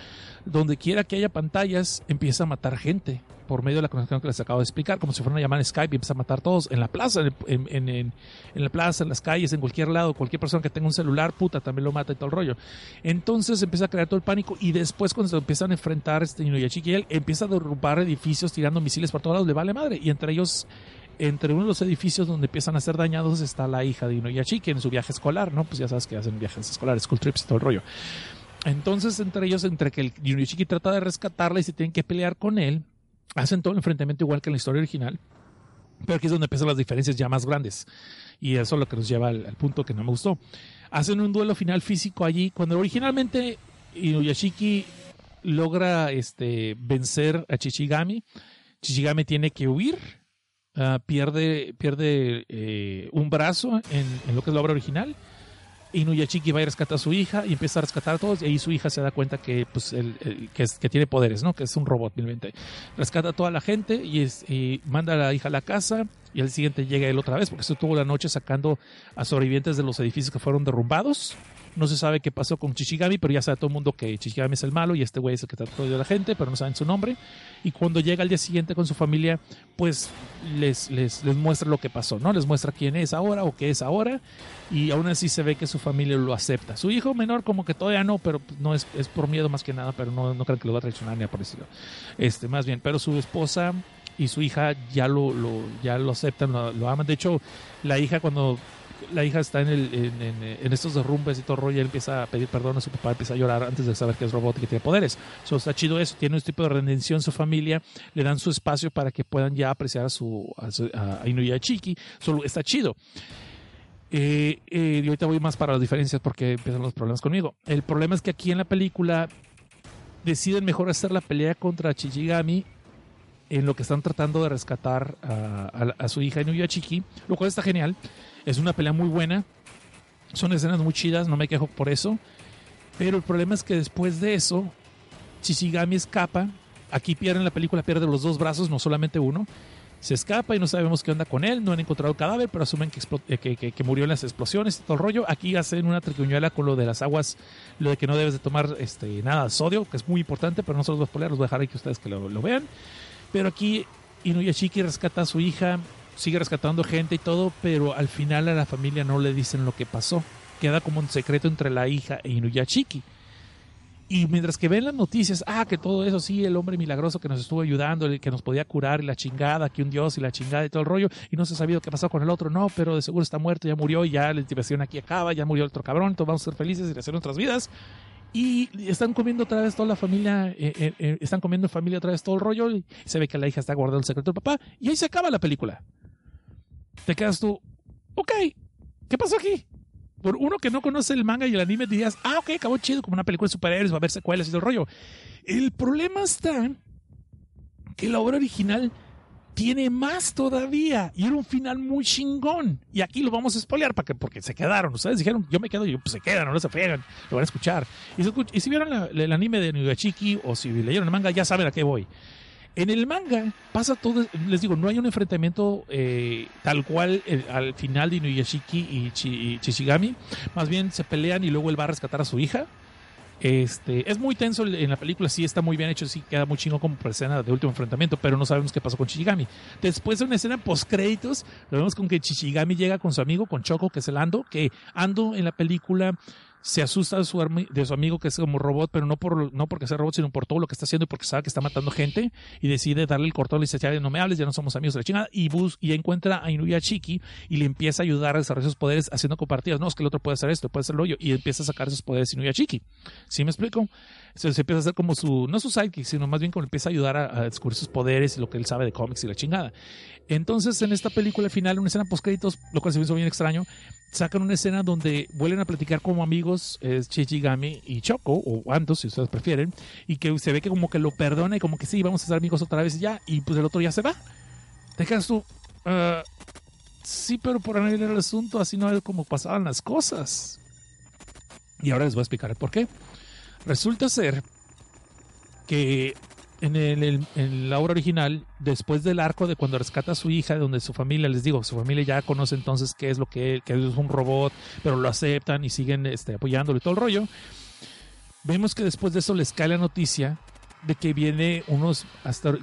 donde quiera que haya pantallas, empieza a matar gente por medio de la conexión que les acabo de explicar, como si fuera una llamada en Skype y empieza a matar todos en la plaza, en, en, en, la plaza, en las calles, en cualquier lado, cualquier persona que tenga un celular, puta, también lo mata y todo el rollo. Entonces empieza a crear todo el pánico y después cuando se empiezan a enfrentar este Inuyashiki él empieza a derrumbar edificios tirando misiles por todos lados, le vale madre y entre ellos entre uno de los edificios donde empiezan a ser dañados está la hija de Inuyashiki en su viaje escolar, ¿no? Pues ya sabes que hacen viajes escolares, school trips y todo el rollo. Entonces, entre ellos, entre que el Inuyashiki trata de rescatarla y se tienen que pelear con él, hacen todo el enfrentamiento igual que en la historia original. Pero aquí es donde empiezan las diferencias ya más grandes. Y eso es lo que nos lleva al, al punto que no me gustó. Hacen un duelo final físico allí, cuando originalmente Inuyashiki logra este, vencer a Chichigami. Chichigami tiene que huir, uh, pierde, pierde eh, un brazo en, en, lo que es la obra original. Inuyashiki va a rescatar a su hija y empieza a rescatar a todos y ahí su hija se da cuenta que, pues, el, que, que, tiene poderes, ¿no? que es un robot milmente. Rescata a toda la gente y, es, y, manda a la hija a la casa y al siguiente llega él otra vez porque se estuvo la noche sacando a sobrevivientes de los edificios que fueron derrumbados. No se sabe qué pasó con Chichigami, pero ya sabe todo el mundo que Chichigami es el malo y este güey es el que trató de la gente, pero no saben su nombre. Y cuando llega al día siguiente con su familia, pues les, les, les muestra lo que pasó, ¿no? Les muestra quién es ahora o qué es ahora. Y aún así se ve que su familia lo acepta. Su hijo menor como que todavía no, pero no es, es por miedo más que nada, pero no, no creen que lo va a traicionar ni a parecido. Este, más bien, pero su esposa y su hija ya lo, ya lo aceptan, lo, aman. De hecho, la hija cuando la hija está en, el, en, estos derrumbes y todo rollo, él empieza a pedir perdón a su papá, empieza a llorar antes de saber que es robot y que tiene poderes. So, está chido eso, tiene un tipo de redención su familia, le dan su espacio para que puedan ya apreciar a su a, su, a Inuyashiki, solo está chido. Eh, eh, y ahorita voy más para las diferencias porque empiezan los problemas conmigo. El problema es que aquí en la película deciden mejor hacer la pelea contra Chichigami en lo que están tratando de rescatar a, a, su hija Inuyashiki, lo cual está genial. Es una pelea muy buena. Son escenas muy chidas, no me quejo por eso. Pero el problema es que después de eso, Chichigami escapa. Aquí pierden la película, pierde los dos brazos, no solamente uno. Se escapa y no sabemos qué onda con él. No han encontrado el cadáver, pero asumen que, que, murió en las explosiones y todo el rollo. Aquí hacen una triquiñuela con lo de las aguas, lo de que no debes de tomar este, nada de sodio, que es muy importante, pero no se los voy a spoiler, los voy a dejar que ustedes que lo vean. Pero aquí Inuyashiki rescata a su hija, sigue rescatando gente y todo, pero al final a la familia no le dicen lo que pasó. Queda como un secreto entre la hija e Inuyashiki. Y mientras que ven las noticias, ah, que todo eso, sí, el hombre milagroso que nos estuvo ayudando, el que nos podía curar y la chingada, que un dios y la chingada y todo el rollo, y no se ha sabido qué pasó con el otro, no, pero de seguro está muerto, ya murió ya la diversión aquí acaba, ya murió el otro cabrón, entonces vamos a ser felices y hacer nuestras vidas. Y están comiendo otra vez toda la familia, eh, eh, eh, están comiendo en familia otra vez todo el rollo, y se ve que la hija está guardando el secreto del papá, y ahí se acaba la película. Te quedas tú, ok, ¿qué pasó aquí? Por uno que no conoce el manga y el anime dirías, ah, ok, acabó chido, como una película de superhéroes, va a haber secuelas y todo el rollo. El problema está que la obra original tiene más todavía y era un final muy chingón. Y aquí lo vamos a spoilear para que, porque se quedaron. Ustedes dijeron, yo me quedo, y yo, pues se quedan, no se friegan, lo van a escuchar. Y, se, y si vieron la, el anime de Nugachiki o si leyeron el manga, ya saben a qué voy. En el manga pasa todo, les digo, no hay un enfrentamiento eh, tal cual eh, al final de Inuyashiki y, Chi- y Chichigami, más bien se pelean y luego él va a rescatar a su hija. Este, es muy tenso en la película, sí está muy bien hecho, sí queda muy chingo como escena de último enfrentamiento, pero no sabemos qué pasó con Chichigami. Después de una escena post créditos, lo vemos con que Chichigami llega con su amigo, con Choco, que es el Ando, que Ando en la película se asusta de su, de su amigo que es como robot, pero no por no porque sea robot, sino por todo lo que está haciendo y porque sabe que está matando gente y decide darle el cortón y dice, ya no me hables, ya no somos amigos de la chingada y bus y encuentra a Inuyashiki y le empieza a ayudar a desarrollar sus poderes haciendo compartidas. No, es que el otro puede hacer esto, puede hacerlo yo y empieza a sacar sus poderes Inuyashiki. ¿Sí me explico? Se, se empieza a hacer como su, no su sidekick, sino más bien como empieza a ayudar a, descubrir sus poderes y lo que él sabe de cómics y la chingada. Entonces, en esta película al final, una escena post créditos, lo cual se me hizo bien extraño, sacan una escena donde vuelven a platicar como amigos eh, Chichigami y Choco, o Ando, si ustedes prefieren, y que se ve que como que lo perdona y como que sí, vamos a ser amigos otra vez ya, y pues el otro ya se va. Te quedas tú, "Ah, sí, pero por analizar el asunto, así no es como pasaban las cosas. Y ahora les voy a explicar el por qué. Resulta ser que en, el- la obra original, después del arco de cuando rescata a su hija, donde su familia, les digo, su familia ya conoce entonces qué es lo que, que es un robot, pero lo aceptan y siguen este, apoyándolo y todo el rollo. Vemos que después de eso les cae la noticia de que viene unos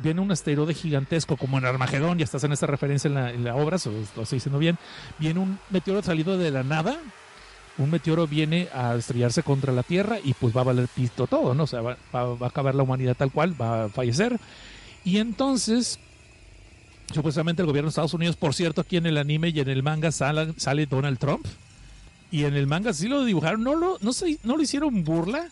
viene un asteroide gigantesco como en Armagedón, ya estás en esta referencia en la, en la obra, lo estoy diciendo bien. Viene un meteoro salido de la nada, un meteoro viene a estrellarse contra la Tierra y pues va a valer pito todo, ¿no? O sea, va, a acabar la humanidad tal cual, va a fallecer. Y entonces, supuestamente el gobierno de Estados Unidos, por cierto, aquí en el anime y en el manga sale, Donald Trump. Y en el manga sí lo dibujaron, no lo, no sé, no lo hicieron burla.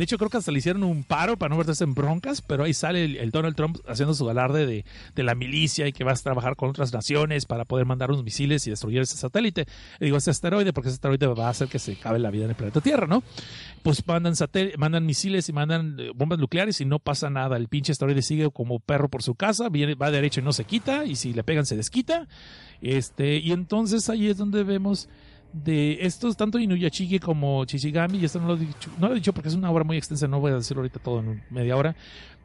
De hecho, creo que hasta le hicieron un paro para no verse en broncas, pero ahí sale el, Donald Trump haciendo su alarde de, de la milicia y que va a trabajar con otras naciones para poder mandar unos misiles y destruir ese satélite. Y digo, ese asteroide, porque ese asteroide va a hacer que se acabe la vida en el planeta Tierra, ¿no? Pues mandan, mandan misiles y mandan eh, bombas nucleares y no pasa nada. El pinche asteroide sigue como perro por su casa, viene, va derecho y no se quita, y si le pegan se desquita. Este, y entonces ahí es donde vemos de estos, tanto Inuyashiki como Chichigami, y esto no lo he dicho, no lo he dicho porque es una obra muy extensa, no voy a decirlo ahorita todo en media hora.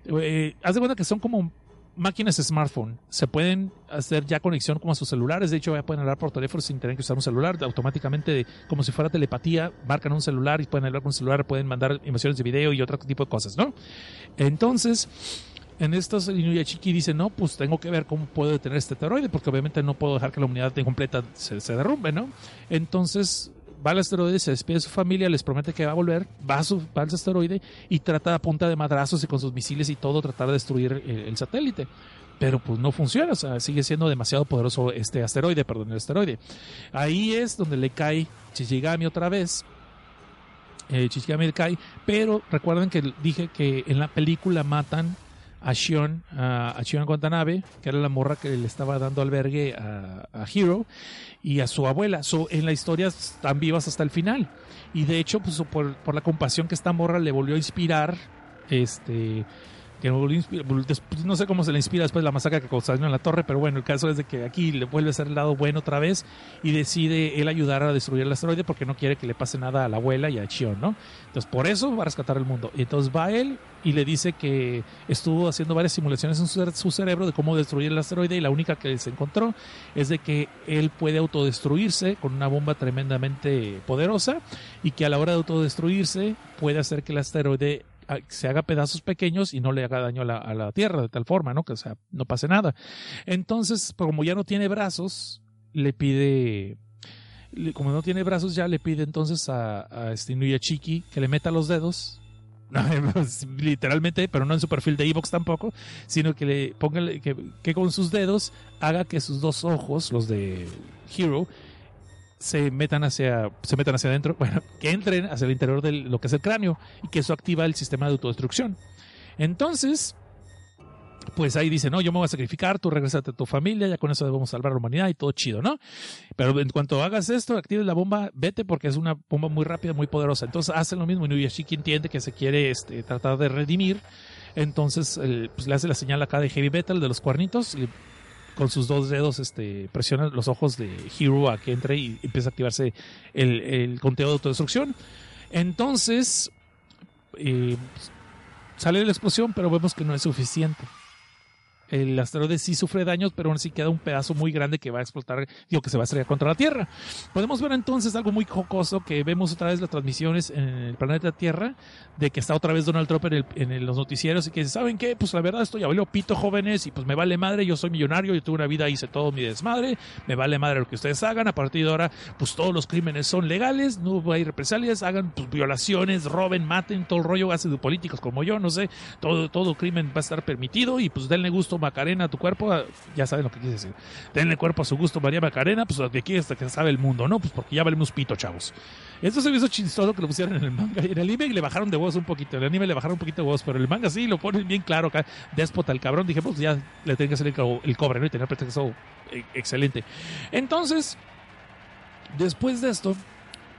Eh, haz de cuenta que son como máquinas smartphone. Se pueden hacer ya conexión como a sus celulares. De hecho, ya pueden hablar por teléfono sin tener que usar un celular. Automáticamente, como si fuera telepatía, marcan un celular y pueden hablar con un celular, pueden mandar emociones de video y otro tipo de cosas, ¿no? Entonces, en estos Inuyashiki dice, no, pues tengo que ver cómo puedo detener este asteroide, porque obviamente no puedo dejar que la humanidad completa se, se derrumbe, ¿no? Entonces va al asteroide, se despide de su familia, les promete que va a volver, va, a su, va al asteroide y trata a punta de madrazos y con sus misiles y todo tratar de destruir el, el satélite. Pero pues no funciona, o sea, sigue siendo demasiado poderoso este asteroide, perdón, el asteroide. Ahí es donde le cae Chichigami otra vez, eh, Chichigami le cae, pero recuerden que dije que en la película matan a Shion, a, Shion Watanabe, que era la morra que le estaba dando albergue a, a Hiro, y a su abuela. En la historia están vivas hasta el final. Y de hecho, pues por, por la compasión que esta morra le volvió a inspirar, este que vol- después- no sé cómo se le inspira después la masacre que causaron en la torre, pero bueno, el caso es de que aquí le vuelve a ser el lado bueno otra vez y decide él ayudar a destruir el asteroide porque no quiere que le pase nada a la abuela y a Chion, ¿no? Entonces por eso va a rescatar el mundo. Y entonces va él y le dice que estuvo haciendo varias simulaciones en su cerebro de cómo destruir el asteroide y la única que se encontró es de que él puede autodestruirse con una bomba tremendamente poderosa y que a la hora de autodestruirse puede hacer que el asteroide se haga pedazos pequeños y no le haga daño a la, Tierra de tal forma, ¿no? Que o sea, no pase nada. Entonces, como ya no tiene brazos, le pide, como no tiene brazos ya, le pide entonces a, a este que le meta los dedos. Pues, literalmente, pero no en su perfil de Evox tampoco, sino que le ponga que, que con sus dedos haga que sus dos ojos, los de Hero, se metan hacia se metan hacia adentro, bueno, que entren hacia el interior de lo que es el cráneo y que eso activa el sistema de autodestrucción. Entonces, pues ahí dice, no, yo me voy a sacrificar, tú regresate a tu familia, ya con eso debemos salvar a la humanidad y todo chido, ¿no? Pero en cuanto hagas esto, actives la bomba, vete porque es una bomba muy rápida, muy poderosa. Entonces hacen lo mismo y Nuyashiki entiende que se quiere este, tratar de redimir. Entonces pues, le hace la señal acá de heavy metal de los cuernitos y con sus dos dedos este, presiona los ojos de Hero a que entre y empieza a activarse el, el conteo de autodestrucción. Entonces eh, sale la explosión, pero vemos que no es suficiente. El asteroide sí sufre daños, pero aún así queda un pedazo muy grande que va a explotar, digo, que se va a estrellar contra la Tierra. Podemos ver entonces algo muy jocoso que vemos otra vez las transmisiones en el planeta Tierra, de que está otra vez Donald Trump en, el- en los noticieros y que dice, ¿saben qué? Pues la verdad estoy valió pito jóvenes y pues me vale madre, yo soy millonario, yo tuve una vida, hice todo mi desmadre, me vale madre lo que ustedes hagan, a partir de ahora pues todos los crímenes son legales, no hay represalias, hagan pues, violaciones, roben, maten, todo el rollo, hacen políticos como yo, no sé, todo, todo crimen va a estar permitido y pues denle gusto Macarena tu cuerpo, a- ya saben lo que quise decir, denle cuerpo a su gusto María Macarena, pues de aquí hasta que sabe el mundo, ¿no? Pues porque ya valemos pito, chavos. Esto se me hizo chistoso que lo pusieron en el manga y en el anime le bajaron de voz un poquito, en el anime le bajaron un poquito de voz, pero en el manga sí lo ponen bien claro acá, déspota el cabrón, dije pues ya le tiene que hacer el, co- cobre, ¿no? Y tener pretexto eh, excelente. Entonces, después de esto,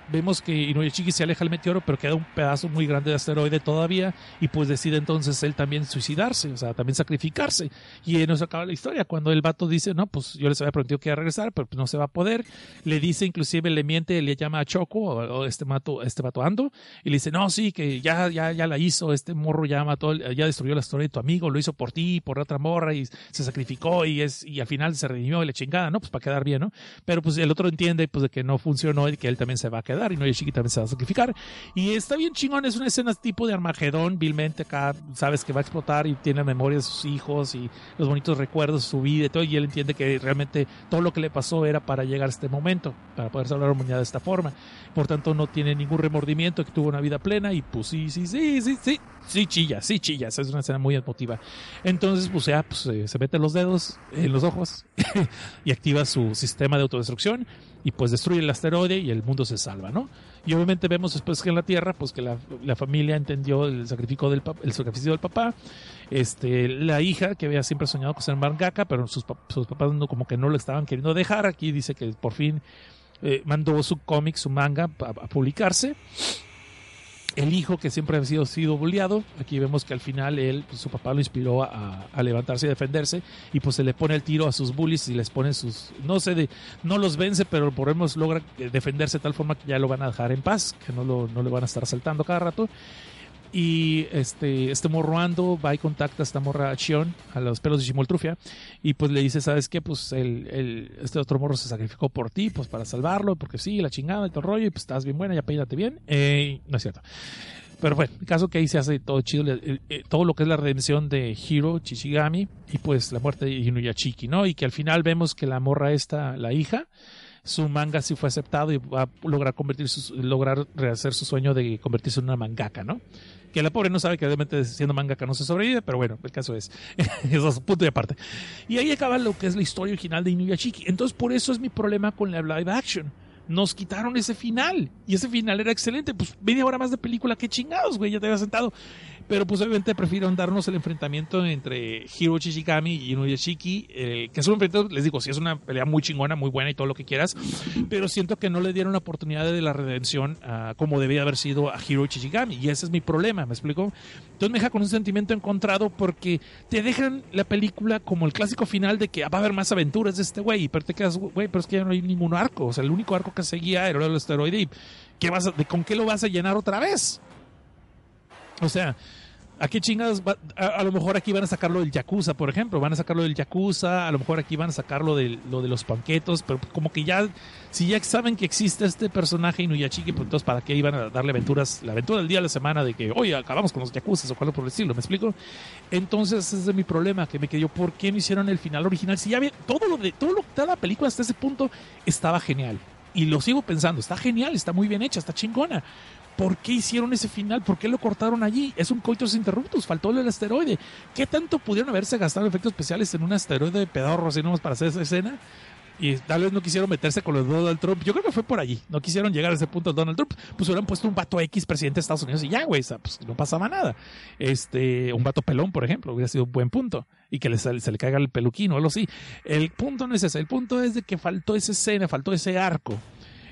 vemos que Inuyashiki se aleja del meteoro, pero queda un pedazo muy grande de asteroide todavía, y pues decide entonces él también suicidarse, o sea, también sacrificarse. Y ahí nos acaba la historia, cuando el vato dice, no, pues yo les había prometido que iba a regresar, pero pues no se va a poder. Le dice, inclusive le miente, le llama a Choco, o, o este mato, este vato Ando, y le dice, no, sí, que ya, ya, ya la hizo, este morro ya mató, ya destruyó la historia de tu amigo, lo hizo por ti, por otra morra, y se sacrificó, y es, y al final se redimió y la chingada, ¿no? Pues para quedar bien, ¿no? Pero pues el otro entiende, pues de que no funcionó y que él también se va a quedar, y no Yoshiki también se va a sacrificar. Y está bien chingón, es una escena tipo de Armagedón, vilmente acá, sabes que va a explotar y tiene memoria de sus hijos y los bonitos recuerdos de su vida y todo, y él entiende que realmente todo lo que le pasó era para llegar a este momento, para poder salvar la humanidad de esta forma. Por tanto, no tiene ningún remordimiento, que tuvo una vida plena y pues sí, sí, sí, sí, sí, sí chilla, sí chilla, es una escena muy emotiva. Entonces, pues ya, pues, eh, se mete los dedos en los ojos y activa su sistema de autodestrucción y pues destruye el asteroide y el mundo se salva, ¿no? Y obviamente vemos después que en la Tierra, pues que la, familia entendió el sacrificio del, el sacrificio del papá, este, la hija que había siempre soñado con ser mangaka, pero sus, pap- sus papás no, como que no lo estaban queriendo dejar, aquí dice que por fin eh, mandó su cómic, su manga a publicarse. El hijo que siempre ha sido, sido bulleado, aquí vemos que al final él, pues, su papá lo inspiró a, a levantarse y defenderse y pues se le pone el tiro a sus bullies y les pone sus, no sé, de, no los vence, pero por lo menos logra eh, defenderse de tal forma que ya lo van a dejar en paz, que no, lo, no le van a estar asaltando cada rato. Y este, este morro Ando va y contacta a esta morra Chion, a los pelos de Chimoltrufia, y pues le dice, ¿sabes qué? Pues el, este otro morro se sacrificó por ti, pues para salvarlo, porque sí, la chingada y todo el rollo, y pues estás bien buena, ya peínate bien. Eh, no es cierto. Pero bueno, el caso que ahí se hace todo chido, eh, todo lo que es la redención de Hiro Chichigami y pues la muerte de Inuyashiki, ¿no? Y que al final vemos que la morra esta, la hija, su manga sí fue aceptado y va a lograr convertir lograr rehacer su sueño de convertirse en una mangaka, ¿no? Que la pobre no sabe que obviamente siendo mangaka no se sobrevive, pero bueno, el caso es, eso es punto y aparte. Y ahí acaba lo que es la historia original de Inuyashiki. Entonces por eso es mi problema con la live action. Nos quitaron ese final. Y ese final era excelente. Pues media hora más de película, qué chingados, güey, ya te había sentado. Pero pues obviamente prefirieron darnos el enfrentamiento entre Hiro Chichigami y Inuyashiki, eh, que es un enfrentamiento, les digo, sí es una pelea muy chingona, muy buena y todo lo que quieras, pero siento que no le dieron la oportunidad de la redención ah, como debía haber sido a Hiro Chichigami, y ese es mi problema, ¿me explico? Entonces me deja con un sentimiento encontrado porque te dejan la película como el clásico final de que ah, va a haber más aventuras de este güey, pero te quedas, güey, pero es que ya no hay ningún arco, o sea, el único arco que seguía era el asteroide y ¿qué vas ¿con qué lo vas a llenar otra vez? O sea, ¿a qué chingados? a, a lo mejor aquí van a sacarlo del Yakuza, por ejemplo. Van a sacarlo del Yakuza, a lo mejor aquí van a sacarlo de, lo de los panquetos, pero como que ya, si ya saben que existe este personaje Inuyashiki, pues entonces ¿para qué iban a darle aventuras? La aventura del día de la semana de que, oye, acabamos con los Yakuzas o algo por el estilo, ¿me explico? Entonces ese es mi problema, que me quedó, ¿por qué no hicieron el final original? Si ya había, todo lo de, todo lo, toda la película hasta ese punto estaba genial. Y lo sigo pensando, está genial, está muy bien hecha, está chingona. ¿Por qué hicieron ese final? ¿Por qué lo cortaron allí? Es un coitus interruptus, faltó el asteroide. ¿Qué tanto pudieron haberse gastado efectos especiales en un asteroide de pedorro así nomás para hacer esa escena? Y tal vez no quisieron meterse con los Donald Trump. Yo creo que fue por allí. No quisieron llegar a ese punto Donald Trump. Pues hubieran puesto un vato X presidente de Estados Unidos y ya, güey. pues no pasaba nada. Este, un vato pelón, por ejemplo, hubiera sido un buen punto. Y que le, se le caiga el peluquín o algo así. El punto no es ese. El punto es de que faltó esa escena, faltó ese arco.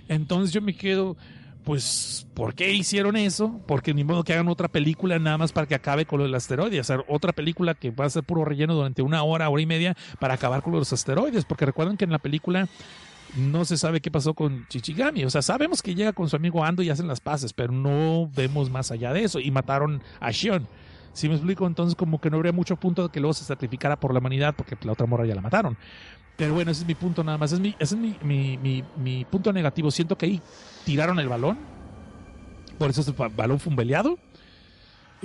Entonces yo me quedo, pues, ¿por qué hicieron eso? Porque ni modo que hagan otra película nada más para que acabe con lo del asteroide. Hacer otra película que va a ser puro relleno durante una hora, hora y media para acabar con los asteroides. Porque recuerden que en la película no se sabe qué pasó con Chichigami. O sea, sabemos que llega con su amigo Ando y hacen las paces, pero no vemos más allá de eso. Y mataron a Shion. Si me explico, entonces como que no habría mucho punto de que luego se sacrificara por la humanidad porque la otra morra ya la mataron. Pero bueno, ese es mi punto nada más. Es mi, ese es mi, mi, mi, mi punto negativo. Siento que ahí tiraron el balón. Por eso ese ba- balón fue un.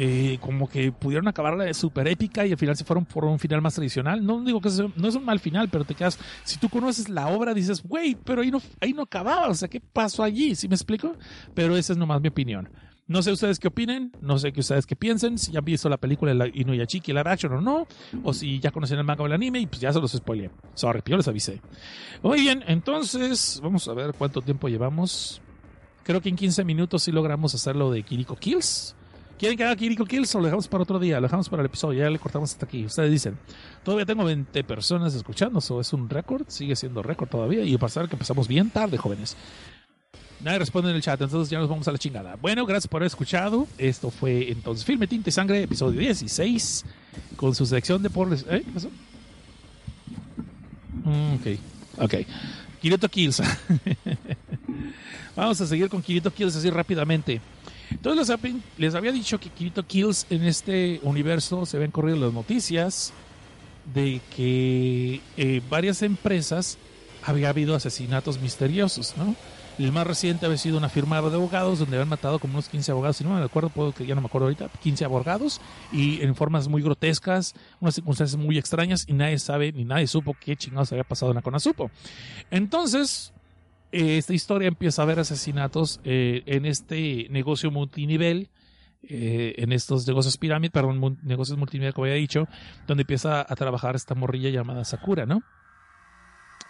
Eh, como que pudieron acabarla de súper épica y al final se fueron por un final más tradicional. No digo que no es un mal final, pero te quedas. Si tú conoces la obra, dices, güey, pero ahí no, ahí no acababa. O sea, ¿qué pasó allí? ¿Sí me explico? Pero esa es nomás mi opinión. No sé ustedes qué opinen, no sé qué ustedes qué piensen, si ya han visto la película de la Inuyashiki live action o no, o si ya conocen el manga o el anime y pues ya se los spoileé. Sorry, yo les avisé. Muy bien, entonces vamos a ver cuánto tiempo llevamos. Creo que en 15 minutos sí logramos hacerlo de Kiriko Kills. ¿Quieren que haga Kiriko Kills o lo dejamos para otro día? Lo dejamos para el episodio, ya le cortamos hasta aquí. Ustedes dicen, todavía tengo 20 personas escuchando, eso es un récord, sigue siendo récord todavía y para saber que empezamos bien tarde, jóvenes. Nadie responde en el chat, entonces ya nos vamos a la chingada. Bueno, gracias por haber escuchado. Esto fue entonces Filme Tinta y Sangre, episodio 16, con su selección de por... ¿Eh? ¿Qué pasó? Mm, ok, ok. Kirito Kills. Vamos a seguir con Kirito Kills así rápidamente. Entonces les, hab- les había dicho que Kirito Kills en este universo se habían corrido las noticias de que eh, varias empresas había habido asesinatos misteriosos, ¿no? El más reciente había sido una firma de abogados donde habían matado como unos 15 abogados, si no me acuerdo, puedo que ya no me acuerdo ahorita, 15 abogados y en formas muy grotescas, unas circunstancias muy extrañas y nadie sabe ni nadie supo qué chingados había pasado en la Conasupo. Entonces, eh, esta historia empieza a haber asesinatos eh, en este negocio multinivel, eh, en estos negocios pirámide, perdón, negocios multinivel, como había dicho, donde empieza a trabajar esta morrilla llamada Sakura, ¿no?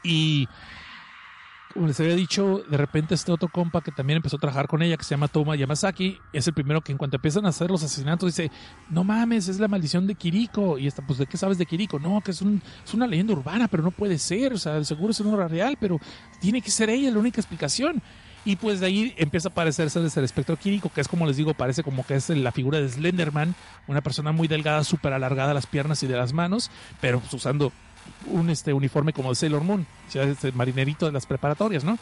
Y como les había dicho, de repente este otro compa que también empezó a trabajar con ella, que se llama Toma Yamasaki, es el primero que en cuanto empiezan a hacer los asesinatos dice, no mames, es la maldición de Kiriko. Y está, pues, ¿de qué sabes de Kiriko? No, que es, un, una leyenda urbana, pero no puede ser. O sea, seguro es una obra real, pero tiene que ser ella la única explicación. Y pues de ahí empieza a aparecerse desde el espectro Kiriko, que es como les digo, parece como que es la figura de Slenderman, una persona muy delgada, súper alargada las piernas y de las manos, pero pues, usando un este uniforme como de Sailor Moon, o sea, este marinerito de las preparatorias, ¿no?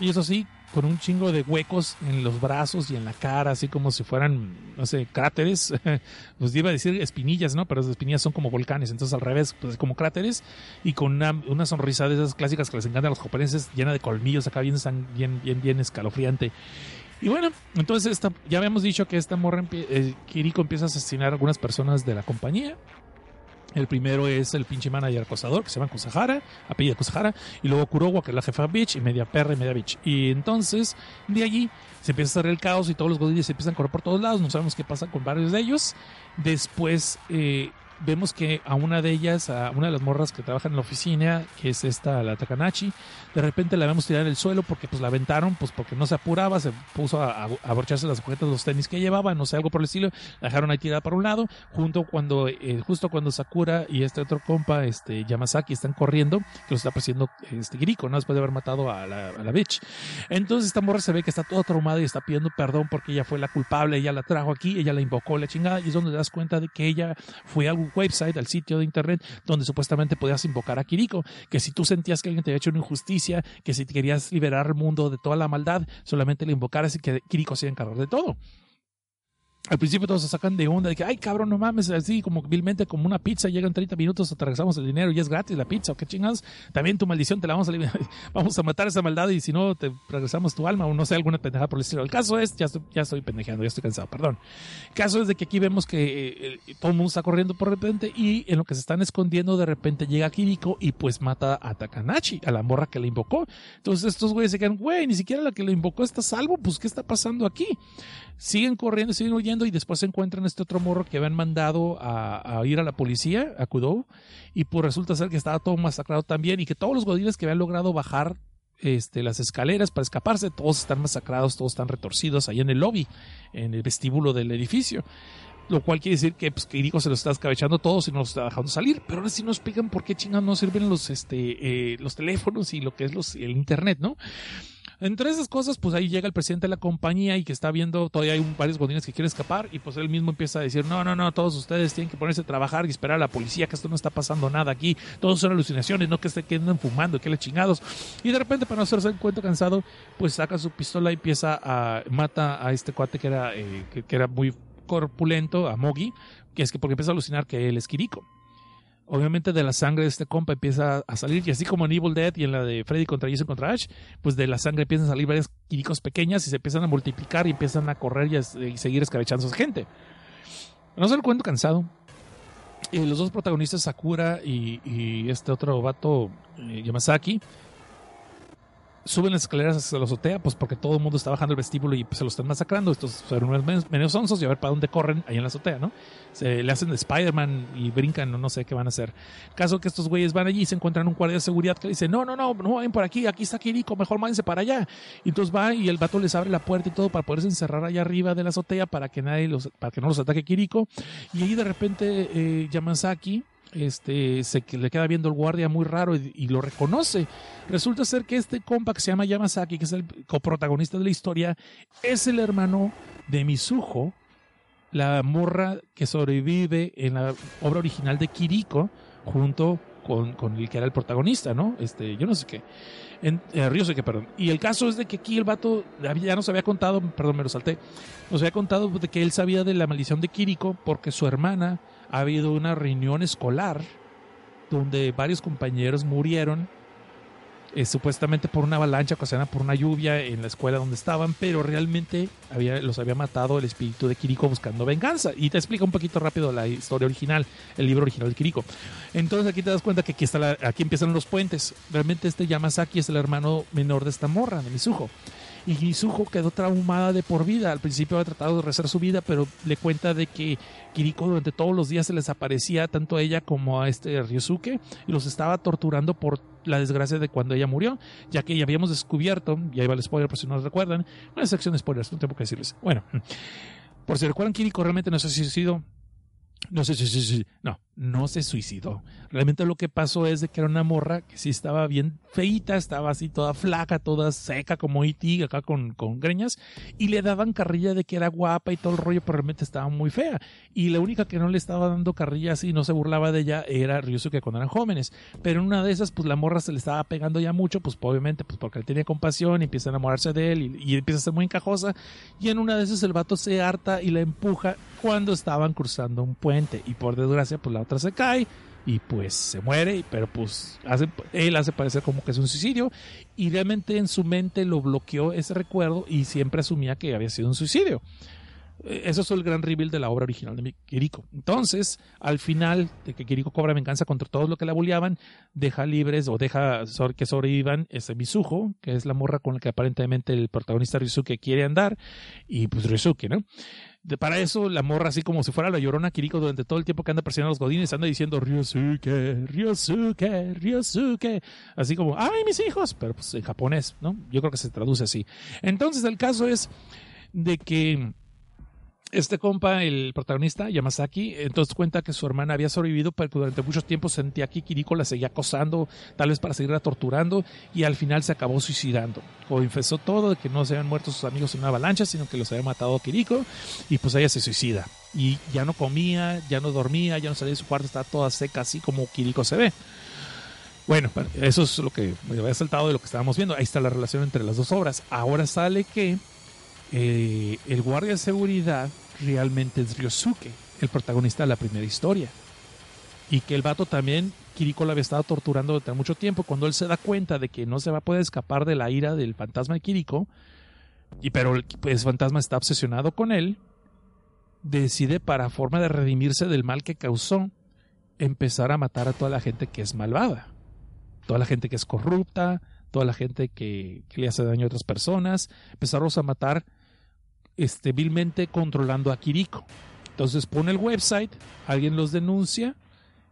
Y eso sí, con un chingo de huecos en los brazos y en la cara, así como si fueran, no sé, cráteres. Pues iba a decir espinillas, ¿no? Pero las espinillas son como volcanes, entonces al revés, pues como cráteres y con una, una sonrisa de esas clásicas que les encantan a los japoneses, llena de colmillos, acá bien, bien, bien, bien escalofriante. Y bueno, entonces esta, ya habíamos dicho que esta morra, eh, Kiriko empieza a asesinar a algunas personas de la compañía. El primero es el pinche manager acosador, que se llama Kusahara, apellido Kusahara, y luego Kurowa, que es la jefa bitch, y media perra y media bitch. Y entonces, de allí, se empieza a hacer el caos y todos los godines se empiezan a correr por todos lados, no sabemos qué pasa con varios de ellos. Después, eh, vemos que a una de ellas, a una de las morras que trabaja en la oficina, que es esta, la Takanachi, de repente la vemos tirar en el suelo porque pues la aventaron, pues porque no se apuraba, se puso a, a, las agujetas de los tenis que llevaba, no sé, algo por el estilo, la dejaron ahí tirada para un lado, junto cuando, eh, justo cuando Sakura y este otro compa, este Yamasaki, están corriendo, que los está persiguiendo este Giriko, ¿no? Después de haber matado a la, bitch. Entonces esta morra se ve que está toda traumada y está pidiendo perdón porque ella fue la culpable, ella la trajo aquí, ella la invocó la chingada, y es donde te das cuenta de que ella fue a website, al sitio de internet, donde supuestamente podías invocar a Kiriko, que si tú sentías que alguien te había hecho una injusticia, que si querías liberar al mundo de toda la maldad, solamente le invocaras y que Kiriko se iba encargar de todo. Al principio todos se sacan de onda de que, ay cabrón, no mames, así como vilmente como una pizza, llegan 30 minutos, te regresamos el dinero y es gratis la pizza, o qué chingados, también tu maldición te la vamos a vamos a matar esa maldad y si no te regresamos tu alma o no sé, alguna pendejada por el estilo. El caso es, ya estoy, ya estoy pendejeando, ya estoy cansado, perdón. El caso es de que aquí vemos que eh, todo el mundo está corriendo por repente y en lo que se están escondiendo de repente llega Kiriko y pues mata a Takanachi, a la morra que le invocó. Entonces estos güeyes se quedan, güey, ni siquiera la que le invocó está salvo, pues ¿qué está pasando aquí? Siguen corriendo, siguen huyendo y después se encuentran este otro morro que habían mandado a, ir a la policía, a y pues resulta ser que estaba todo masacrado también y que todos los godines que habían logrado bajar este, las escaleras para escaparse, todos están masacrados, todos están retorcidos ahí en el lobby, en el vestíbulo del edificio. Lo cual quiere decir que pues, Kiriko se los está escabechando todos y no los está dejando salir. Pero ahora sí nos explican por qué chingados no sirven los, este, eh, los teléfonos y lo que es los, el internet, ¿no? Entre esas cosas, pues ahí llega el presidente de la compañía y que está viendo, todavía hay un- varios godines que quieren escapar y pues él mismo empieza a decir, no, no, no, todos ustedes tienen que ponerse a trabajar y esperar a la policía, que esto no está pasando nada aquí, todos son alucinaciones, no que se queden fumando, que le chingados. Y de repente, para no hacerse el cuento cansado, pues saca su pistola y empieza a, mata a este cuate que era, eh, que era muy corpulento, a Mogi, que es que porque empieza a alucinar que él es Kiriko. Obviamente de la sangre de este compa empieza a salir, y así como en Evil Dead y en la de Freddy contra Jason contra Ash, pues de la sangre empiezan a salir varias Kirikos pequeñas y se empiezan a multiplicar y empiezan a correr y, a, seguir escabechando a gente. No se lo cuento cansado. Los dos protagonistas, Sakura y, y este otro vato, eh, Yamazaki, suben las escaleras hacia la azotea, pues porque todo el mundo está bajando el vestíbulo y pues, se lo están masacrando. Estos son unos menos, onzos y a ver para dónde corren ahí en la azotea, ¿no? Se le hacen de Spider-Man y brincan, no, no sé qué van a hacer. Caso que estos güeyes van allí y se encuentran un guardia de seguridad que le dice, no, no, no, no vayan por aquí, aquí está Kiriko, mejor váyanse para allá. Y entonces va y el vato les abre la puerta y todo para poderse encerrar allá arriba de la azotea para que nadie los, para que no los ataque Kiriko. Y ahí de repente eh, Yamazaki este, se le queda viendo el guardia muy raro y, lo reconoce. Resulta ser que este compa que se llama Yamazaki, que es el coprotagonista de la historia, es el hermano de Mizuho, la morra que sobrevive en la obra original de Kiriko, junto con, con el que era el protagonista, ¿no? Este, yo no sé qué. En, eh, qué, perdón. Y el caso es de que aquí el vato ya nos había contado, perdón, me lo salté, nos había contado de que él sabía de la maldición de Kiriko porque su hermana ha habido una reunión escolar donde varios compañeros murieron eh, supuestamente por una avalancha ocasionada por una lluvia en la escuela donde estaban, pero realmente había, los había matado el espíritu de Kiriko buscando venganza. Y te explica un poquito rápido la historia original, el libro original de Kiriko. Entonces aquí te das cuenta que aquí, está la, aquí empiezan los puentes. Realmente este Yamazaki es el hermano menor de esta morra, de Mizuho. Y Mizuho quedó traumada de por vida. Al principio había tratado de rezar su vida, pero le cuenta de que Kiriko durante todos los días se les aparecía tanto a ella como a este Ryosuke y los estaba torturando por la desgracia de cuando ella murió, ya que ya habíamos descubierto, y ahí va el spoiler por si no lo recuerdan, una sección de spoilers, no tengo que decirles. Bueno, por si recuerdan, Kiriko realmente no se suicidó. No se suicidó. No, no se suicidó. Realmente lo que pasó es de que era una morra que sí estaba bien feita, estaba así toda flaca, toda seca como E.T., acá con, con greñas, y le daban carrilla de que era guapa y todo el rollo, pero realmente estaba muy fea. Y la única que no le estaba dando carrilla así, no se burlaba de ella, era Ryusuke cuando eran jóvenes. Pero en una de esas, pues la morra se le estaba pegando ya mucho, pues obviamente, pues porque él tenía compasión y empieza a enamorarse de él y, y empieza a ser muy encajosa. Y en una de esas el vato se harta y la empuja cuando estaban cruzando un puente. Y por desgracia, pues la otra se cae y pues se muere, pero pues hace, él hace parecer como que es un suicidio y realmente en su mente lo bloqueó ese recuerdo y siempre asumía que había sido un suicidio. Eso es el gran reveal de la obra original de Kiriko. Entonces, al final de que Kiriko cobra venganza contra todos los que la bulleaban, deja libres o deja que sobrevivan ese Mizuho, que es la morra con la que aparentemente el protagonista Ryusuke quiere andar, y pues Ryusuke, ¿no? De, para eso, la morra, así como si fuera la llorona Kiriko, durante todo el tiempo que anda presionando a los godines, anda diciendo Ryosuke, Ryosuke, Ryosuke. Así como, ¡ay, mis hijos! Pero pues en japonés, ¿no? Yo creo que se traduce así. Entonces, el caso es de que este compa, el protagonista, Yamazaki, entonces cuenta que su hermana había sobrevivido, pero que durante mucho tiempo sentía que Kiriko la seguía acosando, tal vez para seguirla torturando, y al final se acabó suicidando. Confesó todo de que no se habían muerto sus amigos en una avalancha, sino que los había matado Kiriko, y pues ella se suicida. Y ya no comía, ya no dormía, ya no salía de su cuarto, estaba toda seca, así como Kiriko se ve. Bueno, eso es lo que me había saltado de lo que estábamos viendo. Ahí está la relación entre las dos obras. Ahora sale que eh, el guardia de seguridad realmente es Ryosuke, el protagonista de la primera historia. Y que el vato también, Kiriko lo había estado torturando durante mucho tiempo. Cuando él se da cuenta de que no se va a poder escapar de la ira del fantasma de Kiriko, y pero el pues, fantasma está obsesionado con él, decide para forma de redimirse del mal que causó, empezar a matar a toda la gente que es malvada. Toda la gente que es corrupta, toda la gente que, que le hace daño a otras personas, empezarlos a matar este, vilmente controlando a Kiriko. Entonces pone el website, alguien los denuncia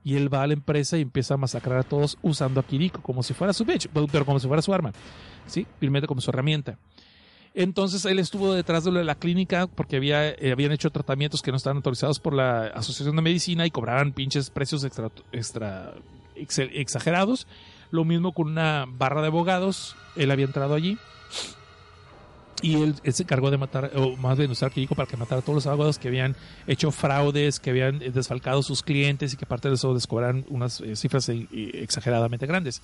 y él va a la empresa y empieza a masacrar a todos usando a Kiriko como si fuera su bitch, pero como si fuera su arma, ¿sí? Vilmente como su herramienta. Entonces él estuvo detrás de la clínica porque había, eh, habían hecho tratamientos que no estaban autorizados por la Asociación de Medicina y cobraban pinches precios extra, extra ex, exagerados. Lo mismo con una barra de abogados. Él había entrado allí y él, se encargó de matar, o más bien usar Kiriko para que matara a todos los abogados que habían hecho fraudes, que habían desfalcado sus clientes y que aparte de eso descobraran unas eh, cifras eh, exageradamente grandes.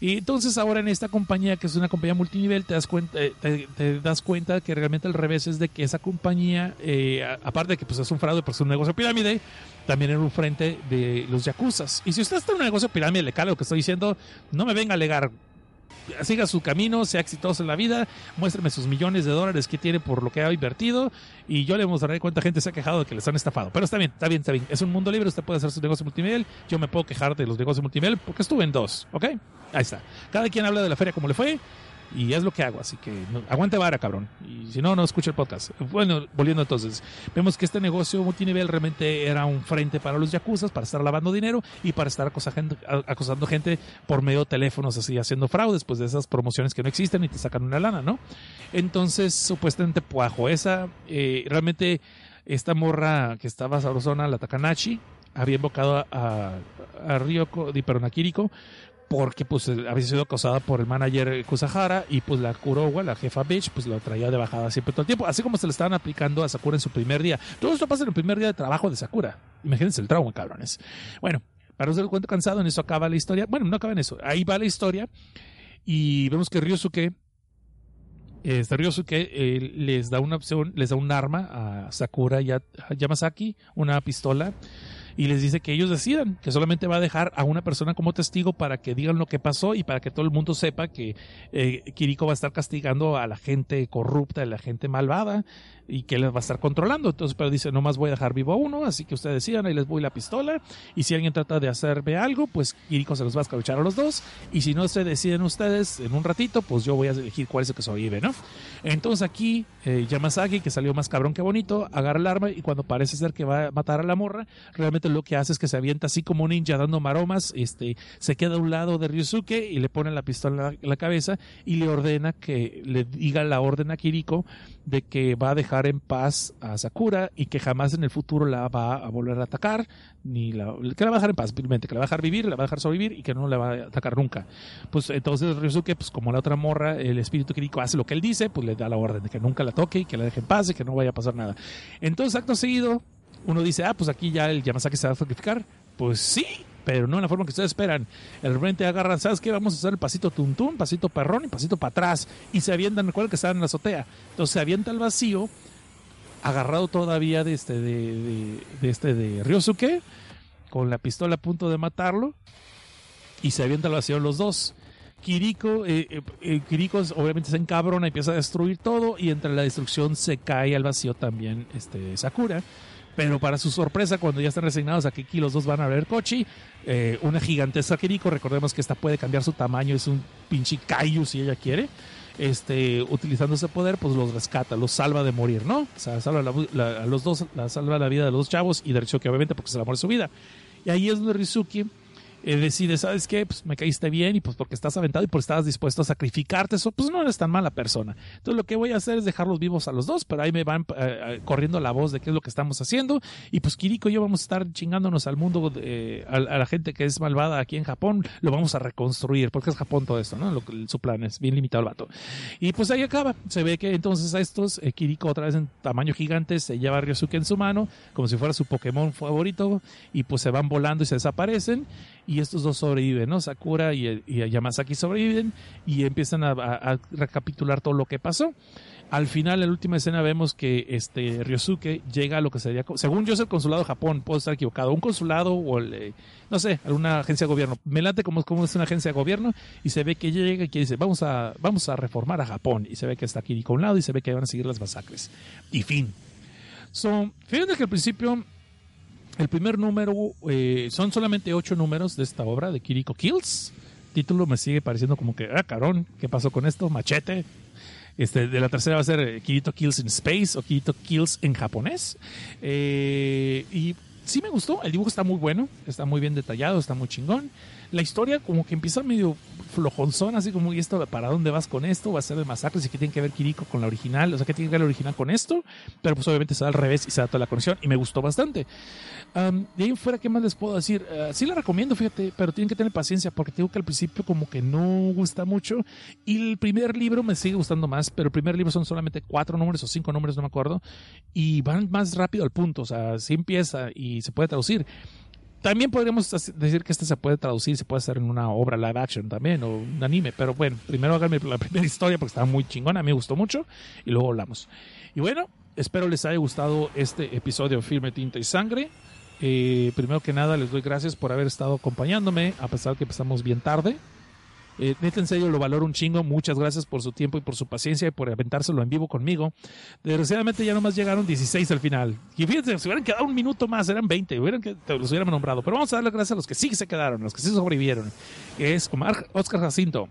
Y entonces ahora en esta compañía, que es una compañía multinivel, te das cuenta, eh, te, das cuenta que realmente al revés es de que esa compañía, eh, aparte de que pues, es un fraude, pues es un negocio pirámide, también era un frente de los yakuzas. Y si usted está en un negocio pirámide, le cae lo que estoy diciendo, no me venga a alegar. Siga su camino, sea exitoso en la vida, muéstrame sus millones de dólares que tiene por lo que ha invertido y yo le mostraré cuánta gente se ha quejado de que les han estafado. Pero está bien, está bien, está bien. Es un mundo libre, usted puede hacer su negocio multinivel. Yo me puedo quejar de los negocios multinivel porque estuve en dos, ¿ok? Ahí está. Cada quien habla de la feria como le fue y es lo que hago, así que no- aguante vara, cabrón. Y si no, no escucha el podcast. Bueno, volviendo entonces, vemos que este negocio multinivel realmente era un frente para los yakuzas, para estar lavando dinero y para estar acosando, acosando gente por medio de teléfonos, así haciendo fraudes, pues de esas promociones que no existen y te sacan una lana, ¿no? Entonces, supuestamente, bajo esa, eh, realmente esta morra que estaba sabrosona, la Takanashi, había invocado a, a, Ryoko, Kiriko, porque pues había sido acosada por el manager Kusahara y pues la Kurowa, la jefa bitch, pues lo traía de bajada siempre todo el tiempo, así como se le estaban aplicando a Sakura en su primer día. Todo esto pasa en el primer día de trabajo de Sakura. Imagínense el trauma, cabrones. Bueno, para usted el cuento cansado, en eso acaba la historia. Bueno, no acaba en eso. Ahí va la historia y vemos que Ryosuke este Ryosuke les da una opción, les da un arma a Sakura y a, Yamazaki, una pistola, y les dice que ellos decidan, que solamente va a dejar a una persona como testigo para que digan lo que pasó y para que todo el mundo sepa que eh, Kiriko va a estar castigando a la gente corrupta, a la gente malvada y que les va a estar controlando. Entonces, pero dice, nomás voy a dejar vivo a uno, así que ustedes decidan, ahí les voy la pistola y si alguien trata de hacerme algo, pues Kiriko se los va a escabuchar a los dos y si no se deciden ustedes en un ratito, pues yo voy a elegir cuál es el que sobrevive, ¿no? Entonces aquí eh, Yamazaki, que salió más cabrón que bonito, agarra el arma y cuando parece ser que va a matar a la morra, realmente lo que hace es que se avienta así como un ninja dando maromas, este, se queda a un lado de Ryusuke y le pone la pistola en la, cabeza y le ordena que le diga la orden a Kiriko de que va a dejar en paz a Sakura y que jamás en el futuro la va a volver a atacar, ni la, que la va a dejar en paz, simplemente, que la va a dejar vivir, la va a dejar sobrevivir y que no la va a atacar nunca. Pues entonces Ryusuke, pues como la otra morra, el espíritu Kiriko hace lo que él dice, pues le da la orden de que nunca la toque y que la deje en paz y que no vaya a pasar nada. Entonces, acto seguido, uno dice, ah, pues aquí ya el Yamazaki se va a sacrificar. Pues sí, pero no en la forma que ustedes esperan. El repente agarran, ¿sabes qué? Vamos a hacer el pasito tuntún, pasito perrón y pasito para atrás. Y se avientan, recuerden que estaban en la azotea. Entonces se avienta al vacío, agarrado todavía de este de, de, de este de Ryosuke, con la pistola a punto de matarlo, y se avienta al vacío los dos. Kiriko, eh, eh, eh, obviamente se encabrona y empieza a destruir todo y entre la destrucción se cae al vacío también este Sakura. Pero para su sorpresa, cuando ya están resignados a que aquí los dos van a ver Kochi, eh, una gigantesca Kiriko, recordemos que esta puede cambiar su tamaño, es un pinche Kaiju si ella quiere, este, utilizando ese poder, pues los rescata, los salva de morir, ¿no? O sea, salva la- a los dos, la salva la vida de los chavos y de Rizuki, obviamente, porque se la muere su vida. Y ahí es donde Rizuki eh, decide, ¿sabes qué? Pues me caíste bien y pues porque estás aventado y porque estabas dispuesto a sacrificarte, eso, pues no eres tan mala persona. Entonces lo que voy a hacer es dejarlos vivos a los dos, pero ahí me van eh, eh, corriendo la voz de qué es lo que estamos haciendo y pues Kiriko y yo vamos a estar chingándonos al mundo, eh, a, la gente que es malvada aquí en Japón, lo vamos a reconstruir, porque es Japón todo esto, ¿no? Lo su plan es bien limitado el vato. Y pues ahí acaba. Se ve que entonces a estos, Kiriko otra vez en tamaño gigante, se lleva a Ryosuke en su mano, como si fuera su Pokémon favorito, y pues se van volando y se desaparecen. Y estos dos sobreviven, ¿no? Sakura y, y sobreviven y empiezan a, recapitular todo lo que pasó. Al final, en la última escena, vemos que este Ryosuke llega a lo que sería, según yo, es el consulado de Japón, puedo estar equivocado, un consulado o eh, no sé, alguna agencia de gobierno. Me late como, es una agencia de gobierno y se ve que llega y que dice, vamos a, vamos a reformar a Japón. Y se ve que está Kiriko a un lado y se ve que van a seguir las masacres. Y fin. So, fíjate que al principio el primer número, eh, son solamente ocho números de esta obra de Kiriko Kills. Título me sigue pareciendo como que, ah, carón, ¿qué pasó con esto? Machete. Este, de la tercera va a ser eh, Kirito Kills in Space o Kirito Kills en japonés. Eh, y sí me gustó, el dibujo está muy bueno, está muy bien detallado, está muy chingón. La historia como que empieza medio flojonzón, así como, ¿y esto para dónde vas con esto? ¿Va a ser de masacres? ¿Y qué tiene que ver Kiriko con la original? O sea, ¿qué tiene que ver la original con esto? Pero pues obviamente se da al revés y se da toda la conexión y me gustó bastante. De ahí fuera, ¿qué más les puedo decir? Uh, sí la recomiendo, fíjate, pero tienen que tener paciencia porque te digo que al principio como que no gusta mucho y el primer libro me sigue gustando más, pero el primer libro son solamente cuatro números o cinco números, no me acuerdo, y van más rápido al punto, o sea, sí empieza y se puede traducir. También podríamos decir que este se puede traducir, se puede hacer en una obra live action también o un anime, pero bueno, primero háganme la primera historia porque estaba muy chingona, a mí me gustó mucho y luego hablamos. Y bueno, espero les haya gustado este episodio Filme Tinta y Sangre. Eh, primero que nada, les doy gracias por haber estado acompañándome, a pesar que empezamos bien tarde. Eh, neta, en serio, lo valoro un chingo. Muchas gracias por su tiempo y por su paciencia y por aventárselo en vivo conmigo. Desgraciadamente ya nomás llegaron 16 al final. Y fíjense, si hubieran quedado un minuto más, eran 20, hubieran que, los hubiéramos nombrado. Pero vamos a darle gracias a los que sí se quedaron, los que sí sobrevivieron. Es Omar, Oscar Jacinto,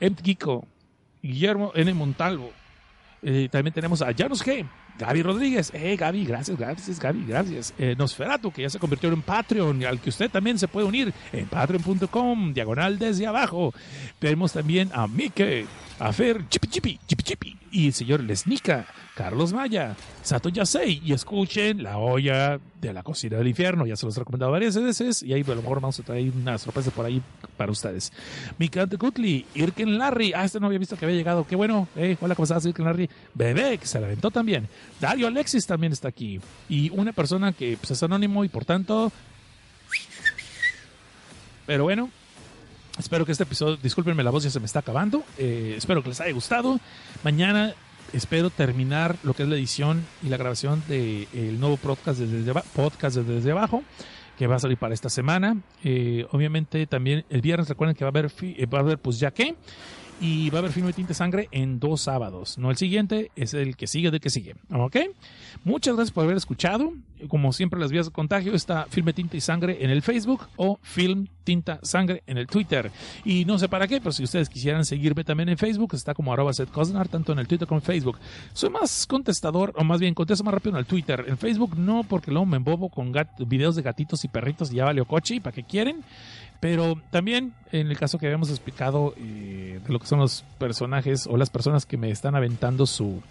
M. Kiko, Guillermo N. Montalvo. Eh, también tenemos a Janus G. Gaby Rodríguez. Eh, Gaby, gracias, gracias, Gaby, gracias. Eh, Nosferatu, que ya se convirtió en Patreon, al que usted también se puede unir en patreon.com, diagonal desde abajo. Tenemos también a Mike, a Fer, Chipi Chipi, Chipi Chipi, y el señor Lesnica, Carlos Maya, Sato Yasei, y escuchen La olla de la cocina del infierno, ya se los he recomendado varias veces, y ahí a lo mejor vamos a traer una sorpresa por ahí para ustedes. Mikante Kutli, Irken Larry, ah, este no había visto que había llegado, qué bueno, eh, hola, ¿cómo estás, Irken Larry? Bebé, que se la aventó también. Dario Alexis también está aquí, y una persona que pues, es anónimo y por tanto... Pero bueno, Espero que este episodio, discúlpenme la voz, ya se me está acabando. Eh, espero que les haya gustado. Mañana espero terminar lo que es la edición y la grabación del nuevo podcast desde, podcast desde, abajo que va a salir para esta semana. Eh, obviamente también el viernes recuerden que va a haber, eh, va a haber pues ya que y va a haber filme y Sangre en dos sábados. No el siguiente, es el que sigue del que sigue. ¿Ok? Muchas gracias por haber escuchado. Como siempre, las vías de contagio está Filme Tinta y Sangre en el Facebook o Film Tinta Sangre en el Twitter. Y no sé para qué, pero si ustedes quisieran seguirme también en Facebook, está como arroba Cosnar, tanto en el Twitter como en Facebook. Soy más contestador, o más bien contesto más rápido en el Twitter. En Facebook no, porque luego me embobo con videos de gatitos y perritos y ya valió coche. ¿Y para qué quieren? Pero también, en el caso que habíamos explicado eh, de lo que son los personajes o las personas que me están aventando su,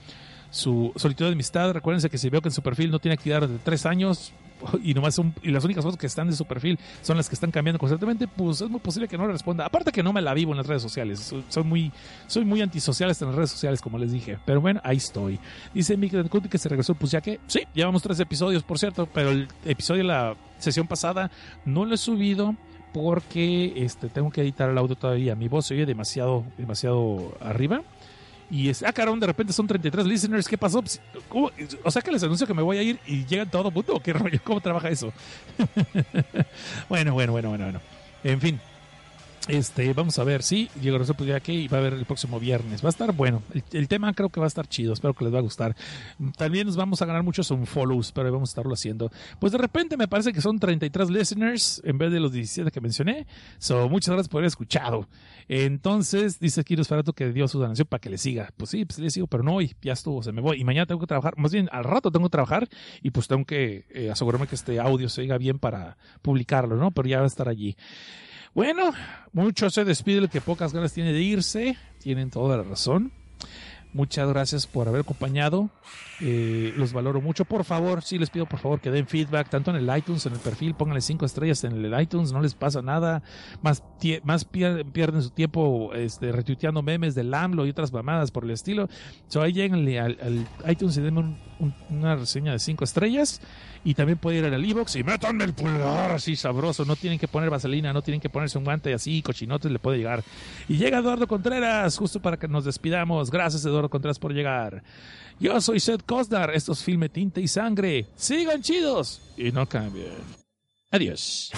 su solicitud de amistad, recuérdense que si veo que en su perfil no tiene actividad de tres años y nomás son, y las únicas cosas que están de su perfil son las que están cambiando constantemente, pues es muy posible que no le responda. Aparte que no me la vivo en las redes sociales, soy, muy, soy muy antisocial en las redes sociales, como les dije. Pero bueno, ahí estoy. Dice Miguel Cuti que se regresó, pues ya que, sí, llevamos tres episodios, por cierto, pero el episodio de la sesión pasada no lo he subido porque este tengo que editar el audio todavía. Mi voz se oye demasiado, demasiado arriba. Y es, ah, carón, de repente son 33 listeners. ¿Qué pasó? Pues. O sea que les anuncio que me voy a ir y llegan todo el mundo. ¿o ¿Qué rollo? ¿Cómo trabaja eso? bueno, bueno, bueno, bueno, bueno. En fin. Este, vamos a ver, sí, llegó Rosa pues ya que y va a haber el próximo viernes. Va a estar bueno. El, tema creo que va a estar chido. Espero que les va a gustar. También nos vamos a ganar muchos unfollows, pero vamos a estarlo haciendo. Pues de repente me parece que son 33 listeners en vez de los 17 que mencioné. So, muchas gracias por haber escuchado. Entonces, dice Kiro Farato que dio su donación para que le siga. Pues sí, pues le sigo, pero no hoy, ya estuvo, se me voy. Y mañana tengo que trabajar, más bien al rato tengo que trabajar y pues tengo que eh, asegurarme que este audio se oiga bien para publicarlo, ¿no? Pero ya va a estar allí. Bueno, mucho se despide el que pocas ganas tiene de irse. Tienen toda la razón. Muchas gracias por haber acompañado. Eh, los valoro mucho. Por favor, sí les pido por favor que den feedback tanto en el iTunes, en el perfil, pónganle cinco estrellas en el iTunes, no les pasa nada. Más, pierden su tiempo este, retuiteando memes del AMLO y otras mamadas por el estilo. So ahí lleguenle al iTunes y denme un- un- una reseña de cinco estrellas. Y también puede ir al iBox y métanme el pulgar así sabroso. No tienen que poner vaselina, no tienen que ponerse un guante así, cochinotes le puede llegar. Y llega Eduardo Contreras, justo para que nos despidamos. Gracias, Eduardo Contreras, por llegar. Yo soy Seth Cosdar, esto es Filme Tinta y Sangre. Sigan chidos y no cambien. Adiós.